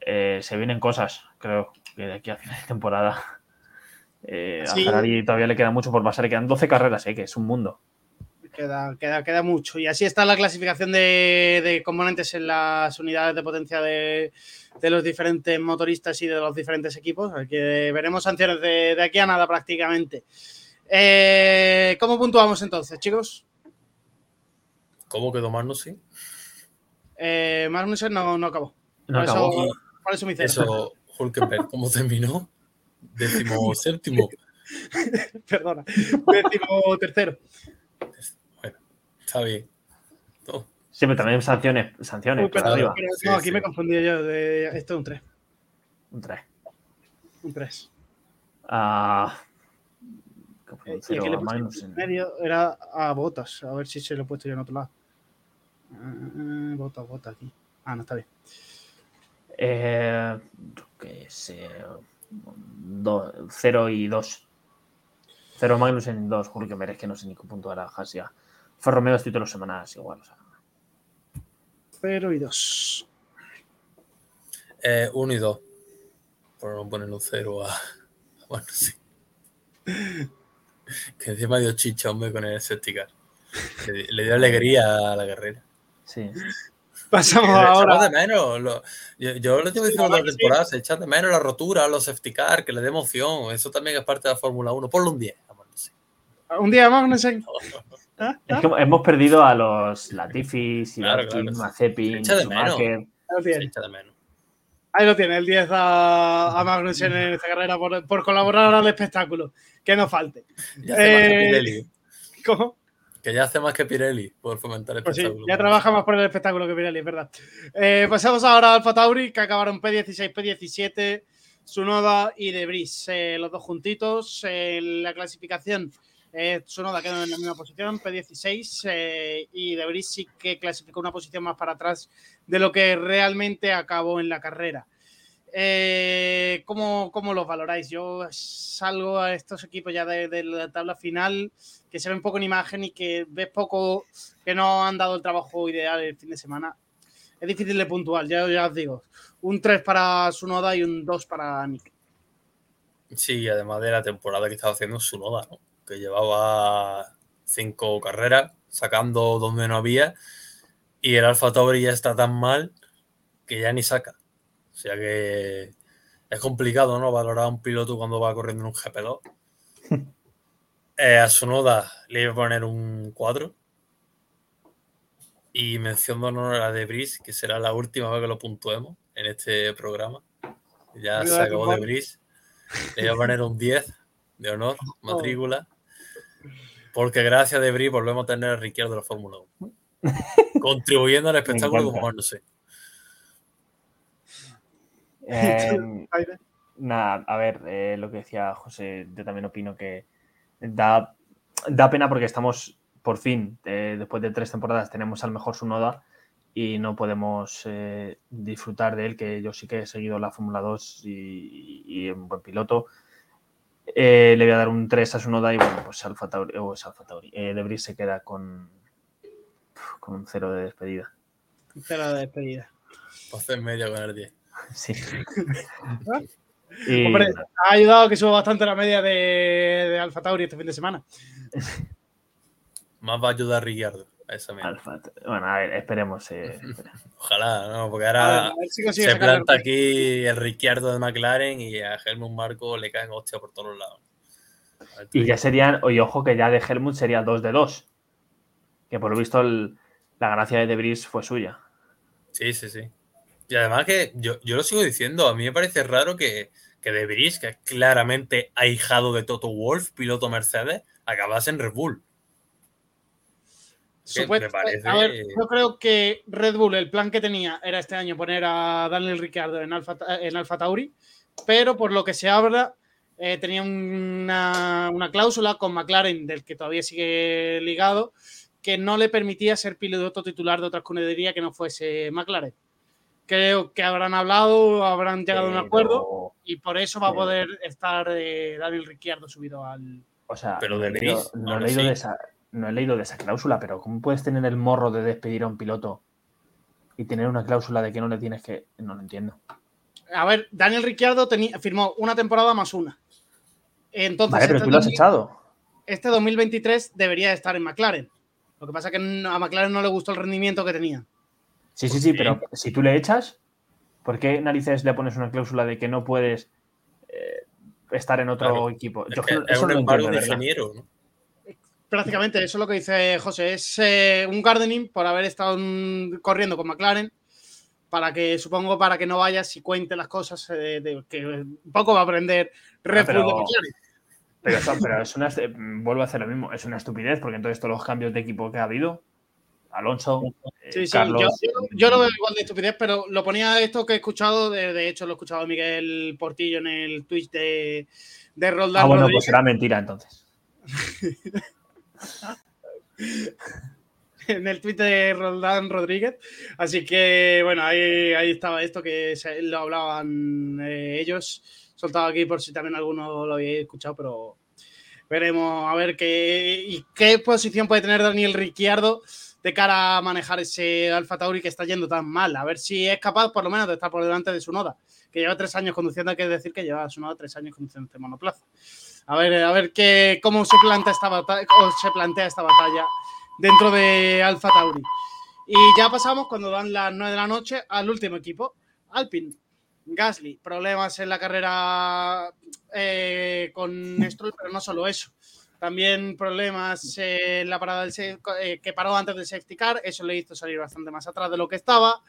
eh, se vienen cosas, creo, que de aquí a final de temporada. [LAUGHS] Eh, Sí. A Ferrari todavía le queda mucho por pasar, le quedan 12 carreras, eh, que es un mundo. Queda, queda, queda mucho. Y así está la clasificación de, de componentes en las unidades de potencia de, de los diferentes motoristas y de los diferentes equipos. Así que veremos sanciones de, de aquí a nada prácticamente. ¿Cómo puntuamos entonces, chicos? ¿Cómo quedó Magnussen? Eh, Magnussen no, no acabó. No por, acabó. Eso, por eso mi cero. Eso, [LAUGHS] Hulkenberg, ¿cómo terminó? Décimo [LAUGHS] séptimo. Perdona. Décimo tercero. Está bien. No, Sí, pero también sanciones, sanciones Uy, por perdón, arriba. pero Sí, no, aquí sí. me he confundido yo. De, esto es un 3. Un tres. Un 3. Ah. Eh, y le puse en medio era a Botas. A ver si se lo he puesto yo en otro lado. Ah, Botas, Botas aquí. Ah, no está bien. Eh, yo qué sé. do- cero y dos. Cero Magnussen y dos. Hulkenberg, es que no sé ni qué punto era Haas ya. Fue Romeo dos títulos semanales igual. O sea. 0 y 2. eh, uno y dos. Por no poner un cero a. Bueno, sí. Que encima dio chicha, hombre, con el Septicar. Le, le dio alegría a la carrera. Sí. Pasamos ahora. de menos. lo- yo, yo lo llevo diciendo toda la temporada, se echa de menos la rotura, los safety car, que le dé emoción. Eso también es parte de la Fórmula 1. Ponlo un 10. vamos, no sé. Un día más, no sé. [LAUGHS] ¿Ah? Es que hemos perdido a los Latifis, Claro, claro. Mazepin, Se echa de menos. Schumacher. Ahí lo Se tiene. echa de menos. Ahí lo tiene, el 10 a, a Magnussen en esta carrera por, por colaborar al espectáculo. Que no falte. Ya Eh. ¿Cómo? Que ya hace más que Pirelli por fomentar el Pues sí, espectáculo. ya trabaja más por el espectáculo que Pirelli, es verdad. Eh, pasamos ahora al Alfa Tauri, que acabaron P16, P17, Sunoda y Debris, eh, los dos juntitos. En la clasificación, eh, Sunoda quedó en la misma posición, P16, eh, y Debris sí que clasificó una posición más para atrás de lo que realmente acabó en la carrera. Eh, ¿cómo, cómo los valoráis? Yo salgo a estos equipos ya de, la tabla final que se ven poco en imagen y que ves poco que no han dado el trabajo ideal el fin de semana. Es difícil de puntuar, ya, ya os digo. Un 3 para Sunoda y un 2 para Nick. Sí, además de la temporada que estaba haciendo Sunoda, ¿no? que llevaba cinco carreras, sacando donde no había, y el Alfa Tauri ya está tan mal que ya ni saca. O sea que es complicado, ¿no? Valorar a un piloto cuando va corriendo en un GP2. [LAUGHS] Eh, a Sunoda le iba a poner un 4. Y mención de honor a Debris, que será la última vez que lo puntuemos en este programa. Ya se acabó Debris. Le iba a poner un 10 de honor, [LAUGHS] matrícula. Porque gracias a Debris volvemos a tener a Ricciardo de la Fórmula 1. [LAUGHS] Contribuyendo al espectáculo como no sé. [LAUGHS] Eh, nada, a ver, eh, lo que decía José, yo también opino que da, da pena porque estamos, por fin, eh, después de tres temporadas, tenemos al mejor Sunoda y no podemos eh, disfrutar de él, que yo sí que he seguido la Fórmula 2 y, y es un buen piloto. Eh, le voy a dar un 3 a Sunoda y bueno, pues Alfa Tauri, o es Alfa Tauri. Eh, De Vries se queda con, con un 0 de despedida. Cero de despedida. Para hacer media con el 10. [LAUGHS] Sí. Y, Hombre, ha ayudado que suba bastante la media de, de Alfa Tauri este fin de semana. Más va a ayudar Ricciardo a esa media. Alfa, bueno, a ver, esperemos. eh, [LAUGHS] Ojalá, ¿no? Porque A ver, ahora a ver si consigue se planta el- aquí el Ricciardo de McLaren y a Helmut Marco le caen hostia por todos lados. Ver, Y ya serían, oye, ojo que ya de Helmut sería 2 de 2. Que por lo visto el- la ganancia de Debris fue suya. Sí, sí, sí. Y además que yo, yo lo sigo diciendo, a mí me parece raro que, que De Vries, que es claramente ahijado de Toto Wolf, piloto Mercedes, acabase en Red Bull. Supuesto- me parece- A ver, yo creo que Red Bull, el plan que tenía era este año poner a Daniel Ricciardo en Alfa, en Alfa Tauri, pero por lo que se habla, eh, tenía una, una cláusula con McLaren, del que todavía sigue ligado, que no le permitía ser piloto titular de otra escudería que no fuese McLaren. Creo que habrán hablado, habrán llegado a un acuerdo y por eso va a pero- poder estar eh, Daniel Ricciardo subido al. O sea, Pero no, he Debris, leído, no he leído sí. de esa, no he leído de esa cláusula, pero ¿cómo puedes tener el morro de despedir a un piloto y tener una cláusula de que no le tienes que. No lo entiendo. A ver, Daniel Ricciardo tenía, firmó una temporada más una. Entonces, Vale, pero este tú lo has 2000 echado. este 2023 debería estar en McLaren. Lo que pasa es que a McLaren no le gustó el rendimiento que tenía. Sí, sí, sí, pero si tú le echas, ¿por qué narices le pones una cláusula de que no puedes eh, estar en otro Claro, equipo? Es, Yo que creo- es eso un no entiendo, de ingeniero, ¿no? Prácticamente, eso es lo que dice José. Es eh, un gardening por haber estado corriendo con McLaren. Para que, supongo, para que no vayas y cuente las cosas eh, de, que un poco va a aprender Red Ah, pero- Bull de McLaren. Pero, eso- pero es una, vuelvo a hacer lo mismo, es una estupidez, porque entonces todos los cambios de equipo que ha habido, Alonso, Sí, sí, Carlos, yo, yo- yo lo veo igual de estupidez, pero lo ponía esto que he escuchado, de, de hecho lo he escuchado a Miguel Portillo en el Twitch de, de Roldán Ah, bueno, Rodríguez. pues será mentira entonces. [LAUGHS] en el tweet de Roldán Rodríguez. Así que, bueno, ahí, ahí estaba esto que se- lo hablaban eh, ellos. Soltado aquí por si también alguno lo había escuchado, pero veremos a ver qué y qué posición puede tener Daniel Ricciardo de cara a manejar ese Alfa Tauri que está yendo tan mal. A ver si es capaz, por lo menos, de estar por delante de su noda, que lleva tres años conduciendo. Hay que decir que lleva su noda tres años conduciendo este monoplaza. A ver, a ver qué, cómo se plantea esta batalla, o se plantea esta batalla dentro de Alfa Tauri. Y ya pasamos cuando dan las 9 de la noche al último equipo, Alpine. Gasly, problemas en la carrera eh, con Stroll, pero no solo eso. También problemas eh, en la parada del eh, que paró antes del safety car, eso le hizo salir bastante más atrás de lo que estaba.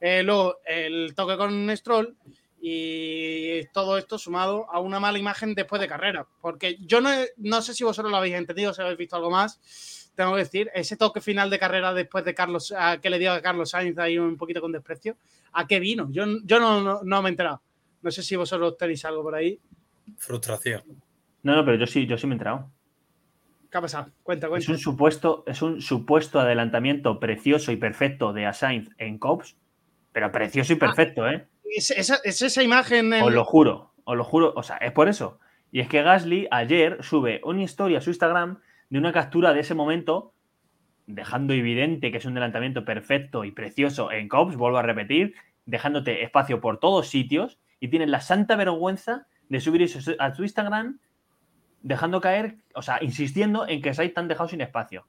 Eh, luego el toque con Stroll y todo esto sumado a una mala imagen después de carrera. Porque yo no, no sé si vosotros lo habéis entendido, si habéis visto algo más. Tengo que decir, ese toque final de carrera después de Carlos, a- que le dio a Carlos Sainz ahí un poquito con desprecio, ¿a qué vino? Yo, yo no, no, no me he enterado. No sé si vosotros tenéis algo por ahí. Frustración. No, no, pero yo sí, yo sí me he enterado. ¿Qué ha pasado? Cuenta, Es un supuesto, es un supuesto adelantamiento precioso y perfecto de a Sainz en Cops, pero precioso y perfecto, ¿eh? es, esa, es esa imagen. en- Os lo juro, os lo juro. O sea, es por eso. Y es que Gasly ayer sube una historia a su Instagram de una captura de ese momento, dejando evidente que es un adelantamiento perfecto y precioso en Cops, vuelvo a repetir, dejándote espacio por todos sitios y tienes la santa vergüenza de subir eso a su Instagram dejando caer, o sea, insistiendo en que Sainz te han dejado sin espacio.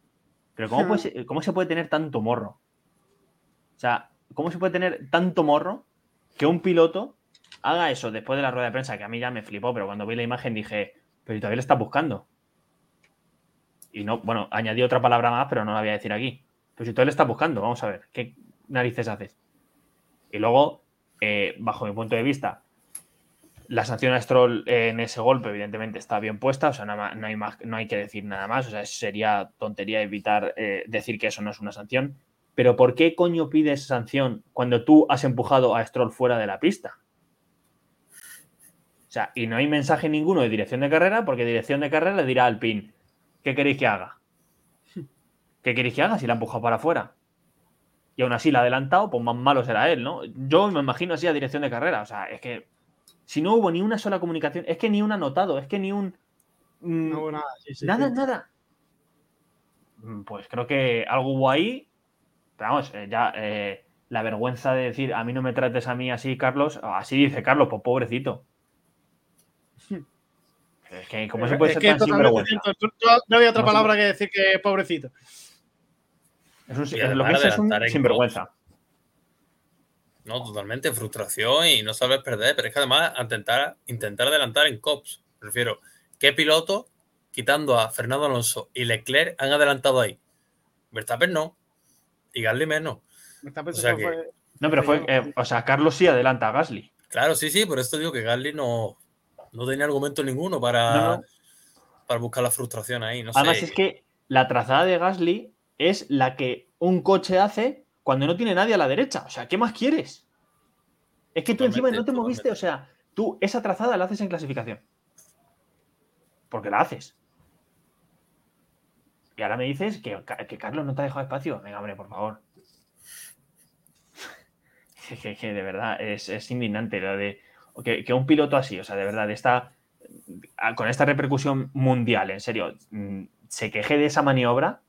Pero ¿cómo, puede ser- ¿cómo se puede tener tanto morro? O sea, ¿cómo se puede tener tanto morro que un piloto haga eso después de la rueda de prensa? Que a mí ya me flipó, pero cuando vi la imagen dije, pero todavía le estás buscando. Y no, bueno, añadí otra palabra más, pero no la voy a decir aquí. Pero si todavía le estás buscando, vamos a ver, ¿qué narices haces? Y luego, eh, bajo mi punto de vista, la sanción a Stroll en ese golpe, evidentemente, está bien puesta. O sea, no, hay más, no hay que decir nada más. O sea, sería tontería evitar eh, decir que eso no es una sanción. Pero ¿por qué coño pides sanción cuando tú has empujado a Stroll fuera de la pista? O sea, y no hay mensaje ninguno de dirección de carrera, porque dirección de carrera le dirá al PIN, ¿qué queréis que haga? [LAUGHS] ¿Qué queréis que haga si la ha empujado para afuera? Y aún así la ha adelantado, pues más malo será él, ¿no? Yo me imagino así a dirección de carrera. O sea, es que si no hubo ni una sola comunicación, es que ni un anotado, es que ni un. mm, No hubo nada. sí, sí, nada, sí. nada. Mm, Pues creo que algo hubo ahí. Pero vamos, eh, ya eh, la vergüenza de decir a mí no me trates a mí así, Carlos. Así dice Carlos, pues pobrecito. [LAUGHS] Es que, ¿cómo se puede Es ser que tan sinvergüenza? No había otra ¿Cómo se- palabra que decir que pobrecito. Es un- es lo que es, es un sinvergüenza. No, totalmente, frustración y no saber perder. Pero es que además intentar, intentar adelantar en COPS. Prefiero, ¿qué piloto, quitando a Fernando Alonso y Leclerc, han adelantado ahí? Verstappen no. Y Gasly menos. O sea que- fue- No, pero fue. eh, o sea, Carlos sí adelanta a Gasly. Claro, sí, sí, por esto digo que Gasly no, no tenía argumento ninguno para, No, no. para buscar la frustración ahí. No Además, sé. es que la trazada de Gasly es la que un coche hace cuando no tiene nadie a la derecha. O sea, ¿qué más quieres? Es que tú encima no te Totalmente, moviste, o sea, tú esa trazada la haces en clasificación. Porque la haces. Y ahora me dices que, que Carlos no te ha dejado espacio. Venga, hombre, por favor. [LAUGHS] Que, que- de verdad es, es indignante lo de que, que un piloto así, o sea, de verdad, está con esta repercusión mundial, en serio, mm, se queje de esa maniobra.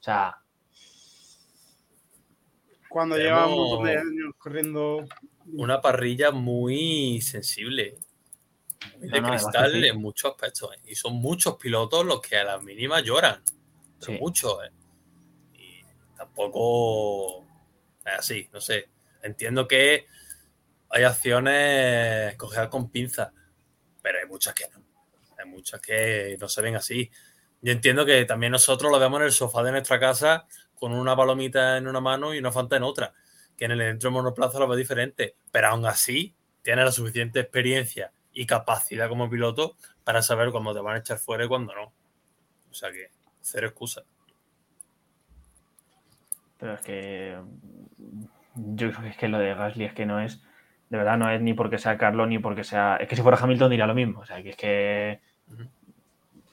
O sea, Cuando lleva un montón de años corriendo. Una parrilla muy sensible. Muy de No, no, además cristal sí. en muchos aspectos. ¿eh? Y son muchos pilotos los que a la mínima lloran. Sí. muchos. ¿eh? Y tampoco es así, no sé. Entiendo que hay acciones cogidas con pinzas, pero hay muchas que no. Hay muchas que no se ven así. Yo entiendo que también nosotros lo vemos en el sofá de nuestra casa con una palomita en una mano y una fanta en otra. Que en el dentro del monoplaza lo ve diferente. Pero aún así, tiene la suficiente experiencia y capacidad como piloto para saber cuándo te van a echar fuera y cuándo no. O sea que, cero excusa. pero es que mm, yo creo que es que lo de Gasly es que no es, de verdad, no es ni porque sea Carlos ni porque sea. Es que si fuera Hamilton diría lo mismo. O sea, que es que.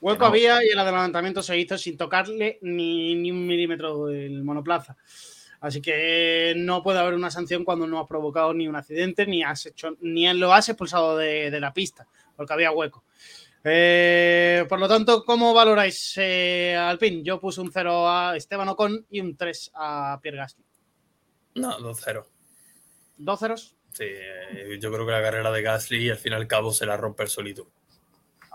Hueco no. había y el adelantamiento se hizo sin tocarle ni, ni un milímetro del monoplaza. Así que no puede haber una sanción cuando no has provocado ni un accidente, ni has hecho, ni lo has expulsado de, de la pista, porque había hueco. Eh, por lo tanto, ¿cómo valoráis eh, al PIN? Yo puse un 0 a Esteban Ocon y un 3 a Pierre Gasly. No, 2-0. ¿Dos ceros? Sí, eh, yo creo que la carrera de Gasly al fin y al cabo se la rompe el solito.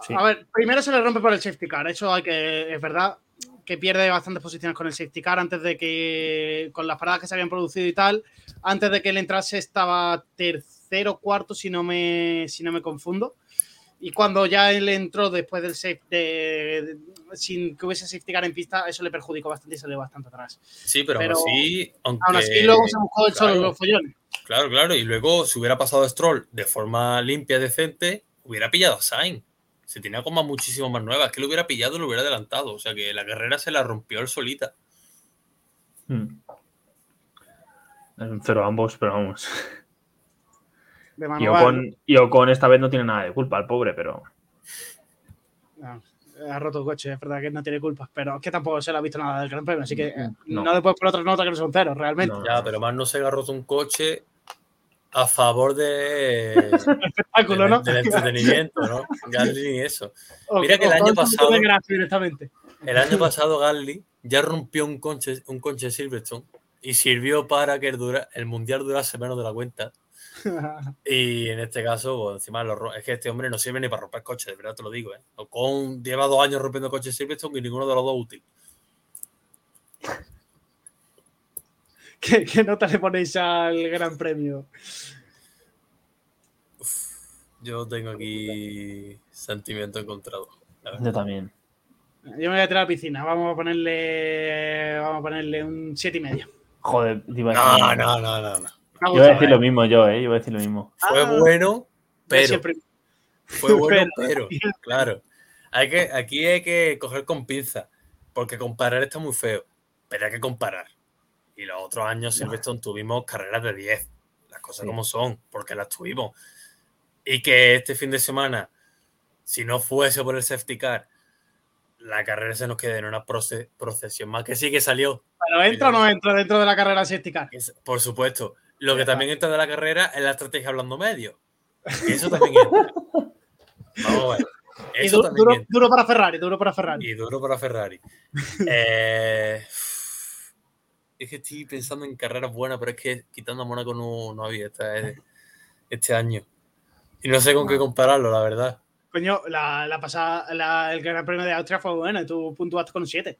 Sí. A ver, primero se le rompe por el safety car. Eso hay que, es verdad que pierde bastantes posiciones con el safety car antes de que, con las paradas que se habían producido y tal, antes de que él entrase estaba tercero, cuarto, si no me, si no me confundo. Y cuando ya él entró después del safety, de- de- sin que hubiese safety car en pista, eso le perjudicó bastante y salió bastante atrás. Sí, pero, Pero aún así, aunque... Aún así, luego se buscó el solo claro. los follones. Claro, claro. Y luego, si hubiera pasado Stroll de forma limpia, decente, hubiera pillado a Sainz. Se tenía comas muchísimo más nuevas. Que lo hubiera pillado y lo hubiera adelantado. O sea que la carrera se la rompió él solita. mm. Es un cero ambos, pero vamos. Y. Ocon, y Ocon esta vez no tiene nada de culpa, el pobre, pero. Ah, Ha roto el coche, es verdad que no tiene culpa, pero es que tampoco se le ha visto nada del Gran Premio, así que eh, No. no, le puedes poner otra nota que no son ceros, realmente. No. Ya, pero más no se ha roto un coche a favor de, [LAUGHS] Espectáculo, del, ¿no? del entretenimiento, ¿no? Gasly ni eso. Mira que el año con pasado- de directamente. El año pasado Gasly ya rompió un conche, un conche Silverstone y sirvió para que el, dura- el mundial durase menos de la cuenta. [LAUGHS] Y en este caso, pues, encima lo es que este hombre no sirve ni para romper coches, de verdad te lo digo. ¿eh? Ocon lleva dos años rompiendo coches Silverstone y ninguno de los dos útil. ¿Qué, qué nota le ponéis al Gran Premio? Yo tengo aquí sentimiento encontrado. Yo también. Yo me voy a tirar a la piscina. Vamos a ponerle, vamos a ponerle un siete y medio. Joder, iba a No, decir, no, no, no. no. Me ha Iba a decir ¿eh? lo mismo yo, ¿eh? Iba a decir lo mismo. Fue Ah, bueno, yo pero. siempre- Fue bueno, Pero- pero. Claro. Hay que, aquí hay que coger con pinza. Porque comparar está muy feo. Pero hay que comparar. Y los otros años, Silverstone, tuvimos carreras de 10. Las cosas Sí. como son. Porque las tuvimos. Y que este fin de semana, si no fuese por el safety car, la carrera se nos quede en una proce- procesión más. Que sí que salió. ¿Pero entra o no entra dentro de la carrera safety car? Es- Por supuesto. Lo que también entra de la carrera es la estrategia hablando medio. [LAUGHS] Eso también entra. Vamos a ver. Y Eso du- también duro, entra. duro para Ferrari, duro para Ferrari. Y duro para Ferrari. [LAUGHS] Eh, es que estoy pensando en carreras buenas, pero es que quitando a Mónaco no, no había este, este año. Y no sé con qué compararlo, la verdad. Coño, la, la pasada, la- el Gran Premio de Austria fue bueno y tú puntuaste con un 7.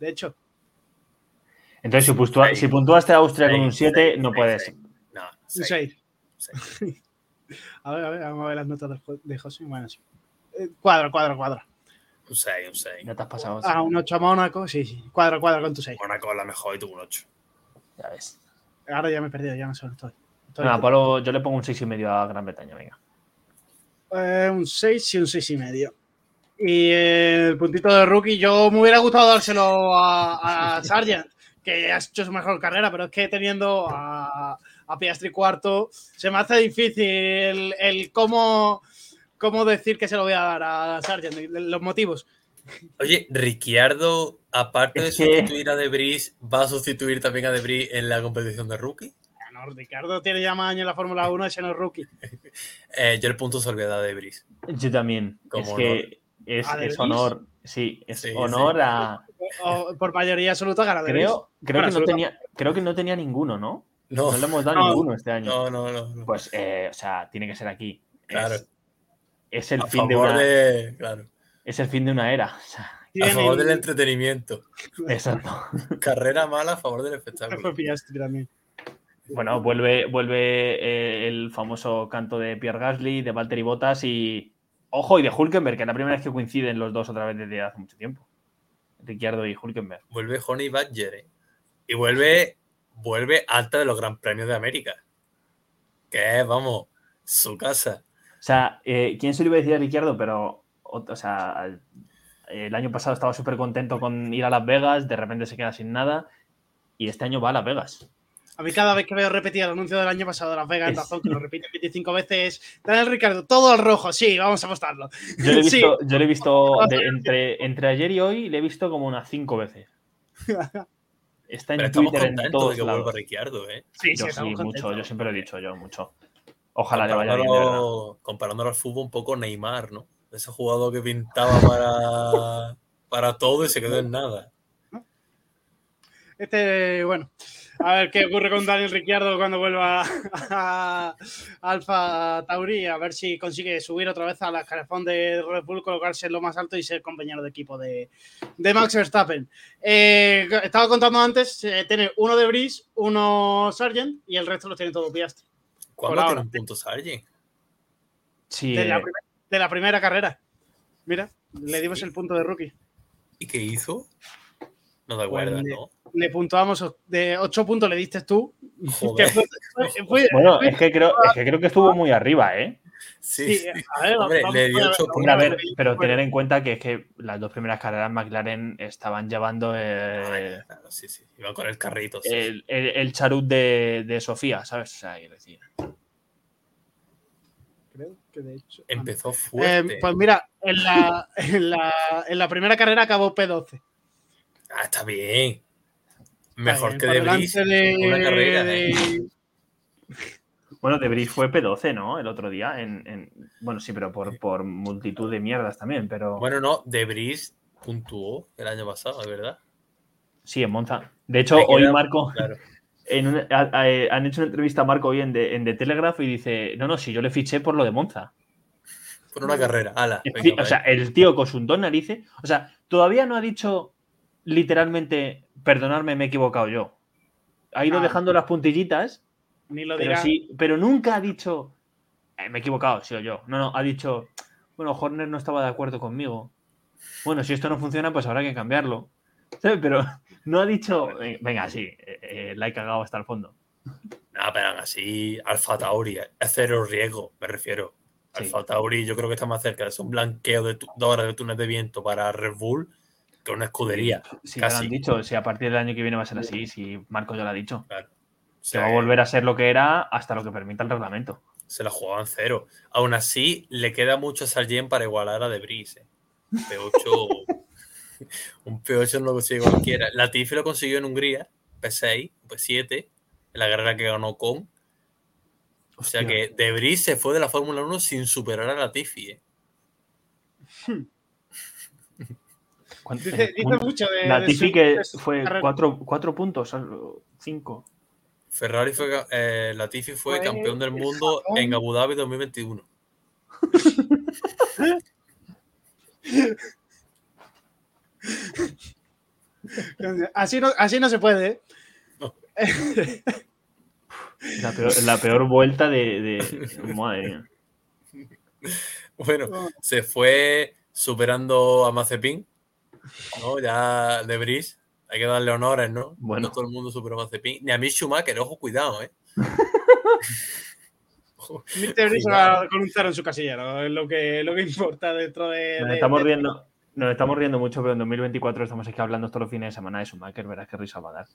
De hecho, Entonces, si, puntuaste a Austria con un Seis, 7, seis, no puedes. seis. No, un seis, 6. seis. [LAUGHS] A ver, a ver, vamos a ver las notas de José. Bueno, sí. Eh, Cuadro, cuadro, cuadro. Un 6, un 6. Ya te has pasado. Ah, un 8 a Mónaco, sí, sí. Cuadro, cuadro con tu 6. Mónaco es la mejor y tuvo un 8. Ya ves. Ahora ya me he perdido, ya no sé estoy. Estoy- Pablo, yo le pongo un 6 y medio a Gran Bretaña, venga. Eh, un 6 y un 6 y medio. Y eh, el puntito de rookie, yo me hubiera gustado dárselo a, a Sargent, que ha hecho su mejor carrera, pero es que teniendo a, a Piastri cuarto, se me hace difícil el, el cómo, cómo decir que se lo voy a dar a Sargent, los motivos. Oye, Ricciardo, aparte de sustituir a Debris, ¿va a sustituir también a Debris en la competición de rookie? No, Ricardo tiene ya más años en la Fórmula 1, ese no es rookie. [LAUGHS] Eh, yo el punto salvedad a Debris. Yo también. Como es que es, ¿A De es honor. Sí, es Sí, honor sí. a. O, por mayoría absoluta gana de Creo, creo, Bueno, que no tenía, creo que no tenía ninguno, ¿no? No, No le hemos dado No. ninguno este año. no, no, no. no. Pues, eh, o sea, tiene que ser aquí. Claro. Es, el a fin de una, de. Claro. es el fin de una era. O sea, A favor del entretenimiento. exacto. [LAUGHS] Carrera mala a favor del espectáculo. Bueno, vuelve, vuelve eh, el famoso canto de Pierre Gasly, de Valtteri Bottas y. Ojo, y de Hulkenberg, que es la primera vez que coinciden los dos otra vez desde hace mucho tiempo. Ricciardo y Hulkenberg. Vuelve Honey Badger. ¿eh? Y vuelve, vuelve alta de los Gran Premios de América. Que es, vamos, su casa. O sea, eh, ¿quién se lo iba a decir a Ricciardo? Pero, o, o sea, el año pasado estaba súper contento con ir a Las Vegas, de repente se queda sin nada y este año va a Las Vegas. A mí cada vez que veo repetir el anuncio del año pasado de Las Vegas razón, que lo repite 25 veces, Daniel Ricardo, todo al rojo, sí, vamos a apostarlo. Yo lo he [LAUGHS] Sí. visto, yo lo he visto de- entre, entre ayer y hoy, le he visto como unas cinco veces. [LAUGHS] Está en Pero Twitter en todos de que vuelva lados. Ricciardo, ¿eh? Sí, sí, Yo sí, estamos mucho, yo siempre lo he dicho, yo mucho. Ojalá le vaya bien. Comparándolo, comparándolo al fútbol un poco Neymar, ¿no? Ese jugador que pintaba para, [LAUGHS] para todo y se quedó en nada. Este, bueno, a ver qué ocurre con Daniel Ricciardo cuando vuelva a Alfa Tauri, a ver si consigue subir otra vez a la escalafón de Red Bull, colocarse en lo más alto y ser compañero de equipo de, de Max Verstappen. Eh, estaba contando antes, eh, tiene uno de Brice, uno Sargent y el resto lo tiene todo Piastri. ¿Cuándo Por tiene ahora. un punto Sargent? Sí, De la, primer- de la primera carrera. Mira, le dimos el punto de rookie. ¿Y qué hizo? No te Pues acuerdas, le- ¿no? Le puntuamos de 8 puntos, le diste tú. [LAUGHS] Que Joder. fue- fue- fue- bueno, es que, creo, es que creo que estuvo muy arriba, ¿eh? Sí, a ver, Hombre, vamos le a dio ver, Hombre, a pero tener en cuenta que es que las dos primeras carreras McLaren estaban llevando eh, Claro, sí, sí. Iba con el carrito. sí. el, el- el charut de, de Sofía, ¿sabes? O sea, decir. creo que de hecho- Empezó Eh, fuerte. pues mira, en la, en, la, en la primera carrera acabó P12. Ah, está bien. Mejor Está que de Brice. de- Una carrera. ¿eh? De- Bueno, Debris fue P12, ¿no? El otro día. En, en- Bueno, sí, pero por, por multitud de mierdas también, pero. Bueno, no, Debris puntuó el año pasado, es verdad. Sí, en Monza. De hecho, hoy queda- Marco. Claro. [LAUGHS] en una- a- a- han hecho una entrevista a Marco hoy en The, en The Telegraph y dice: No, no, si yo le fiché por lo de Monza. Por una carrera. Ala, venga, o sea, el tío con sus dos narices. O sea, todavía no ha dicho literalmente, perdonadme, me he equivocado yo. Ha ido Ah. dejando las puntillitas, Ni lo pero dirá. sí, pero nunca ha dicho, "Eh, me he equivocado, sí o yo. No, no, ha dicho, bueno, Horner no estaba de acuerdo conmigo. Bueno, si esto no funciona, pues habrá que cambiarlo. ¿Sabes? Pero [LAUGHS] no ha dicho, "Eh, venga, sí, eh, eh, la he cagado hasta el fondo. Nada, pero aún así, Alfa Tauri, es cero riesgo, me refiero. Sí. Alfa Tauri, yo creo que está más cerca de un blanqueo de, de horas de túnel de viento para Red Bull que una escudería. Si ya lo Casi. han dicho, si a partir del año que viene va a ser así, si Marco ya lo ha dicho. Claro. Se va a volver a ser lo que era hasta lo que permita el reglamento. se la jugaban cero. Aún así, le queda mucho a Sargent para igualar a Debris. ¿eh? Un P8, [LAUGHS] un P8 no lo consigue cualquiera. Latifi lo consiguió en Hungría, P6, P7, en la carrera que ganó con. O sea Hostia. que Debris se fue de la Fórmula 1 sin superar a Latifi. ¿eh? ¿Cuánto- Dice, eh, dice mucho de. La de Tifi su- que fue cuatro, cuatro puntos, cinco. Ferrari fue, eh, Latifi fue Fue campeón del el mundo Japón. en Abu Dhabi 2021. [LAUGHS] Así no, así no se puede. ¿eh? No. [LAUGHS] La peor, la peor vuelta de, de- Madre mía. Bueno, se fue superando a Mazepin, ¿no? Ya de Bris. Hay que darle honores, ¿no? Bueno. No todo el mundo superó a Mazepin. Ni a mí Schumacher, ojo, cuidado, ¿eh? [LAUGHS] Brice cuidado. va con un cero en su casillero, es lo que, lo que importa dentro de. Nos de- estamos de- riendo. Nos estamos riendo mucho, pero en 2024 estamos aquí hablando todos los fines de semana de Schumacher. Verás qué risa va a dar.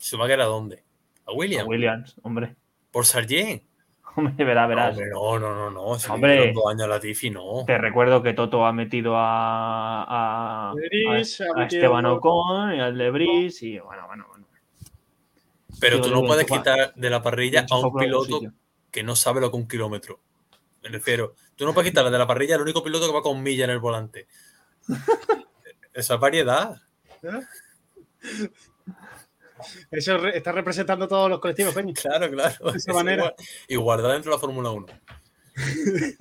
¿Schumacher a dónde? ¿A A William? Williams, hombre. ¿Por Sargent? Hombre, verás, verás. Hombre, no, no, no, no. Si Hombre. dos años a Latifi, no. Te recuerdo que Toto ha metido a, a, Esteban Ocon y al de Bris y bueno, bueno, bueno. Pero tú no de puedes quitar de la parrilla a un piloto que no sabe lo que es un kilómetro. Me refiero. Tú no puedes quitarle de la parrilla al único piloto que va con milla en el volante. [LAUGHS] Esa es variedad. [LAUGHS] Eso re- está representando todos los colectivos, coño. [LAUGHS] Claro, claro. De esa Es manera. igual. Igualdad dentro de la Fórmula 1.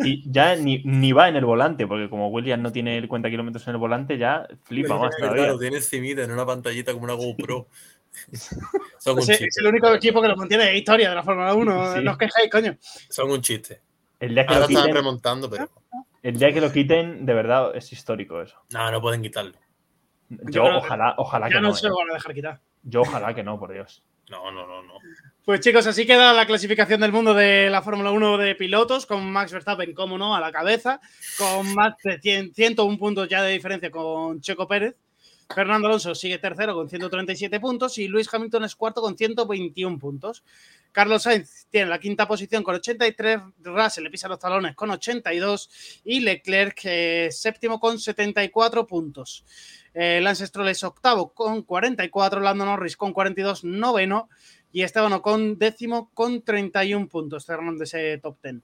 Y ya ni, ni va en el volante, porque como Williams no tiene el cuenta kilómetros en el volante, ya flipa más todavía. Claro, tiene encimita en una pantallita como una GoPro. [LAUGHS] Son un chiste. es el único equipo que lo mantiene de historia de la Fórmula 1. Sí. No os quejéis, coño. Son un chiste. El día que Ahora lo están remontando, pero. el día que lo quiten, de verdad es histórico eso. No, no pueden quitarlo. Yo ojalá, ojalá Ya que no, no. se lo eh. van a dejar quitar. Yo ojalá que no, por Dios. No, no, no, no. Pues chicos, así queda la clasificación del mundo de la Fórmula 1 de pilotos, con Max Verstappen, como no, a la cabeza, con más de 100 101 puntos ya de diferencia con Checo Pérez. Fernando Alonso sigue tercero con 137 puntos y Luis Hamilton es cuarto con 121 puntos. Carlos Sainz tiene la quinta posición con 83, Russell le pisa los talones con 82 y Leclerc eh, séptimo con 74 puntos. Eh, Lance Stroll es octavo con 44, Lando Norris con 42, noveno y Esteban Ocon décimo con 31 puntos, cerrando ese top 10.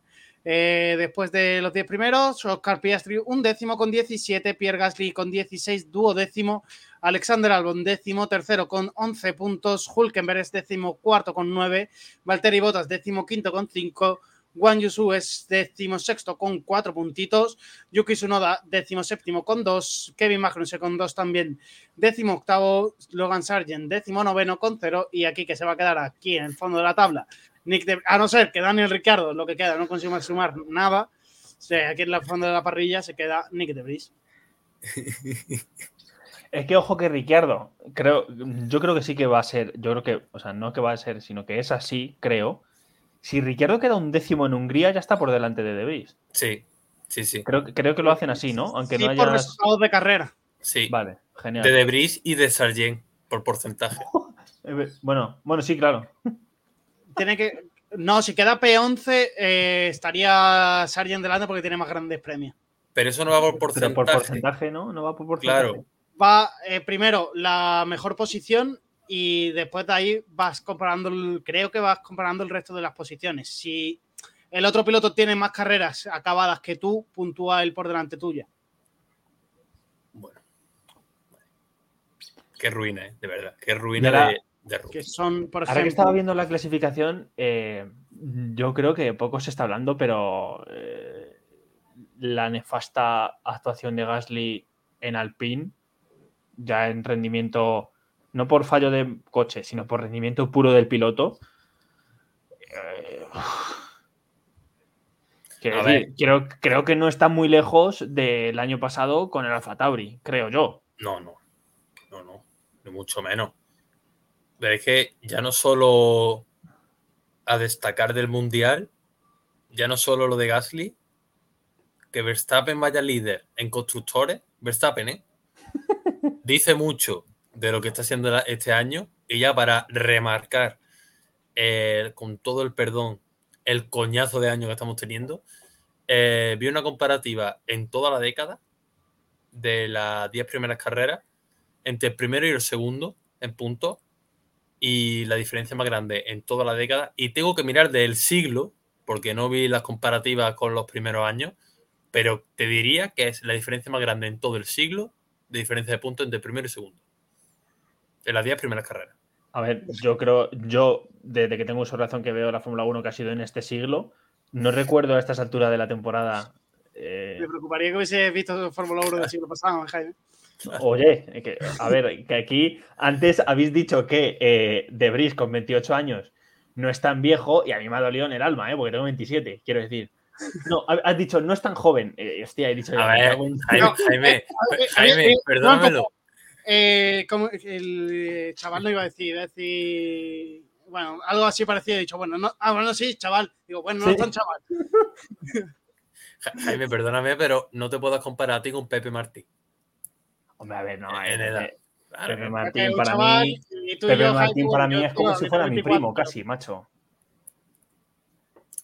Eh, después de los 10 primeros, Oscar Piastri un décimo con 17, Pierre Gasly con 16, duodécimo, Alexander Albon décimo tercero con 11 puntos, Hulkenberg es décimo cuarto con 9, Valtteri Bottas décimo quinto con 5, Juan Yusu es décimo sexto con 4 puntitos, Yuki Tsunoda décimo séptimo con 2, Kevin Magnussen con 2 también, décimo octavo, Logan Sargent décimo noveno con 0 y aquí que se va a quedar aquí en el fondo de la tabla, Nick de- a no ser que Daniel Ricciardo, lo que queda, no consiga sumar nada, o sea, aquí en el fondo de la parrilla se queda Nick de Vries. [LAUGHS] Es que ojo que Ricciardo, creo, yo creo que sí que va a ser, yo creo que, o sea, no que va a ser, sino que es así, creo. Si Ricciardo queda un décimo en Hungría, ya está por delante de De Vries. Sí, sí, sí. Creo, que- creo que lo hacen así, ¿no? Aunque Sí, no por haya. resultados de carrera. Sí. Vale, genial. De Debris y de Sargent, por porcentaje. [LAUGHS] Eh, Bueno, bueno, sí, claro. Tiene que. No, si queda P11, eh, estaría Sargent delante porque tiene más grandes premios. Pero eso no va por Pero porcentaje. por porcentaje, ¿no? No va por porcentaje. Claro. Va eh, primero la mejor posición y después de ahí vas comparando, el- creo que vas comparando el resto de las posiciones. Si el otro piloto tiene más carreras acabadas que tú, puntúa él por delante tuya. Bueno. Qué ruina, ¿eh? de verdad. Qué ruina Y ahora- de, de. Que son, por Ahora que ejemplo, estaba viendo la clasificación, eh, yo creo que poco se está hablando, pero eh, la nefasta actuación de Gasly en Alpine, ya en rendimiento, no por fallo de coche, sino por rendimiento puro del piloto. eh, quiero A decir, ver. creo, creo que no está muy lejos del año pasado con el Alfa Tauri, creo yo. No, no. No, no. Ni mucho menos. Pero es que ya no solo a destacar del Mundial, ya no solo lo de Gasly, que Verstappen vaya líder en constructores, Verstappen, ¿eh? [LAUGHS] Dice mucho de lo que está haciendo este año y ya para remarcar, eh, con todo el perdón, el coñazo de año que estamos teniendo, eh, vi una comparativa en toda la década de las 10 primeras carreras entre el primero y el segundo en puntos y la diferencia más grande en toda la década. Y tengo que mirar del siglo, porque no vi las comparativas con los primeros años, pero te diría que es la diferencia más grande en todo el siglo de diferencia de puntos entre primero y segundo. En las 10 primeras carreras. A ver, yo creo, yo desde que tengo uso razón que veo la Fórmula 1 que ha sido en este siglo, no recuerdo a estas alturas de la temporada. eh, me preocuparía que hubiese visto Fórmula 1 del siglo pasado, Jaime. Oye, eh, que- a ver, que aquí antes habéis dicho que eh, De con 28 años no es tan viejo y a mí me ha dolido en el alma, ¿eh? porque tengo 27, quiero decir. No, ha- has dicho no es tan joven. Eh, hostia, he dicho ya, A ver, Jaime, No, Jaime, eh, eh, Jaime, eh, perdónamelo. Eh, como el chaval no iba a decir, iba a decir, bueno, algo así parecido. He dicho, bueno, no, ah, bueno, sí, chaval. Digo, bueno, no Sí. es tan chaval. Ja- Jaime, perdóname, pero no te puedas comparar a ti con Pepe Martí. Hombre, a ver, no, En eh, edad. Claro, Pepe Martín para chaval, mí, Pepe yo, Martín para yo mí es como si fuera mi 24, primo, pero- casi, macho.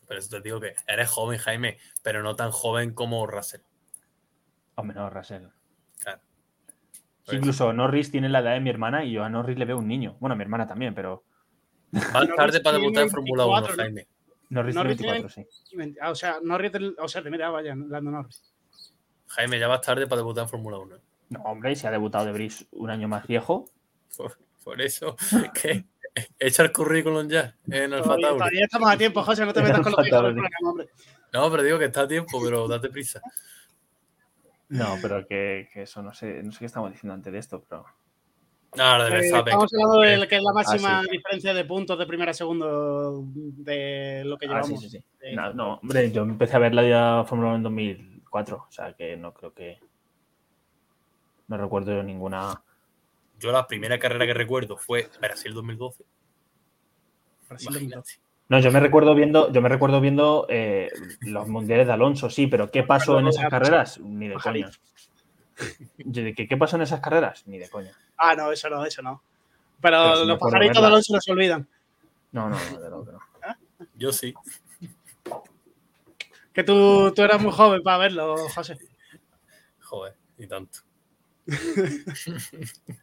Por eso te digo que eres joven, Jaime, pero no tan joven como Russell. Hombre, no, Russell. Claro. Incluso Norris tiene la edad de mi hermana y yo a Norris le veo un niño. Bueno, a mi hermana también, pero Vas Norris tarde para debutar en Fórmula 1, 24, ¿no? Jaime. Norris, Norris tiene 24, sí. Ah, O sea, Norris, o sea, te mira, vaya, Lando Norris. Jaime, ya vas tarde para debutar en Fórmula 1. No, hombre, si ha debutado de Brice un año más viejo. Por, por eso, [LAUGHS] que echa el currículum ya en Alfa Todavía, Tauri. todavía estamos a tiempo, José, no te [LAUGHS] metas con los viejos del Tauri. programa, hombre. No, pero digo que está a tiempo, pero date prisa. No, pero que, que eso no sé, no sé qué estamos diciendo antes de esto, pero. No, lo de Eh, estamos hablando de que es la máxima Ah, sí. diferencia de puntos de primera a segundo de lo que Ah, llevamos. sí, sí, sí. Eh, No, no, hombre, yo empecé a ver la Fórmula 1 en 2004, o sea que no creo que. No recuerdo yo ninguna. Yo la primera carrera que recuerdo fue Brasil 2012. Brasil Imagínate. No, yo me recuerdo viendo, yo me recuerdo viendo eh, los mundiales de Alonso, sí, pero ¿qué pasó en esas carreras? Ni de coña. Que, ¿Qué pasó en esas carreras? Ni de coña. Ah, no, eso no, eso no. Pero, los pajaritos de. Alonso no se olvidan. No, no, no, de lo que no. Yo sí. Que tú, tú eras muy joven para verlo, José. Joder, y tanto. [LAUGHS]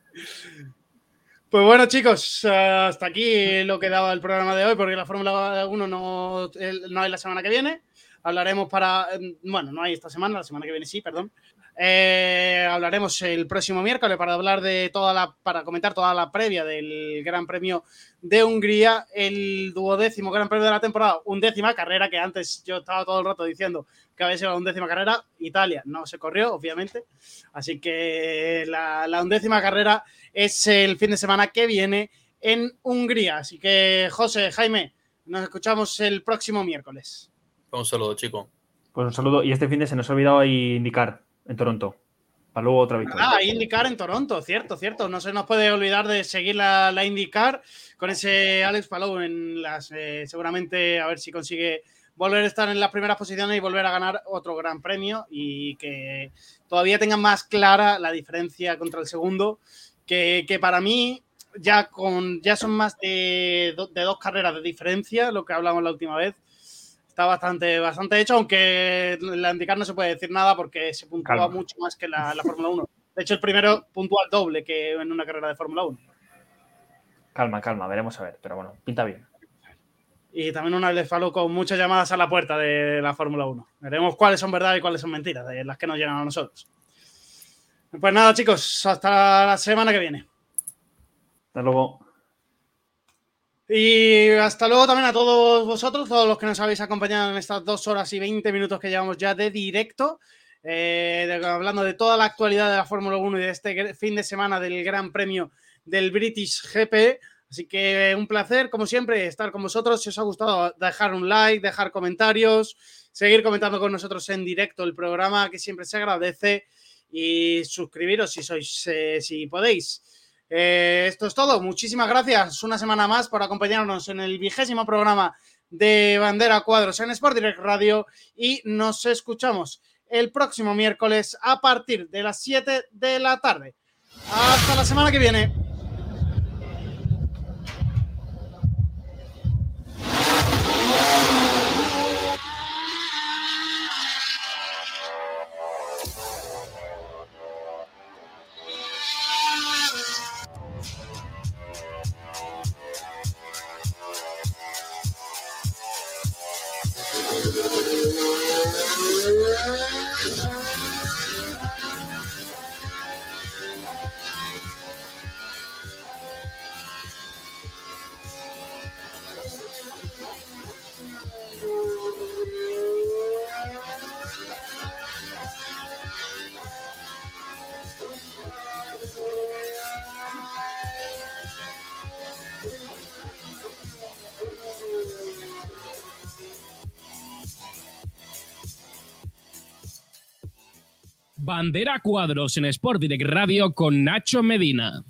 Pues bueno, chicos, hasta aquí lo que daba el programa de hoy, porque la Fórmula 1 no, no hay la semana que viene. Hablaremos para. eh, Bueno, no hay esta semana, la semana que viene sí, perdón. Eh, hablaremos el próximo miércoles para hablar de toda la. para comentar toda la previa del Gran Premio de Hungría, el duodécimo Gran Premio de la temporada, undécima carrera, que antes yo estaba todo el rato diciendo que había sido la undécima carrera. Italia no se corrió, obviamente. Así que la, la undécima carrera es el fin de semana que viene en Hungría. Así que, José, Jaime, nos escuchamos el próximo miércoles. Un saludo, chicos. Pues un saludo. Y este fin de se nos ha olvidado indicar en Toronto. Para luego otra victoria. Ah, IndyCar en Toronto, cierto, cierto. No se nos puede olvidar de seguir la, la IndyCar con ese Alex Palou en las. eh, seguramente a ver si consigue volver a estar en las primeras posiciones y volver a ganar otro gran premio y que todavía tengan más clara la diferencia contra el segundo, que, que para mí ya, con, ya son más de, do- de dos carreras de diferencia, lo que hablamos la última vez. Está bastante, bastante hecho, aunque la IndyCar no se puede decir nada porque se puntúa Calma. mucho más que la, la Fórmula 1. De hecho, el primero puntúa el doble que en una carrera de Fórmula 1. Calma, calma, veremos a ver, pero bueno, pinta bien. Y también una vez falo con muchas llamadas a la puerta de la Fórmula 1. Veremos cuáles son verdad y cuáles son mentiras, de las que nos llegan a nosotros. Pues nada, chicos, hasta la semana que viene. Hasta luego. Y hasta luego también a todos vosotros, todos los que nos habéis acompañado en estas dos horas y 20 minutos que llevamos ya de directo, eh, de- hablando de toda la actualidad de la Fórmula 1 y de este fin de semana del Gran Premio del British GP. Así que un placer, como siempre, estar con vosotros. Si os ha gustado, dejar un like, dejar comentarios, seguir comentando con nosotros en directo el programa, que siempre se agradece, y suscribiros si sois, eh, si podéis. Eh, esto es todo. Muchísimas gracias una semana más por acompañarnos en el vigésimo programa de Bandera Cuadros en Sport Direct Radio y nos escuchamos el próximo miércoles a partir de las 7 de la tarde. Hasta la semana que viene. Bandera Cuadros en Sport Direct Radio con Nacho Medina.